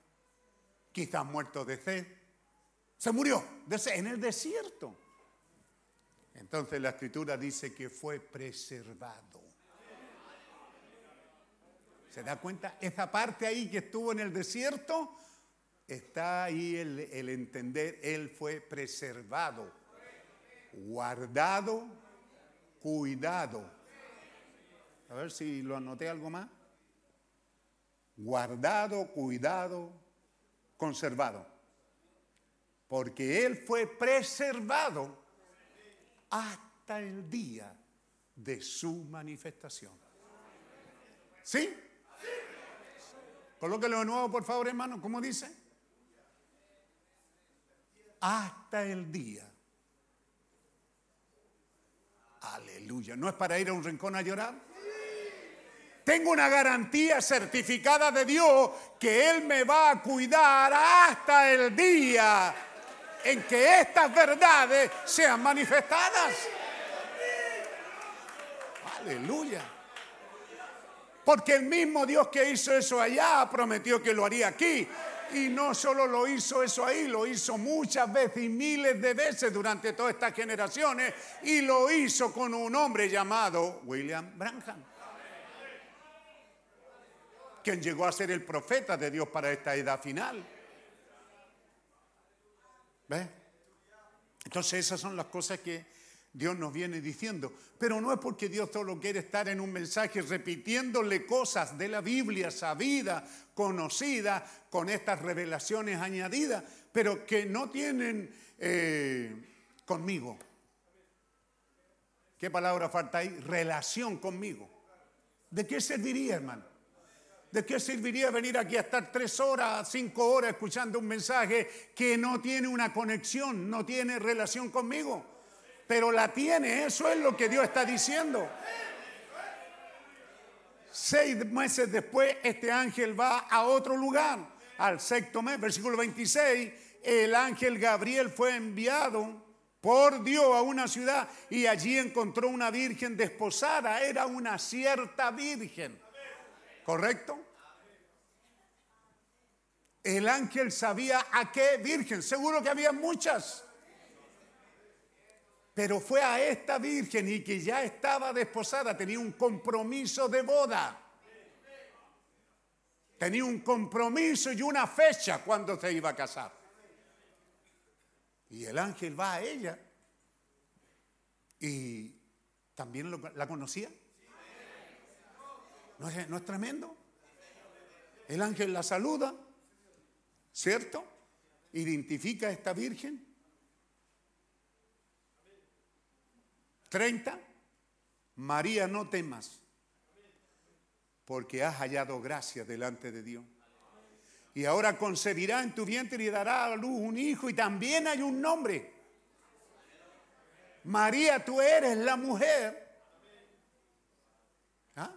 quizás muerto de sed. Se murió de sed en el desierto. Entonces la escritura dice que fue preservado. ¿Se da cuenta? Esa parte ahí que estuvo en el desierto, está ahí el, entender, él fue preservado, guardado, cuidado. A ver si lo anoté algo más. Guardado, cuidado, conservado. Porque él fue preservado hasta el día de su manifestación. ¿Sí? Colóquelo de nuevo, por favor, hermano. ¿Cómo dice? Hasta el día. Aleluya. ¿No es para ir a un rincón a llorar? Tengo una garantía certificada de Dios que Él me va a cuidar hasta el día en que estas verdades sean manifestadas. Aleluya. Porque el mismo Dios que hizo eso allá prometió que lo haría aquí. Y no solo lo hizo eso ahí, lo hizo muchas veces y miles de veces durante todas estas generaciones. Y lo hizo con un hombre llamado William Branham. Quien llegó a ser el profeta de Dios para esta edad final. ¿Ves? Entonces esas son las cosas que Dios nos viene diciendo. Pero no es porque Dios solo quiere estar en un mensaje repitiéndole cosas de la Biblia sabida, conocida, con estas revelaciones añadidas, pero que no tienen eh, conmigo. ¿Qué palabra falta ahí? Relación conmigo. ¿De qué serviría, hermano? ¿De qué serviría venir aquí a estar tres horas, cinco horas escuchando un mensaje que no tiene una conexión, no tiene relación conmigo? Pero la tiene, eso es lo que Dios está diciendo. Seis meses después, este ángel va a otro lugar, al sexto mes, versículo 26. El ángel Gabriel fue enviado por Dios a una ciudad y allí encontró una virgen desposada. Era una cierta virgen. ¿Correcto? El ángel sabía a qué virgen. Seguro que había muchas. Pero fue a esta virgen y que ya estaba desposada, tenía un compromiso de boda. Tenía un compromiso y una fecha cuando se iba a casar. Y el ángel va a ella. Y también la conocía. ¿No es, no es tremendo? El ángel la saluda, ¿cierto? Identifica a esta virgen. 30. María, no temas, porque has hallado gracia delante de Dios. Y ahora concebirá en tu vientre y dará a luz un hijo y también hay un nombre. María, tú eres la mujer. ¿Ah?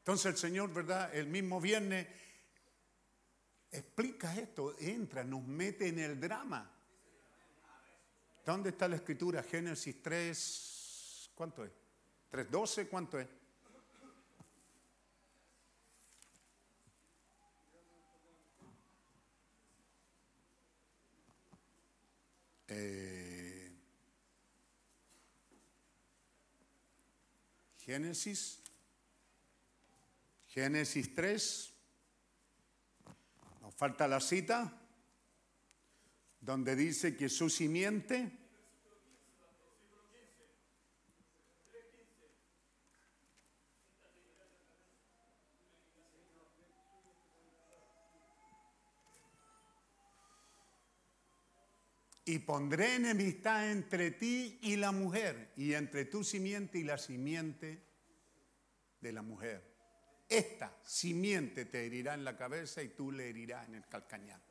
Entonces el Señor, ¿verdad? El mismo viernes explica esto, entra, nos mete en el drama. ¿Dónde está la escritura? Génesis 3, ¿cuánto es? 3.12, ¿cuánto es? Eh, Génesis, Génesis 3, nos falta la cita donde dice que su simiente Y pondré enemistad entre ti y la mujer, y entre tu simiente y la simiente de la mujer. Esta simiente te herirá en la cabeza y tú le herirás en el calcañar.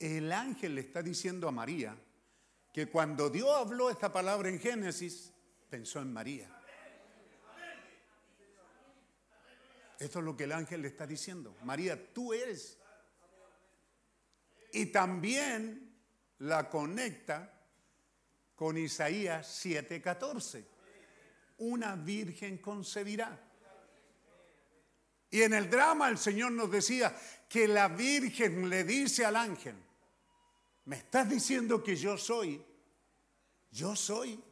El ángel le está diciendo a María que cuando Dios habló esta palabra en Génesis, pensó en María. Esto es lo que el ángel le está diciendo. María, tú eres. Y también la conecta con Isaías 7:14. Una virgen concebirá. Y en el drama el Señor nos decía que la virgen le dice al ángel, me estás diciendo que yo soy, yo soy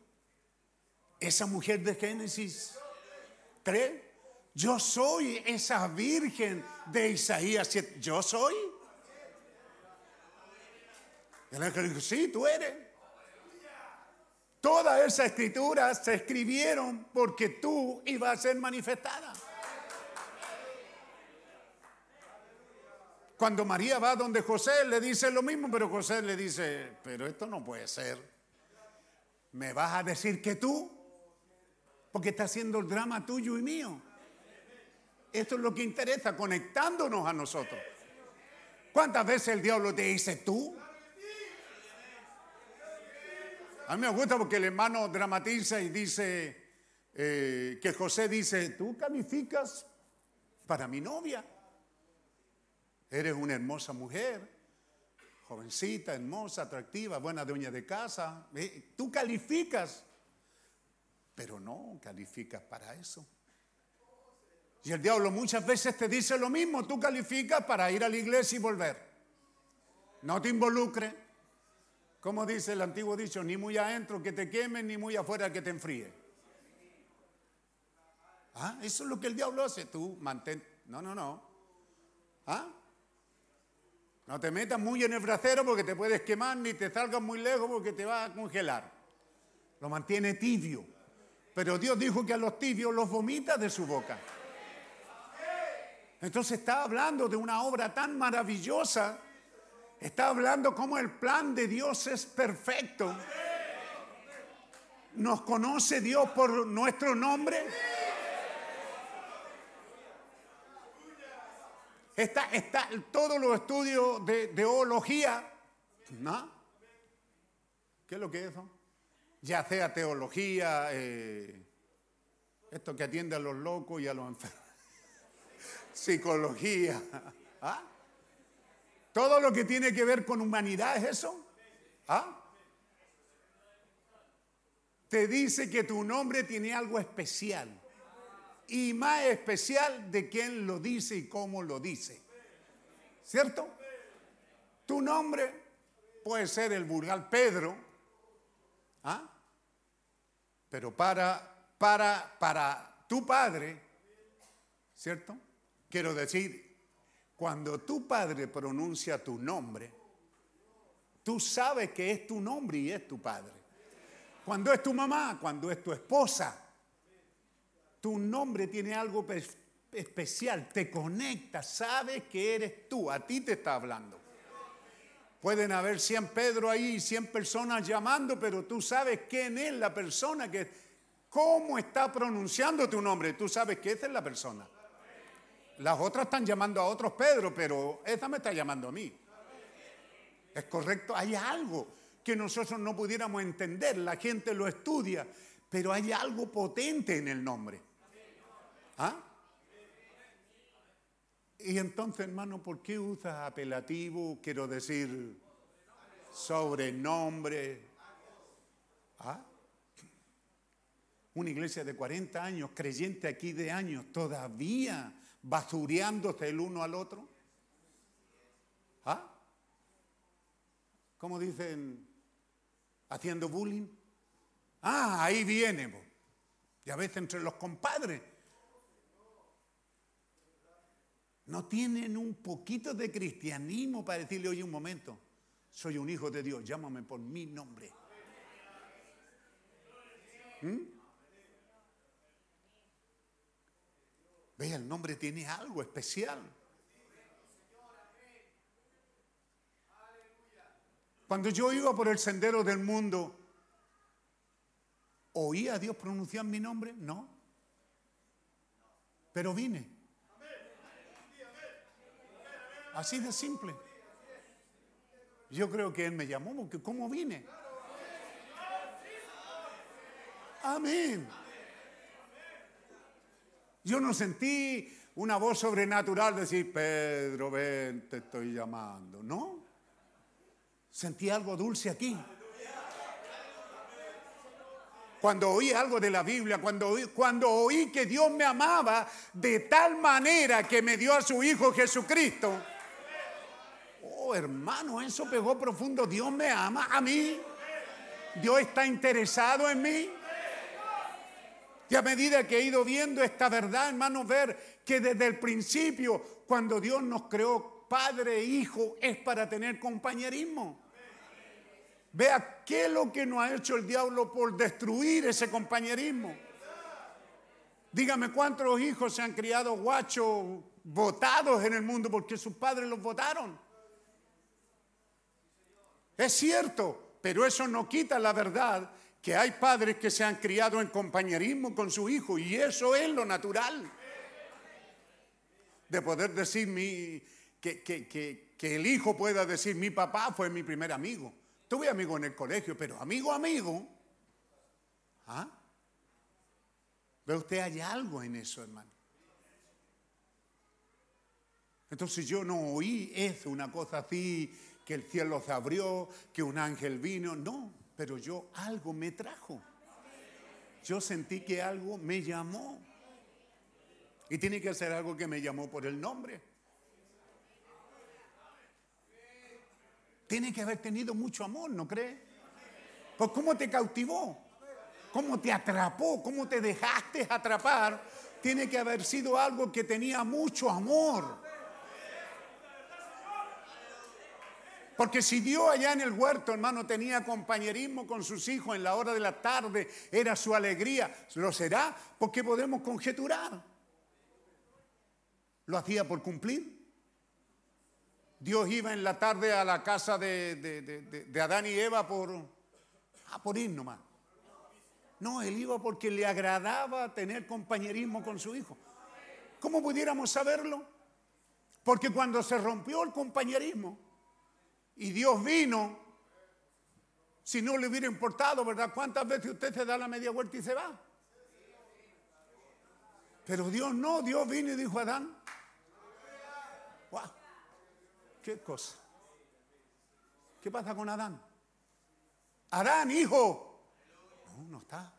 esa mujer de Génesis 3, yo soy esa virgen de Isaías 7, yo soy. El ángel dijo, sí, tú eres. Todas esas escrituras se escribieron porque tú ibas a ser manifestada. Cuando María va donde José le dice lo mismo, pero José le dice, pero esto no puede ser. ¿Me vas a decir que tú? Porque está haciendo el drama tuyo y mío. Esto es lo que interesa, conectándonos a nosotros. ¿Cuántas veces el diablo te dice tú? A mí me gusta porque el hermano dramatiza y dice eh, que José dice, tú calificas para mi novia. Eres una hermosa mujer, jovencita, hermosa, atractiva, buena dueña de casa. Eh, Tú calificas, pero no calificas para eso. Y el diablo muchas veces te dice lo mismo, tú calificas para ir a la iglesia y volver. No te involucres. Como dice el antiguo dicho, ni muy adentro que te quemen, ni muy afuera que te enfríe. ¿Ah? Eso es lo que el diablo hace. Tú mantén. No, no, no. ¿Ah? No te metas muy en el bracero porque te puedes quemar, ni te salgas muy lejos porque te va a congelar. Lo mantiene tibio. Pero Dios dijo que a los tibios los vomita de su boca. Entonces está hablando de una obra tan maravillosa. Está hablando cómo el plan de Dios es perfecto. ¿Nos conoce Dios por nuestro nombre? Está, está todos los estudios de, teología, ¿no? ¿Qué es lo que es eso? Ya sea teología, eh, esto que atiende a los locos y a los enfermos, psicología, ¿ah? Todo lo que tiene que ver con humanidad es eso, ¿ah? Te dice que tu nombre tiene algo especial y más especial de quién lo dice y cómo lo dice. ¿Cierto? Tu nombre puede ser el vulgar Pedro, ¿ah? pero para, para, para tu padre, ¿cierto? Quiero decir, cuando tu padre pronuncia tu nombre, tú sabes que es tu nombre y es tu padre. Cuando es tu mamá, cuando es tu esposa, tu nombre tiene algo especial, te conecta, sabes que eres tú, a ti te está hablando. Pueden haber 100 Pedro ahí, 100 personas llamando, pero tú sabes quién es la persona que, cómo está pronunciando tu nombre, tú sabes que esa es la persona. Las otras están llamando a otros Pedro, pero esta me está llamando a mí. Es correcto, hay algo que nosotros no pudiéramos entender, la gente lo estudia, pero hay algo potente en el nombre. ¿Ah? Y entonces, hermano, ¿por qué usas apelativo? Quiero decir, sobrenombre. ¿Ah? Una iglesia de 40 años, creyente aquí de años, todavía basureándose el uno al otro. ¿Ah? Como dicen, haciendo bullying. Ah, ahí viene. Y a veces entre los compadres. No tienen un poquito de cristianismo para decirle, oye, un momento, soy un hijo de Dios, llámame por mi nombre. ¿Mm? Vea, el nombre tiene algo especial. Cuando yo iba por el sendero del mundo, ¿oía a Dios pronunciar mi nombre? No. Pero vine. Así de simple. Yo creo que Él me llamó, porque ¿cómo vine? Amén. Yo no sentí una voz sobrenatural decir, Pedro, ven, te estoy llamando. No. Sentí algo dulce aquí. Cuando oí algo de la Biblia, cuando oí, cuando oí que Dios me amaba de tal manera que me dio a su Hijo Jesucristo. Oh, hermano, eso pegó profundo. Dios me ama a mí. Dios está interesado en mí. Y a medida que he ido viendo esta verdad, hermano, ver que desde el principio, cuando Dios nos creó padre e hijo, es para tener compañerismo. Vea qué es lo que nos ha hecho el diablo por destruir ese compañerismo. Dígame cuántos hijos se han criado guachos, votados en el mundo porque sus padres los votaron. Es cierto, pero eso no quita la verdad que hay padres que se han criado en compañerismo con su hijo y eso es lo natural. De poder decir que, que- que- que el hijo pueda decir mi papá fue mi primer amigo. Tuve amigo en el colegio, pero amigo, amigo. ¿Ah? ¿Ve usted hay algo en eso, hermano? Entonces yo no oí eso, una cosa así, que el cielo se abrió, que un ángel vino, no, pero yo algo me trajo. Yo sentí que algo me llamó. Y tiene que ser algo que me llamó por el nombre. Tiene que haber tenido mucho amor, ¿no cree? Pues ¿cómo te cautivó? ¿Cómo te atrapó? ¿Cómo te dejaste atrapar? Tiene que haber sido algo que tenía mucho amor. Porque si Dios allá en el huerto, hermano, tenía compañerismo con sus hijos en la hora de la tarde, era su alegría, lo será porque podemos conjeturar. ¿Lo hacía por cumplir? Dios iba en la tarde a la casa de, de- de- Adán y Eva por, ah, por ir nomás. No, él iba porque le agradaba tener compañerismo con su hijo. ¿Cómo pudiéramos saberlo? Porque cuando se rompió el compañerismo y Dios vino, si no le hubiera importado, ¿verdad? ¿Cuántas veces usted se da la media vuelta y se va? Pero Dios no, Dios vino y dijo a Adán, ¡Wow! ¿Qué cosa? ¿Qué pasa con Adán? Adán, hijo. No, no está.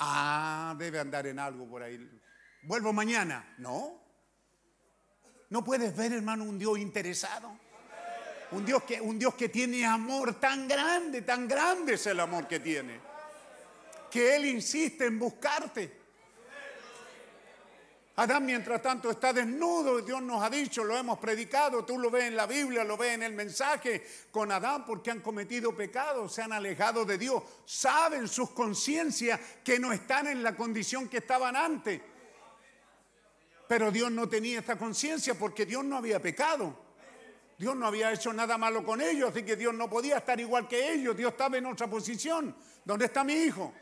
Ah, debe andar en algo por ahí. Vuelvo mañana. No. No puedes ver, hermano, un Dios interesado. Un Dios que, un Dios que tiene amor tan grande, tan grande es el amor que tiene. Que Él insiste en buscarte. Adán, mientras tanto, está desnudo. Dios nos ha dicho, lo hemos predicado. Tú lo ves en la Biblia, lo ves en el mensaje con Adán, porque han cometido pecados, se han alejado de Dios. Saben sus conciencias que no están en la condición que estaban antes. Pero Dios no tenía esta conciencia porque Dios no había pecado. Dios no había hecho nada malo con ellos, así que Dios no podía estar igual que ellos. Dios estaba en otra posición. ¿Dónde está mi hijo?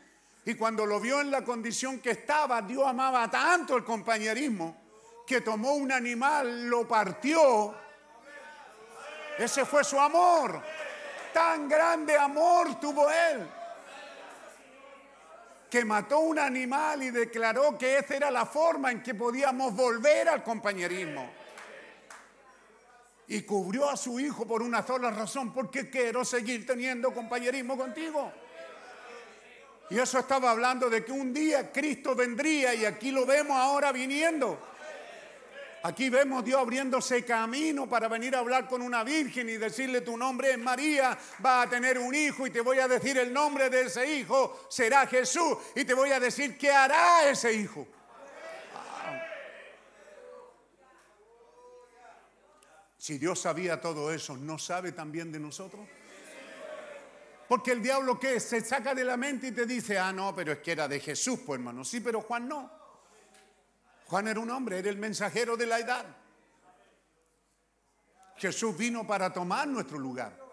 Y cuando lo vio en la condición que estaba, Dios amaba tanto el compañerismo que tomó un animal, lo partió. Ese fue su amor. Tan grande amor tuvo él que mató un animal y declaró que esa era la forma en que podíamos volver al compañerismo. Y cubrió a su hijo por una sola razón, porque quiero seguir teniendo compañerismo contigo. Y eso estaba hablando de que un día Cristo vendría y aquí lo vemos ahora viniendo. Aquí vemos Dios abriéndose camino para venir a hablar con una virgen y decirle tu nombre es María, va a tener un hijo y te voy a decir el nombre de ese hijo, será Jesús y te voy a decir qué hará ese hijo. Si Dios sabía todo eso, ¿no sabe también de nosotros? Porque el diablo que se saca de la mente y te dice, ah, no, pero es que era de Jesús, pues hermano. Sí, pero Juan no. Juan era un hombre, era el mensajero de la edad. Jesús vino para tomar nuestro lugar.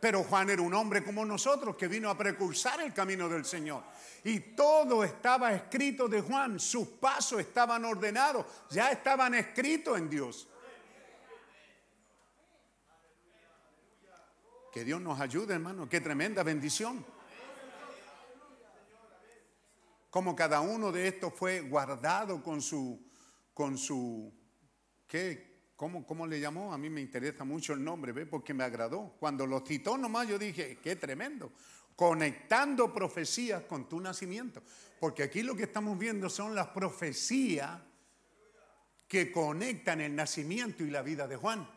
Pero Juan era un hombre como nosotros que vino a precursar el camino del Señor. Y todo estaba escrito de Juan, sus pasos estaban ordenados, ya estaban escritos en Dios. Que Dios nos ayude, hermano. Qué tremenda bendición. Como cada uno de estos fue guardado con su, con su, ¿qué? ¿Cómo, ¿Cómo le llamó? A mí me interesa mucho el nombre, ¿ve? Porque me agradó. Cuando lo citó nomás yo dije, qué tremendo. Conectando profecías con tu nacimiento. Porque aquí lo que estamos viendo son las profecías que conectan el nacimiento y la vida de Juan.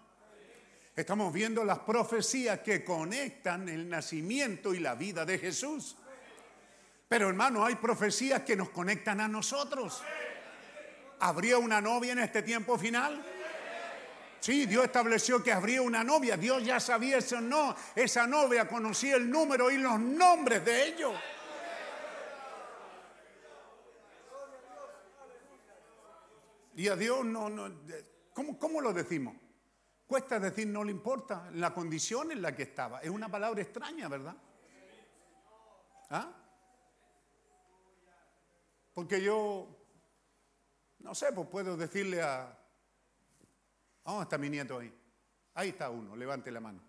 Estamos viendo las profecías que conectan el nacimiento y la vida de Jesús. Pero hermano, hay profecías que nos conectan a nosotros. ¿Habría una novia en este tiempo final? Sí, Dios estableció que habría una novia. Dios ya sabía eso, no. Esa novia conocía el número y los nombres de ellos. Y a Dios no, no ¿cómo, ¿cómo lo decimos? Cuesta decir no le importa la condición en la que estaba. Es una palabra extraña, ¿verdad? ¿Ah? Porque yo, no sé, pues puedo decirle a... ¿Dónde está mi nieto ahí? Ahí está uno, levante la mano.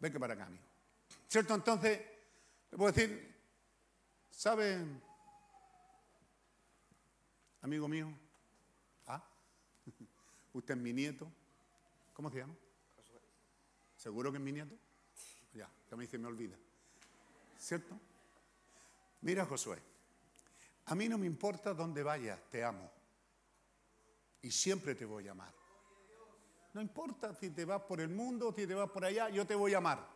Venga para acá, amigo. ¿Cierto? Entonces, le puedo decir, ¿sabe, amigo mío? ¿Ah? ¿Usted es mi nieto? ¿Cómo se llama? ¿Seguro que es mi nieto? Ya, que me dice, me olvida. ¿Cierto? Mira, Josué, a mí no me importa dónde vayas, te amo. Y siempre te voy a amar. No importa si te vas por el mundo, si te vas por allá, yo te voy a amar.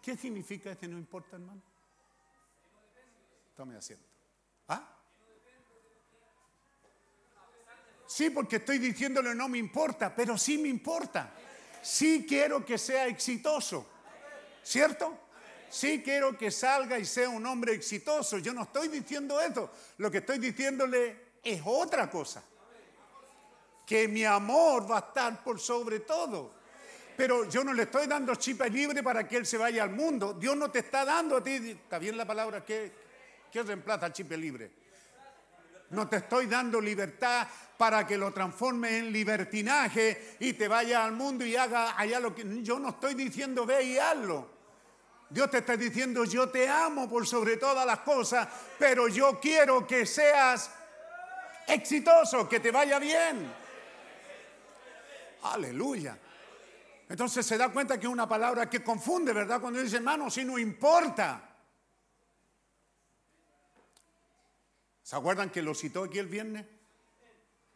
¿Qué significa ese no importa, hermano? Tome asiento. ¿Ah? Sí, porque estoy diciéndole no me importa, pero sí me importa. Sí quiero que sea exitoso. ¿Cierto? Sí quiero que salga y sea un hombre exitoso. Yo no estoy diciendo eso. Lo que estoy diciéndole es otra cosa. Que mi amor va a estar por sobre todo. Pero yo no le estoy dando chipa libre para que él se vaya al mundo. Dios no te está dando a ti. ¿Está bien la palabra? ¿Qué, qué reemplaza chip libre? No te estoy dando libertad para que lo transforme en libertinaje y te vaya al mundo y haga allá lo que... Yo no estoy diciendo ve y hazlo. Dios te está diciendo yo te amo por sobre todas las cosas, pero yo quiero que seas exitoso, que te vaya bien. Aleluya. Entonces se da cuenta que es una palabra que confunde, ¿verdad? Cuando dice hermano, si no importa. ¿Se acuerdan que lo citó aquí el viernes?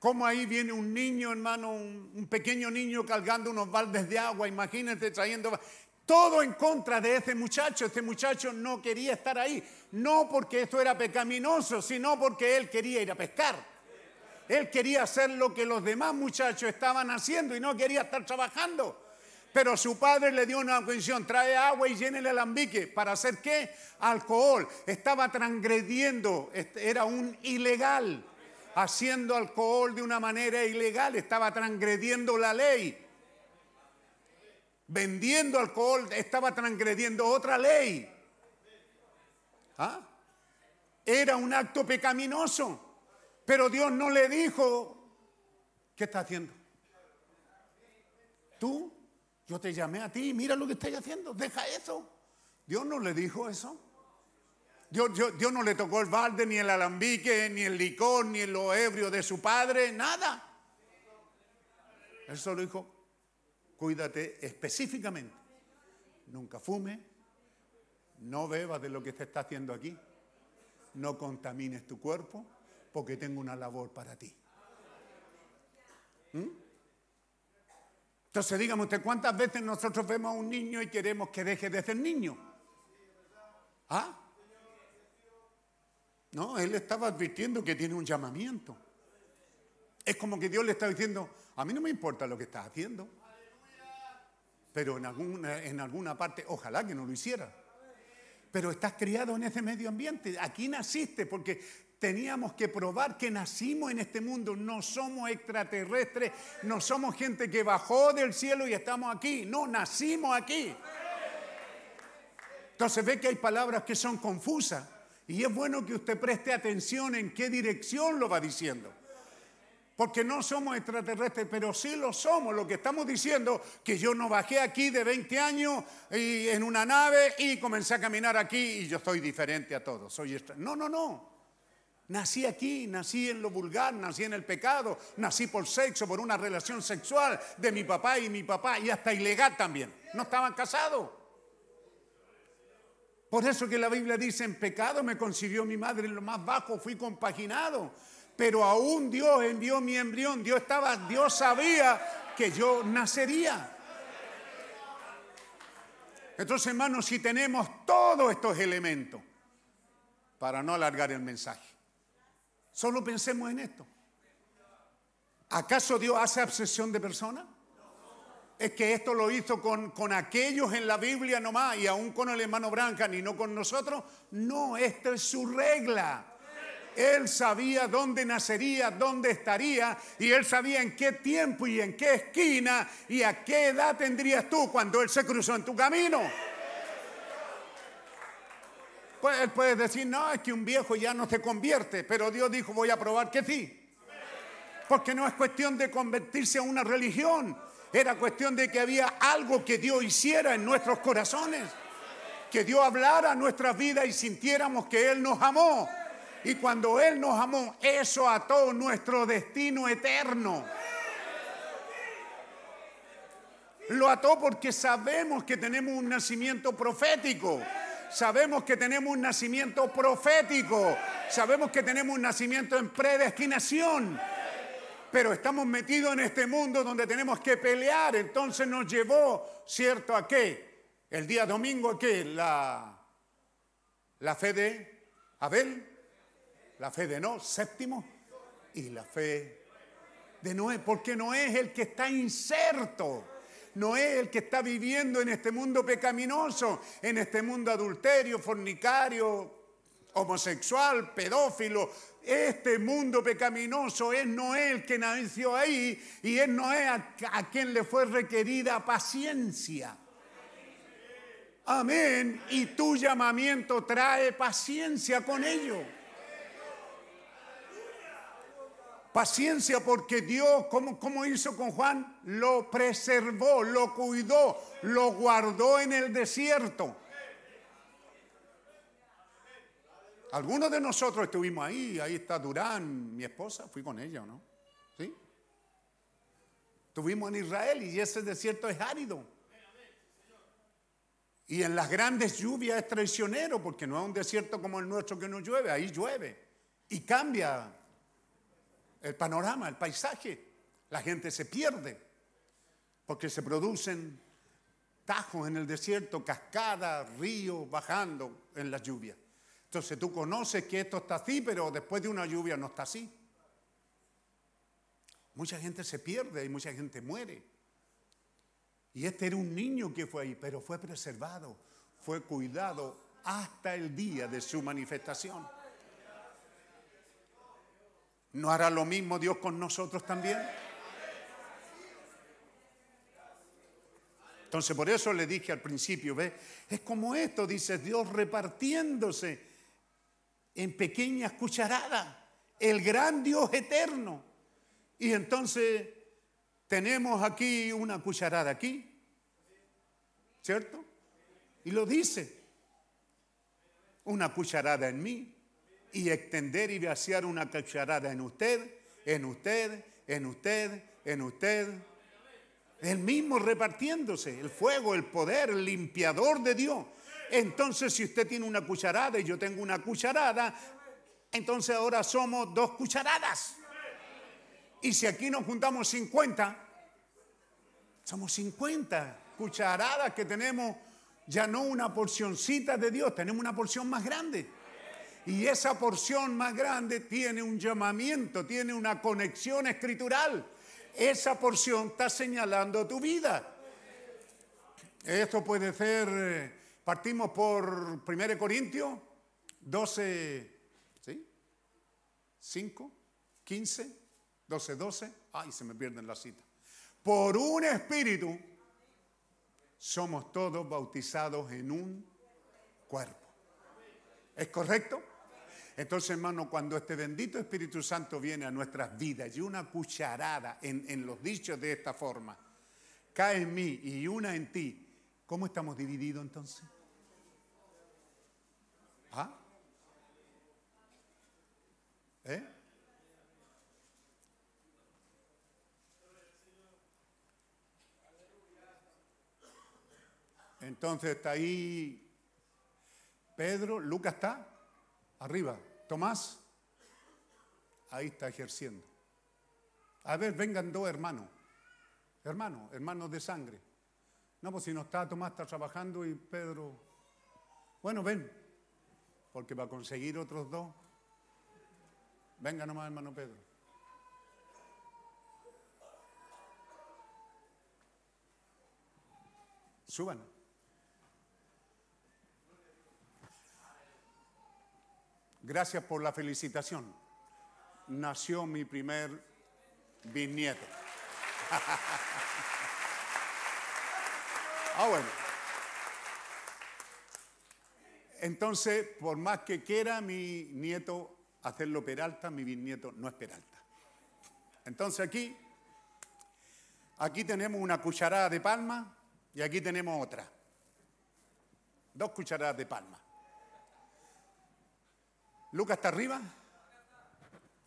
¿Cómo ahí viene un niño, hermano, un, un pequeño niño cargando unos baldes de agua? Imagínate trayendo todo en contra de ese muchacho. Este muchacho no quería estar ahí, no porque esto era pecaminoso, sino porque él quería ir a pescar. Él quería hacer lo que los demás muchachos estaban haciendo y no quería estar trabajando. Pero su padre le dio una condición, trae agua y llene el alambique. ¿Para hacer qué? Alcohol. Estaba transgrediendo, era un ilegal, haciendo alcohol de una manera ilegal, estaba transgrediendo la ley. Vendiendo alcohol, estaba transgrediendo otra ley. ¿Ah? Era un acto pecaminoso. Pero Dios no le dijo, ¿qué está haciendo? Tú yo te llamé a ti, mira lo que estás haciendo, deja eso. Dios no le dijo eso. Dios, Dios, no le tocó el balde, ni el alambique, ni el licor, ni lo ebrio de su padre, nada. Él solo dijo, cuídate específicamente. Nunca fume, no bebas de lo que se está haciendo aquí, no contamines tu cuerpo, porque tengo una labor para ti. ¿Mm? Entonces dígame usted, ¿cuántas veces nosotros vemos a un niño y queremos que deje de ser niño? ¿Ah? No, él estaba advirtiendo que tiene un llamamiento. Es como que Dios le está diciendo, a mí no me importa lo que estás haciendo, pero en alguna, en alguna parte, ojalá que no lo hiciera. Pero estás criado en ese medio ambiente, aquí naciste porque teníamos que probar que nacimos en este mundo, no somos extraterrestres, no somos gente que bajó del cielo y estamos aquí, no, nacimos aquí. Entonces ve que hay palabras que son confusas y es bueno que usted preste atención en qué dirección lo va diciendo. Porque no somos extraterrestres, pero sí lo somos. Lo que estamos diciendo, que yo no bajé aquí de 20 años y en una nave y comencé a caminar aquí y yo soy diferente a todos. Soy. No, no, no. Nací aquí, nací en lo vulgar, nací en el pecado, nací por sexo, por una relación sexual de mi papá y mi papá, y hasta ilegal también. No estaban casados. Por eso que la Biblia dice, en pecado me concibió mi madre en lo más bajo, fui compaginado. Pero aún Dios envió mi embrión, Dios estaba, Dios sabía que yo nacería. Entonces, hermanos, si tenemos todos estos elementos, para no alargar el mensaje, solo pensemos en esto. ¿Acaso Dios hace obsesión de personas? Es que esto lo hizo con, con aquellos en la Biblia nomás y aún con el hermano Branca y no con nosotros. No, esta es su regla. Él sabía dónde nacería, dónde estaría, y él sabía en qué tiempo y en qué esquina y a qué edad tendrías tú cuando él se cruzó en tu camino. Pues él puede decir, no, es que un viejo ya no se convierte, pero Dios dijo, voy a probar que sí. Porque no es cuestión de convertirse a una religión, era cuestión de que había algo que Dios hiciera en nuestros corazones, que Dios hablara a nuestras vidas y sintiéramos que Él nos amó. Y cuando Él nos amó, eso ató nuestro destino eterno. Lo ató porque sabemos que tenemos un nacimiento profético. Sabemos que tenemos un nacimiento profético. Sabemos que tenemos un nacimiento en predestinación. Pero estamos metidos en este mundo donde tenemos que pelear. Entonces nos llevó, ¿cierto? ¿A qué? El día domingo, ¿a qué? La, la fe de Abel la fe de no, séptimo, y la fe de Noé, porque Noé es el que está inserto. Noé es el que está viviendo en este mundo pecaminoso, en este mundo adulterio, fornicario, homosexual, pedófilo. Este mundo pecaminoso es Noé el que nació ahí y es Noé a, a quien le fue requerida paciencia. Amén. Y tu llamamiento trae paciencia con ello. Paciencia porque Dios, ¿cómo, hizo con Juan? Lo preservó, lo cuidó, lo guardó en el desierto. Algunos de nosotros estuvimos ahí, ahí está Durán, mi esposa, fui con ella, ¿no? ¿Sí? Estuvimos en Israel y ese desierto es árido. Y en las grandes lluvias es traicionero porque no es un desierto como el nuestro que no llueve, ahí llueve. Y cambia el panorama, el paisaje. La gente se pierde porque se producen tajos en el desierto, cascadas, ríos bajando en la lluvia. Entonces tú conoces que esto está así, pero después de una lluvia no está así. Mucha gente se pierde y mucha gente muere. Y este era un niño que fue ahí, pero fue preservado, fue cuidado hasta el día de su manifestación. ¿No hará lo mismo Dios con nosotros también? Entonces por eso le dije al principio, ¿ve? Es como esto, dice Dios repartiéndose en pequeñas cucharadas, el gran Dios eterno. Y entonces tenemos aquí una cucharada aquí, ¿cierto? Y lo dice, una cucharada en mí, y extender y vaciar una cucharada en usted, en usted, en usted, en usted. El mismo repartiéndose, el fuego, el poder, el limpiador de Dios. Entonces, si usted tiene una cucharada y yo tengo una cucharada, Entonces ahora somos dos cucharadas. Y si aquí nos juntamos 50, somos 50 cucharadas que tenemos ya no una porcioncita de Dios, tenemos una porción más grande. Y esa porción más grande tiene un llamamiento, tiene una conexión escritural. Esa porción está señalando tu vida. Esto puede ser, eh, partimos por 1 Corintios 12, ¿sí? 5, 15, 12, 12. Ay, se me pierden las citas. Por un espíritu somos todos bautizados en un cuerpo. ¿Es correcto? Entonces, hermano, cuando este bendito Espíritu Santo viene a nuestras vidas y una cucharada en, en los dichos de esta forma, cae en mí y una en ti, ¿cómo estamos divididos entonces? ¿Ah? ¿Eh? Entonces está ahí Pedro, Lucas está arriba, Tomás, ahí está ejerciendo. A ver, vengan dos hermanos, hermanos, hermanos de sangre. No, pues si no está Tomás, está trabajando y Pedro, bueno, ven, porque va a conseguir otros dos, venga nomás, hermano Pedro. Suban. Gracias por la felicitación. Nació mi primer bisnieto. ah, bueno. Entonces, por más que quiera mi nieto hacerlo Peralta, mi bisnieto no es Peralta. Entonces aquí, aquí tenemos una cucharada de palma y aquí tenemos otra. Dos cucharadas de palma. Lucas está arriba.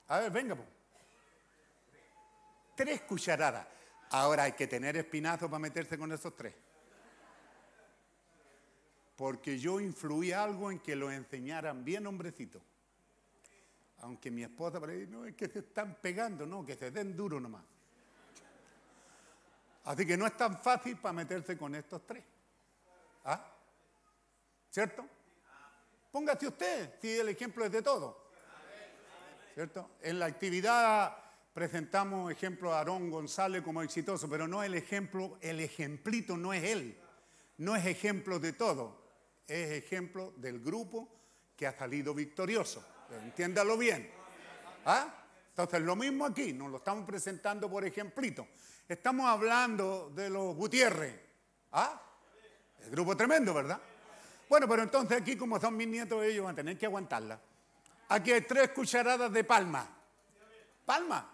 A ver, venga. Tres cucharadas. Ahora hay que tener espinazo para meterse con esos tres. Porque yo influí algo en que lo enseñaran bien hombrecito. Aunque mi esposa ahí, no es que se están pegando, no, que se den duro nomás. Así que no es tan fácil para meterse con estos tres. ¿Ah? ¿Cierto? Póngase usted, si el ejemplo es de todo. ¿Cierto? En la actividad presentamos ejemplo a Aarón González como exitoso, pero no el ejemplo, el ejemplito no es él. No es ejemplo de todo, es ejemplo del grupo que ha salido victorioso. Entiéndalo bien. ¿Ah? Entonces, lo mismo aquí, nos lo estamos presentando por ejemplito. Estamos hablando de los Gutiérrez. ¿Ah? El grupo tremendo, ¿verdad? Bueno, pero entonces aquí, como son mis nietos, ellos van a tener que aguantarla. Aquí hay tres cucharadas de palma. Palma.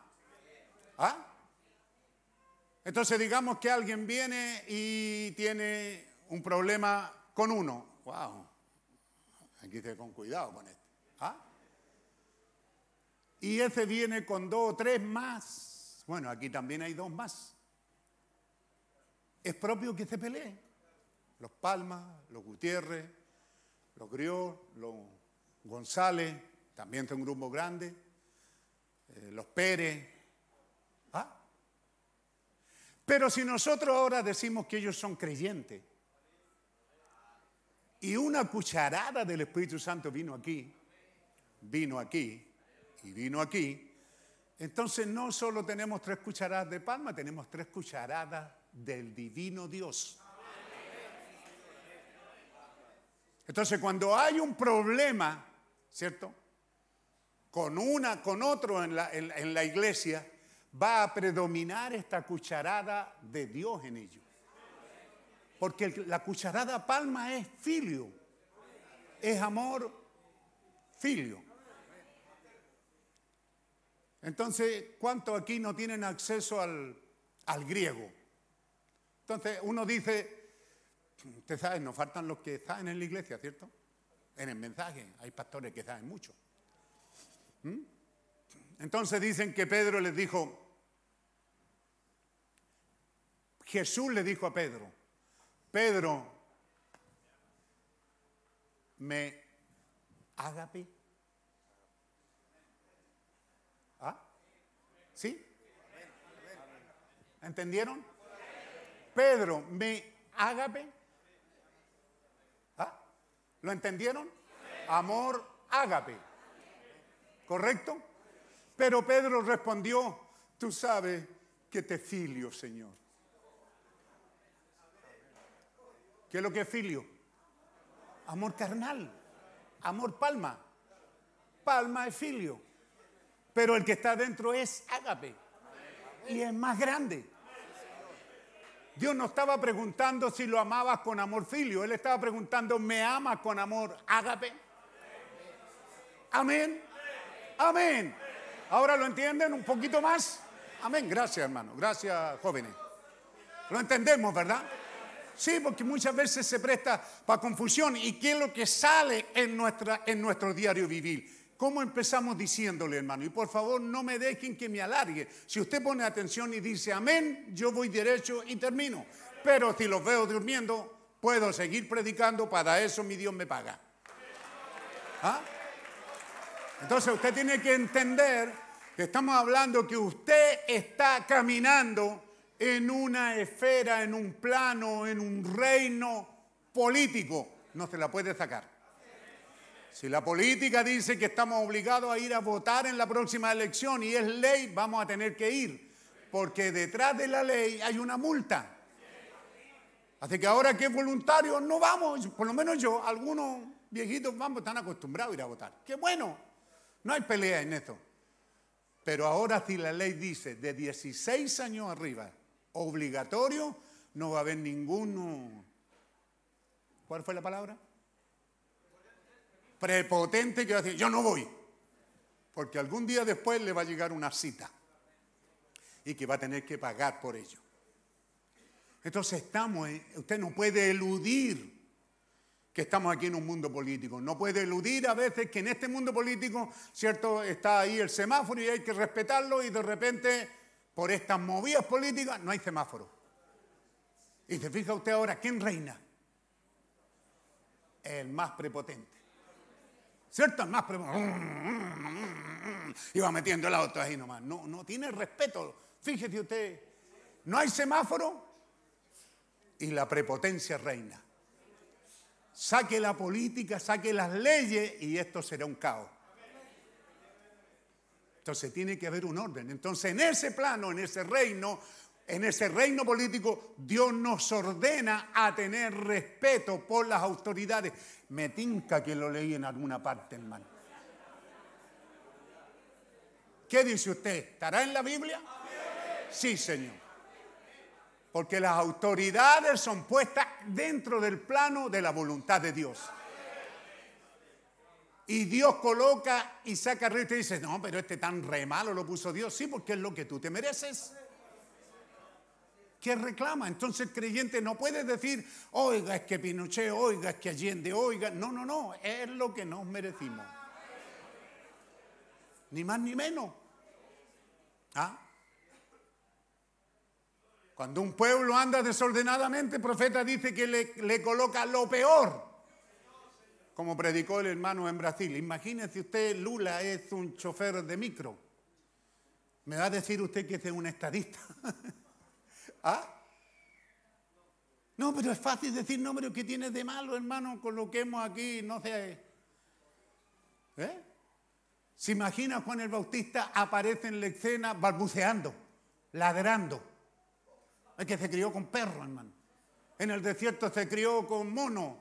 ¿Ah? Entonces digamos que alguien viene y tiene un problema con uno. Wow. Aquí te con cuidado con esto. ¿Ah? Y ese viene con dos o tres más. Bueno, aquí también hay dos más. Es propio que se pelee. Los Palmas, los Gutiérrez, los Griot, los González, también son un grupo grande, eh, los Pérez. ¿Ah? Pero si nosotros ahora decimos que ellos son creyentes y una cucharada del Espíritu Santo vino aquí, vino aquí y vino aquí, entonces no solo tenemos tres cucharadas de palma, tenemos tres cucharadas del divino Dios. Entonces, cuando hay un problema, ¿cierto? Con una, con otro en la, iglesia, va a predominar esta cucharada de Dios en ellos. Porque la cucharada palma es filio, es amor filio. Entonces, ¿cuántos aquí no tienen acceso al griego? Entonces, uno dice, Usted sabe, nos faltan los que saben en la iglesia, ¿cierto? En el mensaje, hay pastores que saben mucho. ¿Mm? Entonces dicen que Pedro les dijo, Jesús le dijo a Pedro, Pedro, me ágape, ¿Sí? ¿Entendieron? Pedro, me ágape. ¿Lo entendieron? Amor ágape. ¿Correcto? Pero Pedro respondió, tú sabes que te filio, Señor. ¿Qué es lo que es filio? Amor carnal, amor palma. Palma es filio. Pero el que está dentro es ágape. Y es más grande. Dios no estaba preguntando si lo amabas con amor filio. Él estaba preguntando, ¿me amas con amor ágape? Amén. Amén. ¿Ahora lo entienden un poquito más? Amén. Gracias, hermano. Gracias, jóvenes. Lo entendemos, ¿verdad? Sí, porque muchas veces se presta para confusión. ¿Y qué es lo que sale en, nuestra, en nuestro diario vivir? ¿Cómo empezamos diciéndole, hermano? Y por favor, no me dejen que me alargue. Si usted pone atención y dice amén, yo voy derecho y termino. Pero si los veo durmiendo, puedo seguir predicando, para eso mi Dios me paga. ¿Ah? Entonces usted tiene que entender que estamos hablando que usted está caminando en una esfera, en un plano, en un reino político. No se la puede sacar. Si la política dice que estamos obligados a ir a votar en la próxima elección y es ley, vamos a tener que ir. Porque detrás de la ley hay una multa. Así que ahora que es voluntario, no vamos. Por lo menos yo, algunos viejitos vamos, están acostumbrados a ir a votar. Qué bueno. No hay pelea en esto. Pero ahora si la ley dice de 16 años arriba, obligatorio, no va a haber ninguno. ¿Cuál fue la palabra? Prepotente que va a decir, yo no voy. Porque algún día después le va a llegar una cita y que va a tener que pagar por ello. Entonces estamos, usted no puede eludir que estamos aquí en un mundo político. No puede eludir a veces que en este mundo político, ¿cierto? Está ahí el semáforo y hay que respetarlo y de repente, por estas movidas políticas, no hay semáforo. Y se fija usted ahora, ¿quién reina? El más prepotente. ¿Cierto? Más. Y va metiendo el auto ahí nomás. No, no tiene respeto. Fíjese usted, no hay semáforo y la prepotencia reina saque la política, saque las leyes y esto será un caos. Entonces tiene que haber un orden. Entonces en ese plano, en ese reino, en ese reino político, Dios nos ordena a tener respeto por las autoridades. Me tinca que lo leí en alguna parte, hermano. ¿Qué dice usted? ¿Estará en la Biblia? Sí, Señor. Porque las autoridades son puestas dentro del plano de la voluntad de Dios. Y Dios coloca y saca rey y te dice, no, pero este tan re malo lo puso Dios. Sí, porque es lo que tú te mereces. ¿Qué reclama? Entonces el creyente no puede decir, oiga, es que Pinochet, oiga, es que Allende, oiga. No, no, no, es lo que nos merecimos. Ni más ni menos. ¿Ah? Cuando un pueblo anda desordenadamente, el profeta dice que le, le coloca lo peor. Como predicó el hermano en Brasil. Imagínese usted, Lula es un chofer de micro. Me va a decir usted que es un estadista. ¿Ah? No, pero es fácil decir, no, pero ¿qué tiene de malo, hermano, con lo que hemos aquí? No sé. ¿Eh? ¿Se imagina Juan el Bautista aparece en la escena balbuceando, ladrando? Es que se crió con perro, hermano. En el desierto se crió con mono.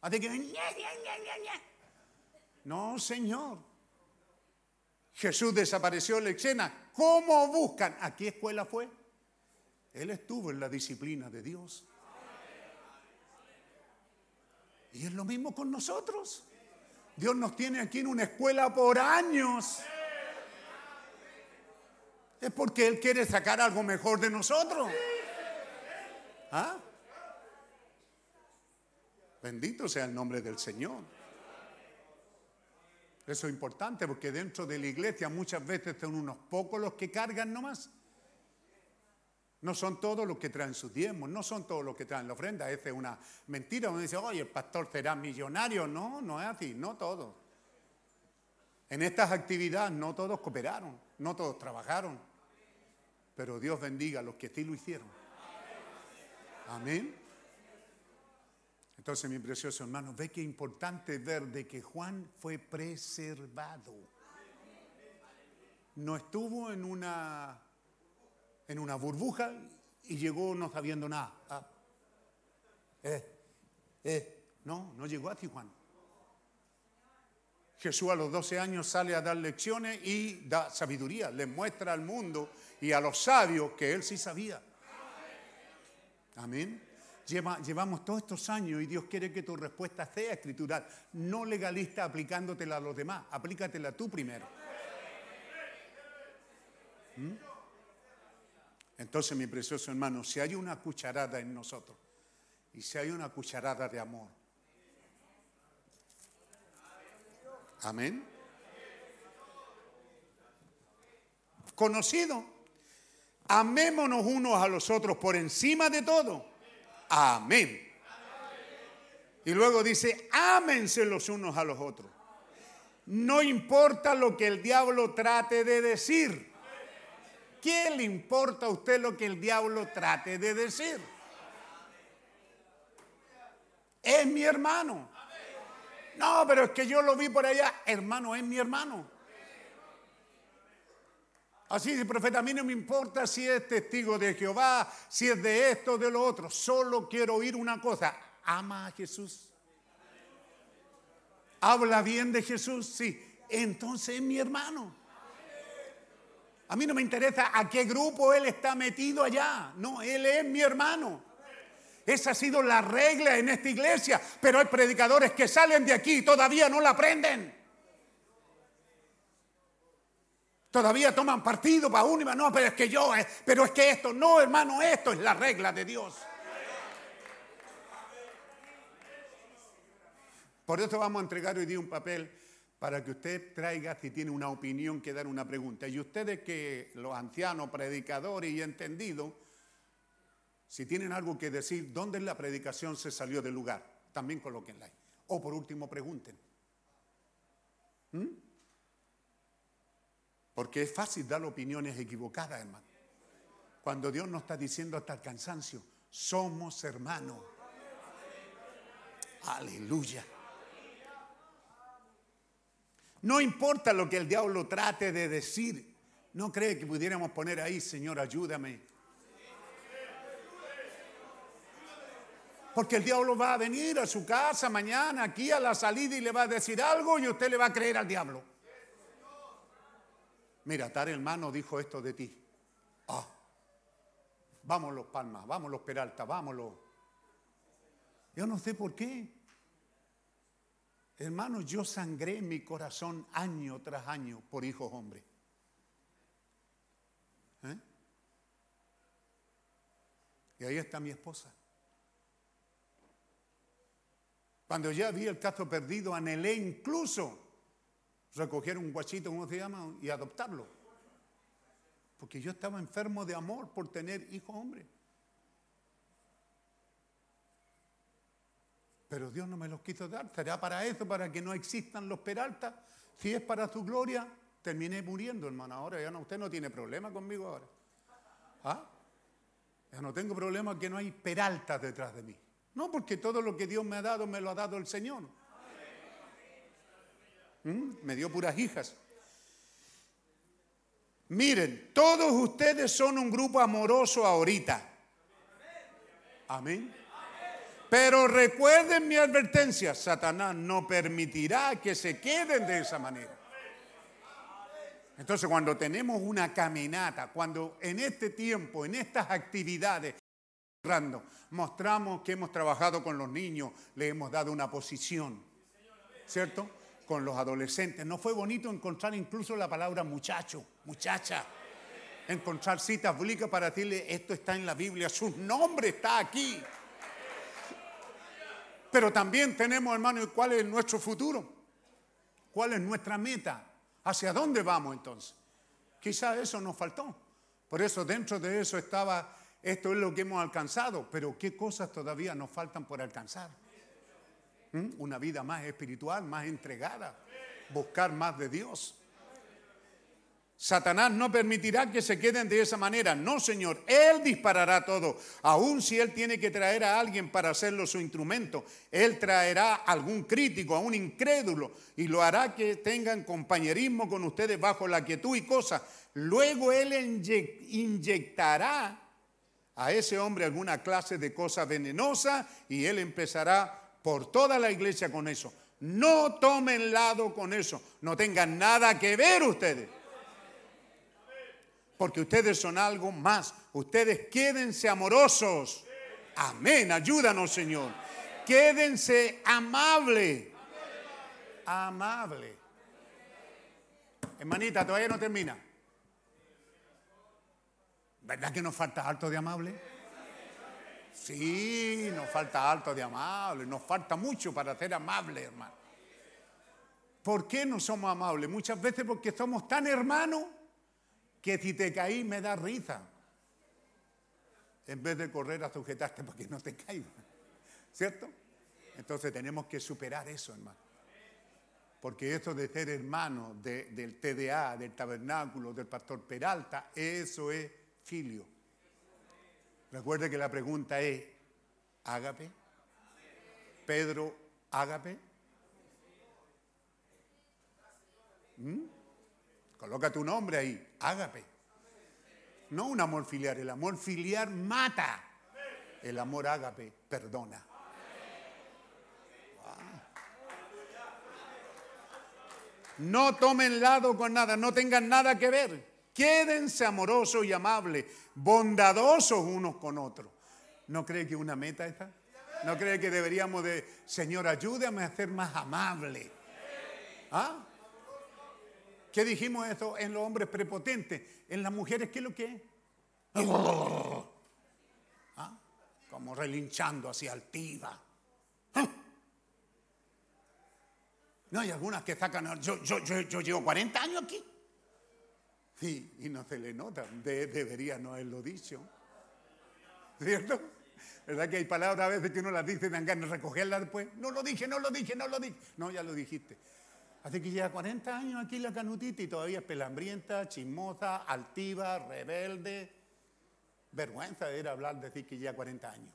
Así que... No, Señor. Jesús desapareció en la escena. ¿Cómo buscan? ¿A qué escuela fue? Él estuvo en la disciplina de Dios. Y es lo mismo con nosotros. Dios nos tiene aquí en una escuela por años. Es porque Él quiere sacar algo mejor de nosotros. ¿Ah? Bendito sea el nombre del Señor. Eso es importante porque dentro de la iglesia muchas veces son unos pocos los que cargan nomás. No son todos los que traen sus diezmos, no son todos los que traen la ofrenda. Esa es una mentira. Uno dice, oye, el pastor será millonario. No, no es así, no todos. En estas actividades no todos cooperaron, no todos trabajaron. Pero Dios bendiga a los que sí lo hicieron. Amén. Entonces, mi precioso hermano, ve que importante ver de que Juan fue preservado. No estuvo en una, en una burbuja y llegó no sabiendo nada. Ah. Eh, eh, no, no llegó a Tijuana. Jesús a los 12 años sale a dar lecciones y da sabiduría, le muestra al mundo y a los sabios que él sí sabía. Amén. Lleva- llevamos todos estos años y Dios quiere que tu respuesta sea escritural, no legalista aplicándotela a los demás, aplícatela tú primero. ¿Mm? Entonces, mi precioso hermano, si hay una cucharada en nosotros y si hay una cucharada de amor, amén. Conocido, amémonos unos a los otros por encima de todo. Amén. Y luego dice, ámense los unos a los otros. No importa lo que el diablo trate de decir. ¿Qué le importa a usted lo que el diablo trate de decir? Es mi hermano. No, pero es que yo lo vi por allá. Hermano, es mi hermano. Así dice el profeta, a mí no me importa si es testigo de Jehová, si es de esto o de lo otro. Solo quiero oír una cosa. ¿Ama a Jesús? ¿Habla bien de Jesús? Sí. Entonces es mi hermano. A mí no me interesa a qué grupo él está metido allá. No, él es mi hermano. Esa ha sido la regla en esta iglesia. Pero hay predicadores que salen de aquí y todavía no la aprenden. Todavía toman partido para uno y para no, pero es que yo, eh, pero es que esto, no hermano, esto es la regla de Dios. Por eso vamos a entregar hoy día un papel para que usted traiga, si tiene una opinión, que dar una pregunta. Y ustedes que, los ancianos, predicadores y entendidos, si tienen algo que decir, ¿dónde la predicación se salió del lugar? También colóquenla ahí. O por último, pregunten. ¿Mm? Porque es fácil dar opiniones equivocadas, hermano. Cuando Dios nos está diciendo hasta el cansancio, somos hermanos. Aleluya. No importa lo que el diablo trate de decir. No cree que pudiéramos poner ahí, Señor, ayúdame. Porque el diablo va a venir a su casa mañana, aquí a la salida, y le va a decir algo y usted le va a creer al diablo. Mira, tal hermano dijo esto de ti. Ah, vamos los Palmas, vamos los Peralta, vámonos. Yo no sé por qué. Hermano, yo sangré mi corazón año tras año por hijos hombres. ¿Eh? Y ahí está mi esposa. Cuando ya vi el caso perdido, anhelé incluso recoger un guachito, ¿cómo se llama? Y adoptarlo. Porque yo estaba enfermo de amor por tener hijos hombres. Pero Dios no me los quiso dar. ¿Será para eso, para que no existan los peraltas? Si es para su gloria, terminé muriendo, hermano. Ahora ya no, usted no tiene problema conmigo ahora. ¿Ah? Ya no tengo problema que no hay peraltas detrás de mí. No, porque todo lo que Dios me ha dado, me lo ha dado el Señor. ¿Mm? Me dio puras hijas. Miren, todos ustedes son un grupo amoroso ahorita. Amén. Pero recuerden mi advertencia, Satanás no permitirá que se queden de esa manera. Entonces cuando tenemos una caminata, cuando en este tiempo, en estas actividades, mostramos que hemos trabajado con los niños, le hemos dado una posición, ¿cierto? Con los adolescentes. ¿No fue bonito encontrar incluso la palabra muchacho, muchacha? Encontrar citas bíblicas para decirle, esto está en la Biblia, su nombre está aquí. Pero también tenemos, hermano, ¿y cuál es nuestro futuro? ¿Cuál es nuestra meta? ¿Hacia dónde vamos entonces? Quizá eso nos faltó. Por eso dentro de eso estaba, esto es lo que hemos alcanzado, pero ¿qué cosas todavía nos faltan por alcanzar? ¿Mm? Una vida más espiritual, más entregada, buscar más de Dios. Satanás no permitirá que se queden de esa manera. No, Señor. Él disparará todo. Aun si Él tiene que traer a alguien para hacerlo su instrumento, Él traerá a algún crítico, a un incrédulo, y lo hará que tengan compañerismo con ustedes bajo la quietud y cosas. Luego Él inye- inyectará a ese hombre alguna clase de cosa venenosa y Él empezará por toda la iglesia con eso. No tomen lado con eso. No tengan nada que ver ustedes porque ustedes son algo más. Ustedes quédense amorosos. Amén. Ayúdanos, Señor. Quédense amable. Amable. Hermanita, todavía no termina. ¿Verdad que nos falta alto de amable? Sí, nos falta alto de amable. Nos falta mucho para ser amable, hermano. ¿Por qué no somos amables? Muchas veces porque somos tan hermanos que si te caí me da risa. En vez de correr a sujetarte para que no te caigas. ¿Cierto? Entonces tenemos que superar eso, hermano. Porque eso de ser hermano de- del TDA, del tabernáculo, del pastor Peralta, eso es filio. Recuerde que la pregunta es, ¿ágape? Pedro, ¿ágape? ¿Mm? Coloca tu nombre ahí, ágape. No un amor filial, el amor filial mata. El amor ágape perdona. No tomen lado con nada, no tengan nada que ver. Quédense amorosos y amables, bondadosos unos con otros. ¿No cree que una meta esta? ¿No cree que deberíamos de, Señor, ayúdame a ser más amable? ¿Ah? ¿Qué dijimos esto en los hombres prepotentes? En las mujeres, ¿qué es lo que es? ¿Ah? Como relinchando hacia altiva. ¿Ah? No, hay algunas que sacan, yo, yo, yo, yo llevo 40 años aquí. Sí, y no se le nota, de- debería no haberlo dicho. ¿Cierto? ¿Verdad que hay palabras a veces que uno las dice y dan ganas de recogerlas después? No lo dije, no lo dije, no lo dije. No, ya lo dijiste. Así que lleva 40 años aquí la canutita y todavía es pelambrienta, chismosa, altiva, rebelde. Vergüenza era hablar, decir que lleva 40 años.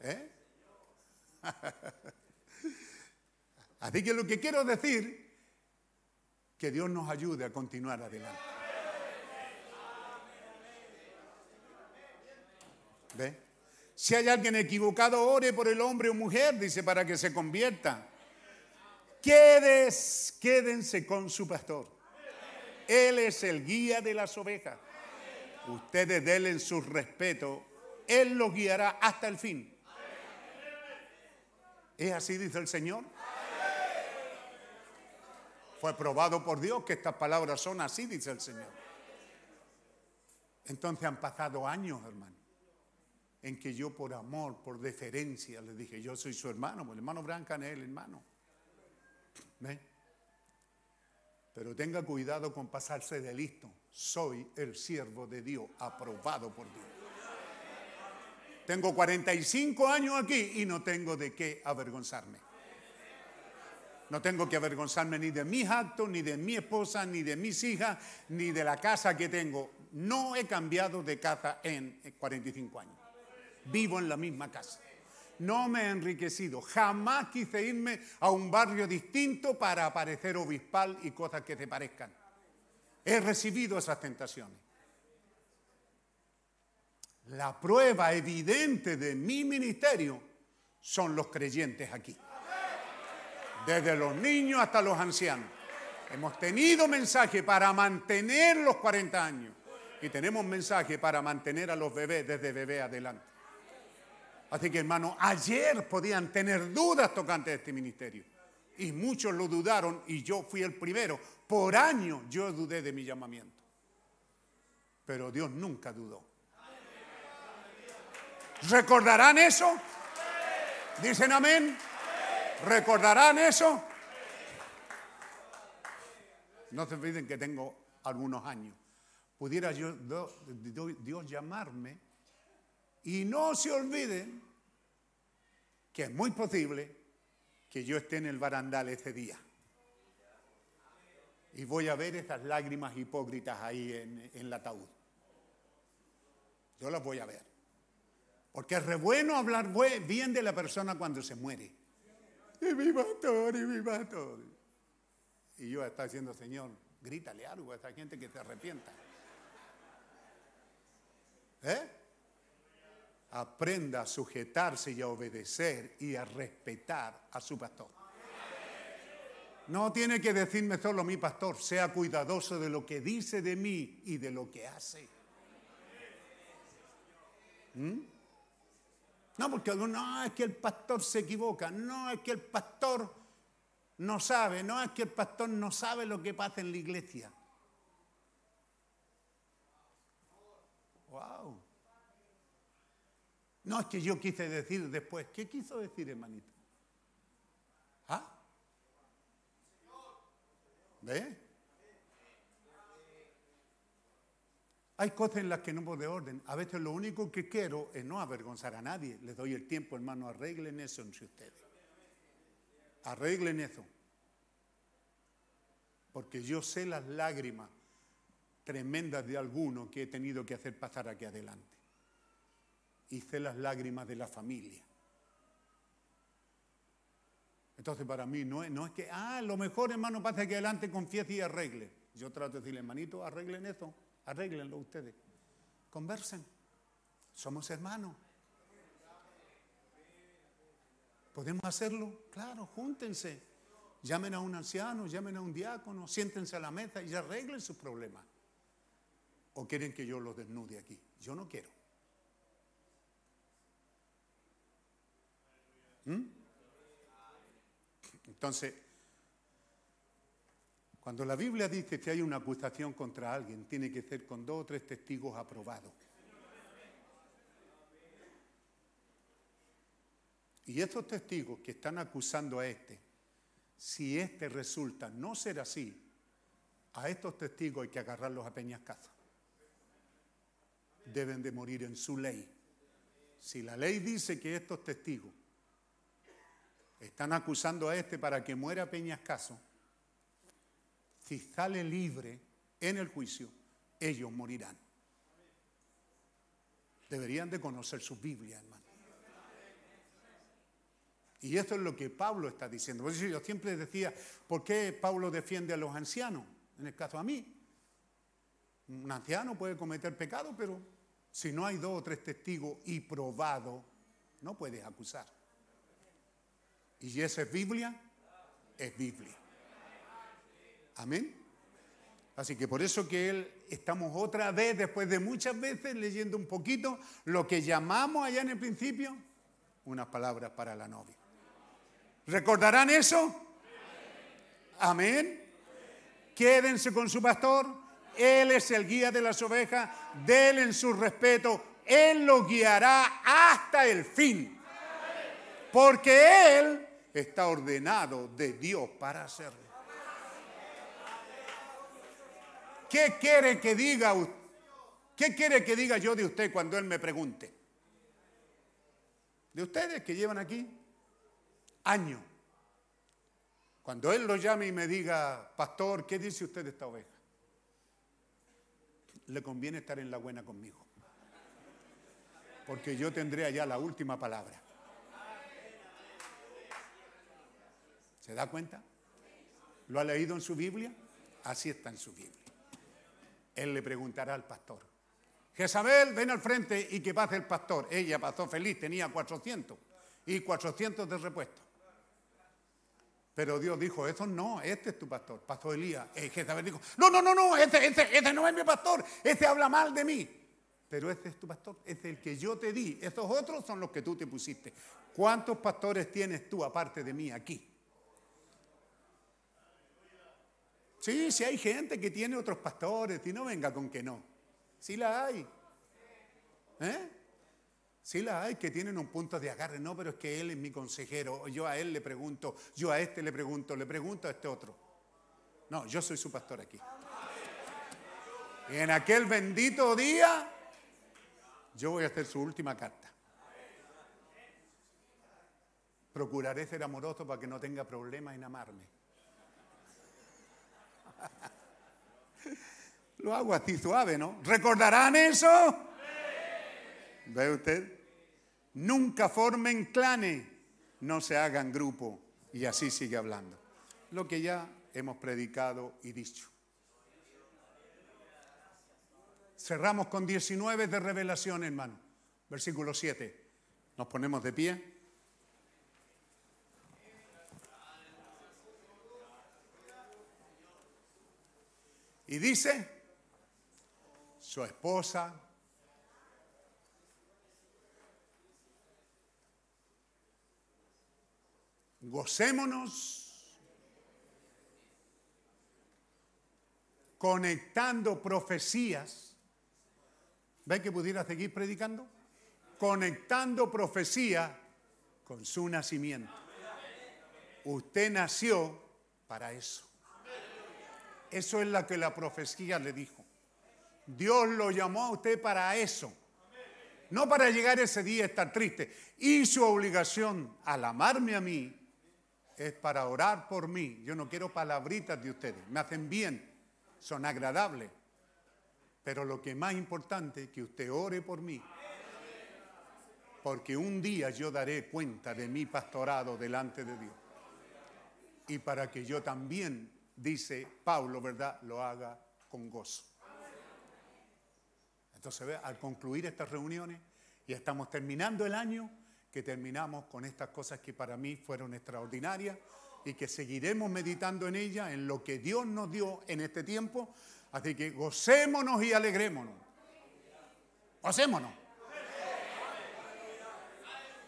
¿Eh? Así que lo que quiero decir, que Dios nos ayude a continuar adelante. Si hay alguien equivocado, ore por el hombre o mujer, dice, para que se convierta. Quédense con su pastor. Él es el guía de las ovejas. Ustedes denle su respeto. Él los guiará hasta el fin. ¿Es así, dice el Señor? Fue probado por Dios que estas palabras son así, dice el Señor. Entonces han pasado años, hermano, en que yo por amor, por deferencia, le dije, yo soy su hermano, el hermano Branca es el hermano. Pero tenga cuidado con pasarse de listo. Soy el siervo de Dios, aprobado por Dios. Tengo 45 años aquí y no tengo de qué avergonzarme. No tengo que avergonzarme ni de mis actos, ni de mi esposa, ni de mis hijas, ni de la casa que tengo. No he cambiado de casa en 45 años. Vivo en la misma casa. No me he enriquecido. Jamás quise irme a un barrio distinto para aparecer obispal y cosas que te parezcan. He recibido esas tentaciones. La prueba evidente de mi ministerio son los creyentes aquí. Desde los niños hasta los ancianos. Hemos tenido mensaje para mantener los 40 años. Y tenemos mensaje para mantener a los bebés desde bebé adelante. Así que hermano, ayer podían tener dudas tocante a este ministerio. Y muchos lo dudaron y yo fui el primero. Por años yo dudé de mi llamamiento. Pero Dios nunca dudó. ¿Recordarán eso? ¿Dicen amén? ¿Recordarán eso? No se olviden que tengo algunos años. Pudiera yo, Dios llamarme y no se olviden que es muy posible que yo esté en el barandal ese día. Y voy a ver esas lágrimas hipócritas ahí en, el ataúd. Yo las voy a ver. Porque es re bueno hablar bien de la persona cuando se muere. Y mi pastor, y mi pastor. Y yo estaba diciendo, Señor, grítale algo a esa gente que se arrepienta. ¿Eh? Aprenda a sujetarse y a obedecer y a respetar a su pastor. No tiene que decirme solo mi pastor, sea cuidadoso de lo que dice de mí y de lo que hace. ¿Mm? No, porque no, es que el pastor se equivoca, no, es que el pastor no sabe, no, es que el pastor no sabe lo que pasa en la iglesia. Wow. No, es que yo quise decir después, ¿qué quiso decir, hermanito? ¿Ah? ¿Ve? Hay cosas en las que no puedo de orden. A veces lo único que quiero es no avergonzar a nadie. Les doy el tiempo, hermano, arreglen eso entre ustedes. Arreglen eso. Porque yo sé las lágrimas tremendas de alguno que he tenido que hacer pasar aquí adelante. Y sé las lágrimas de la familia. Entonces para mí no es, que, ah, lo mejor hermano pasa aquí adelante, confiese y arregle. Yo trato de decirle, hermanito, arreglen eso, arréglenlo ustedes. Conversen. Somos hermanos. ¿Podemos hacerlo? Claro, júntense. Llamen a un anciano, llamen a un diácono, siéntense a la mesa y arreglen sus problemas. ¿O quieren que yo los desnude aquí? Yo no quiero. ¿Mm? Entonces, cuando la Biblia dice que hay una acusación contra alguien, tiene que ser con dos o tres testigos aprobados. Y estos testigos que están acusando a este, si este resulta no ser así, a estos testigos hay que agarrarlos a peñascazo. Deben de morir en su ley. Si la ley dice que estos testigos están acusando a este para que muera a peñascazo, si sale libre en el juicio, ellos morirán. Deberían de conocer su Biblia, hermano. Y esto es lo que Pablo está diciendo. Por yo siempre decía, ¿por qué Pablo defiende a los ancianos? En el caso a mí. Un anciano puede cometer pecado, pero si no hay dos o tres testigos y probado, no puedes acusar. Y esa es Biblia, es Biblia. Amén. Así que por eso que él estamos otra vez, después de muchas veces, leyendo un poquito lo que llamamos allá en el principio, unas palabras para la novia. ¿Recordarán eso? Amén. Quédense con su pastor. Él es el guía de las ovejas. Denle en su respeto. Él lo guiará hasta el fin. Porque Él está ordenado de Dios para hacerlo. ¿Qué quiere que diga u- ¿Qué quiere que diga yo de usted cuando Él me pregunte? De ustedes que llevan aquí años. Cuando Él lo llame y me diga, pastor, ¿qué dice usted de esta oveja? Le conviene estar en la buena conmigo. Porque yo tendré allá la última palabra. ¿Se da cuenta? ¿Lo ha leído en su Biblia? Así está en su Biblia. Él le preguntará al pastor. Jezabel, ven al frente y que pase el pastor. Ella pasó feliz, tenía 400 y 400 de repuesto. Pero Dios dijo, eso no, este es tu pastor. Pasó Elías. Eh, Jezabel dijo, no, no, no, no, ese, ese, ese no es mi pastor, ese habla mal de mí. Pero ese es tu pastor, ese es el que yo te di. Esos otros son los que tú te pusiste. ¿Cuántos pastores tienes tú aparte de mí aquí? Sí, sí hay gente que tiene otros pastores y no venga con que no. Sí la hay. ¿Eh? Sí la hay que tienen un punto de agarre. No, pero es que él es mi consejero. Yo a él le pregunto, yo a este le pregunto, le pregunto a este otro. No, yo soy su pastor aquí. Y en aquel bendito día, yo voy a hacer su última carta. Procuraré ser amoroso para que no tenga problemas en amarme. Lo hago así suave, ¿no? ¿Recordarán eso? ¿Ve usted? Nunca formen clanes, no se hagan grupo. Y así sigue hablando. Lo que ya hemos predicado y dicho. Cerramos con 19 de revelación, hermano. Versículo 7. Nos ponemos de pie. Y dice, su esposa gocémonos conectando profecías. ¿Ve que pudiera seguir predicando? Conectando profecía con su nacimiento. Usted nació para eso. Eso es lo que la profecía le dijo. Dios lo llamó a usted para eso. No para llegar ese día a estar triste. Y su obligación al amarme a mí es para orar por mí. Yo no quiero palabritas de ustedes. Me hacen bien, son agradables. Pero lo que es más importante es que usted ore por mí. Porque un día yo daré cuenta de mi pastorado delante de Dios. Y para que yo también, dice Pablo, ¿verdad?, lo haga con gozo. Entonces, al concluir estas reuniones, y estamos terminando el año, que terminamos con estas cosas que para mí fueron extraordinarias y que seguiremos meditando en ellas, en lo que Dios nos dio en este tiempo. Así que gocémonos y alegrémonos. Gocémonos.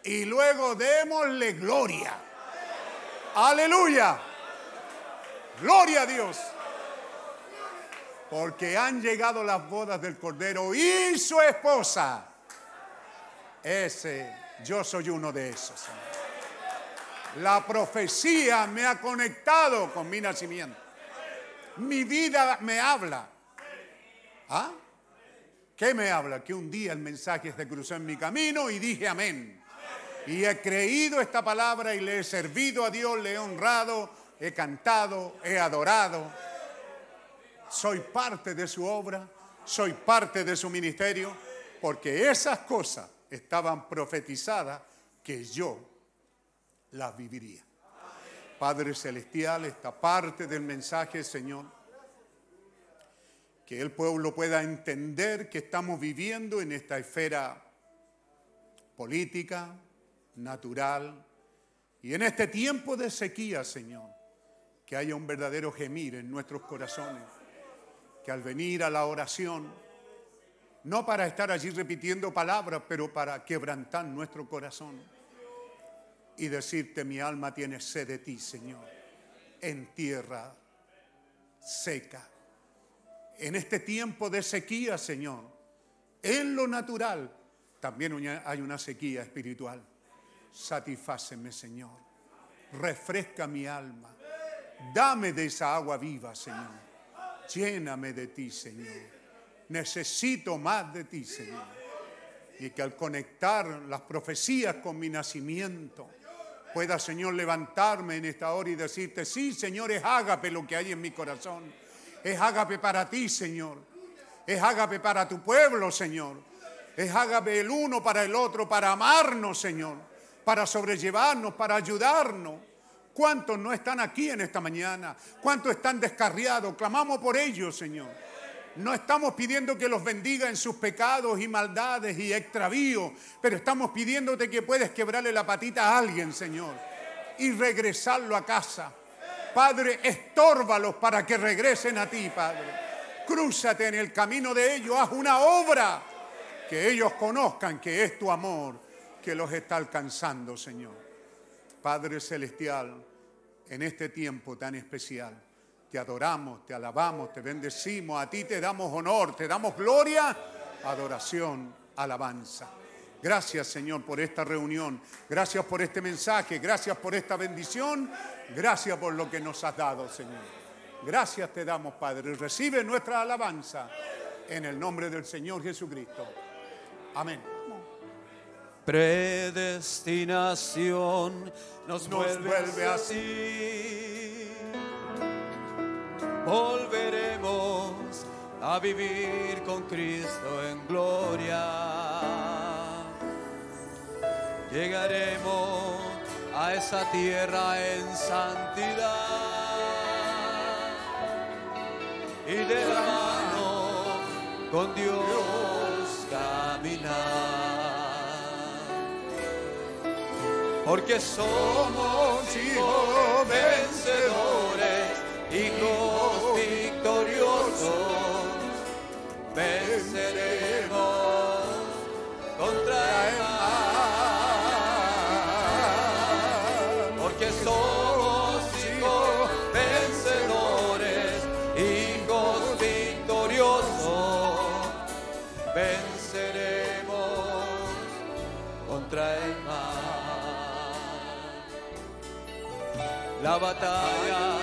Y luego démosle gloria. Aleluya. Gloria a Dios. Porque han llegado las bodas del Cordero y su esposa. Ese, yo soy uno de esos. La profecía me ha conectado con mi nacimiento. Mi vida me habla. ¿Ah? ¿Qué me habla? Que un día el mensaje se cruzó en mi camino y dije amén. Y he creído esta palabra y le he servido a Dios, le he honrado, he cantado, he adorado. Soy parte de su obra, soy parte de su ministerio, porque esas cosas estaban profetizadas que yo las viviría. Padre Celestial, esta parte del mensaje, Señor, que el pueblo pueda entender que estamos viviendo en esta esfera política, natural, y en este tiempo de sequía, Señor, que haya un verdadero gemir en nuestros corazones, que al venir a la oración, no para estar allí repitiendo palabras, pero para quebrantar nuestro corazón y decirte, mi alma tiene sed de ti, Señor, en tierra seca. En este tiempo de sequía, Señor, en lo natural, también hay una sequía espiritual. Satisfáceme, Señor. Refresca mi alma. Dame de esa agua viva, Señor. Lléname de ti, Señor. Necesito más de ti, Señor. Y que al conectar las profecías con mi nacimiento, pueda, Señor, levantarme en esta hora y decirte, sí, Señor, es ágape lo que hay en mi corazón. Es ágape para ti, Señor. Es ágape para tu pueblo, Señor. Es ágape el uno para el otro, para amarnos, Señor. Para sobrellevarnos, para ayudarnos. ¿Cuántos no están aquí en esta mañana? ¿Cuántos están descarriados? Clamamos por ellos, Señor. No estamos pidiendo que los bendiga en sus pecados y maldades y extravíos, pero estamos pidiéndote que puedes quebrarle la patita a alguien, Señor, y regresarlo a casa. Padre, estórbalos para que regresen a ti, Padre. Crúzate en el camino de ellos, haz una obra que ellos conozcan que es tu amor que los está alcanzando, Señor. Padre Celestial, en este tiempo tan especial, te adoramos, te alabamos, te bendecimos, a ti te damos honor, te damos gloria, adoración, alabanza. Gracias Señor por esta reunión, gracias por este mensaje, gracias por esta bendición, gracias por lo que nos has dado Señor. Gracias te damos Padre, recibe nuestra alabanza en el nombre del Señor Jesucristo. Amén. Predestinación nos, Nos vuelve, vuelve así. volveremos a vivir con Cristo en gloria. Llegaremos a esa tierra en santidad y de la mano con Dios Porque somos hijos La batalla,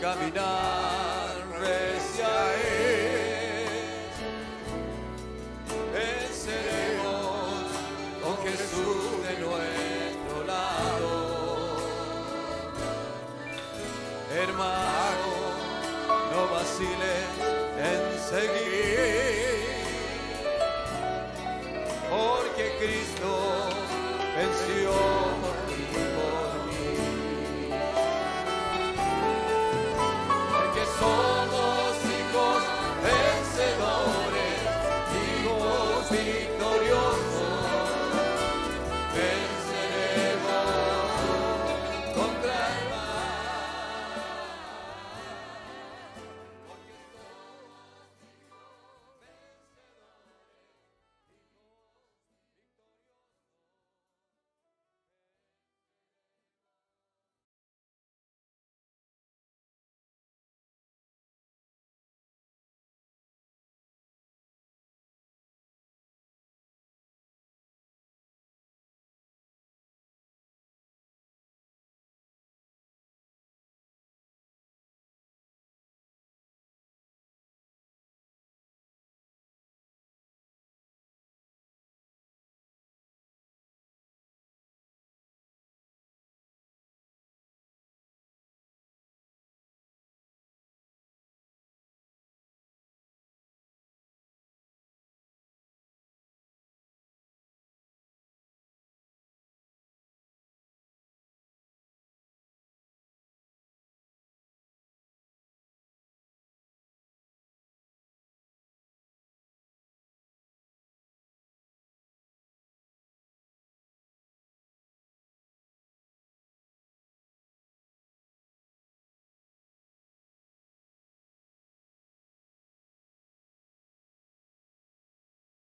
caminar, recia es. Venceremos con Jesús de nuestro lado. Hermano, no vaciles en seguir, porque Cristo venció for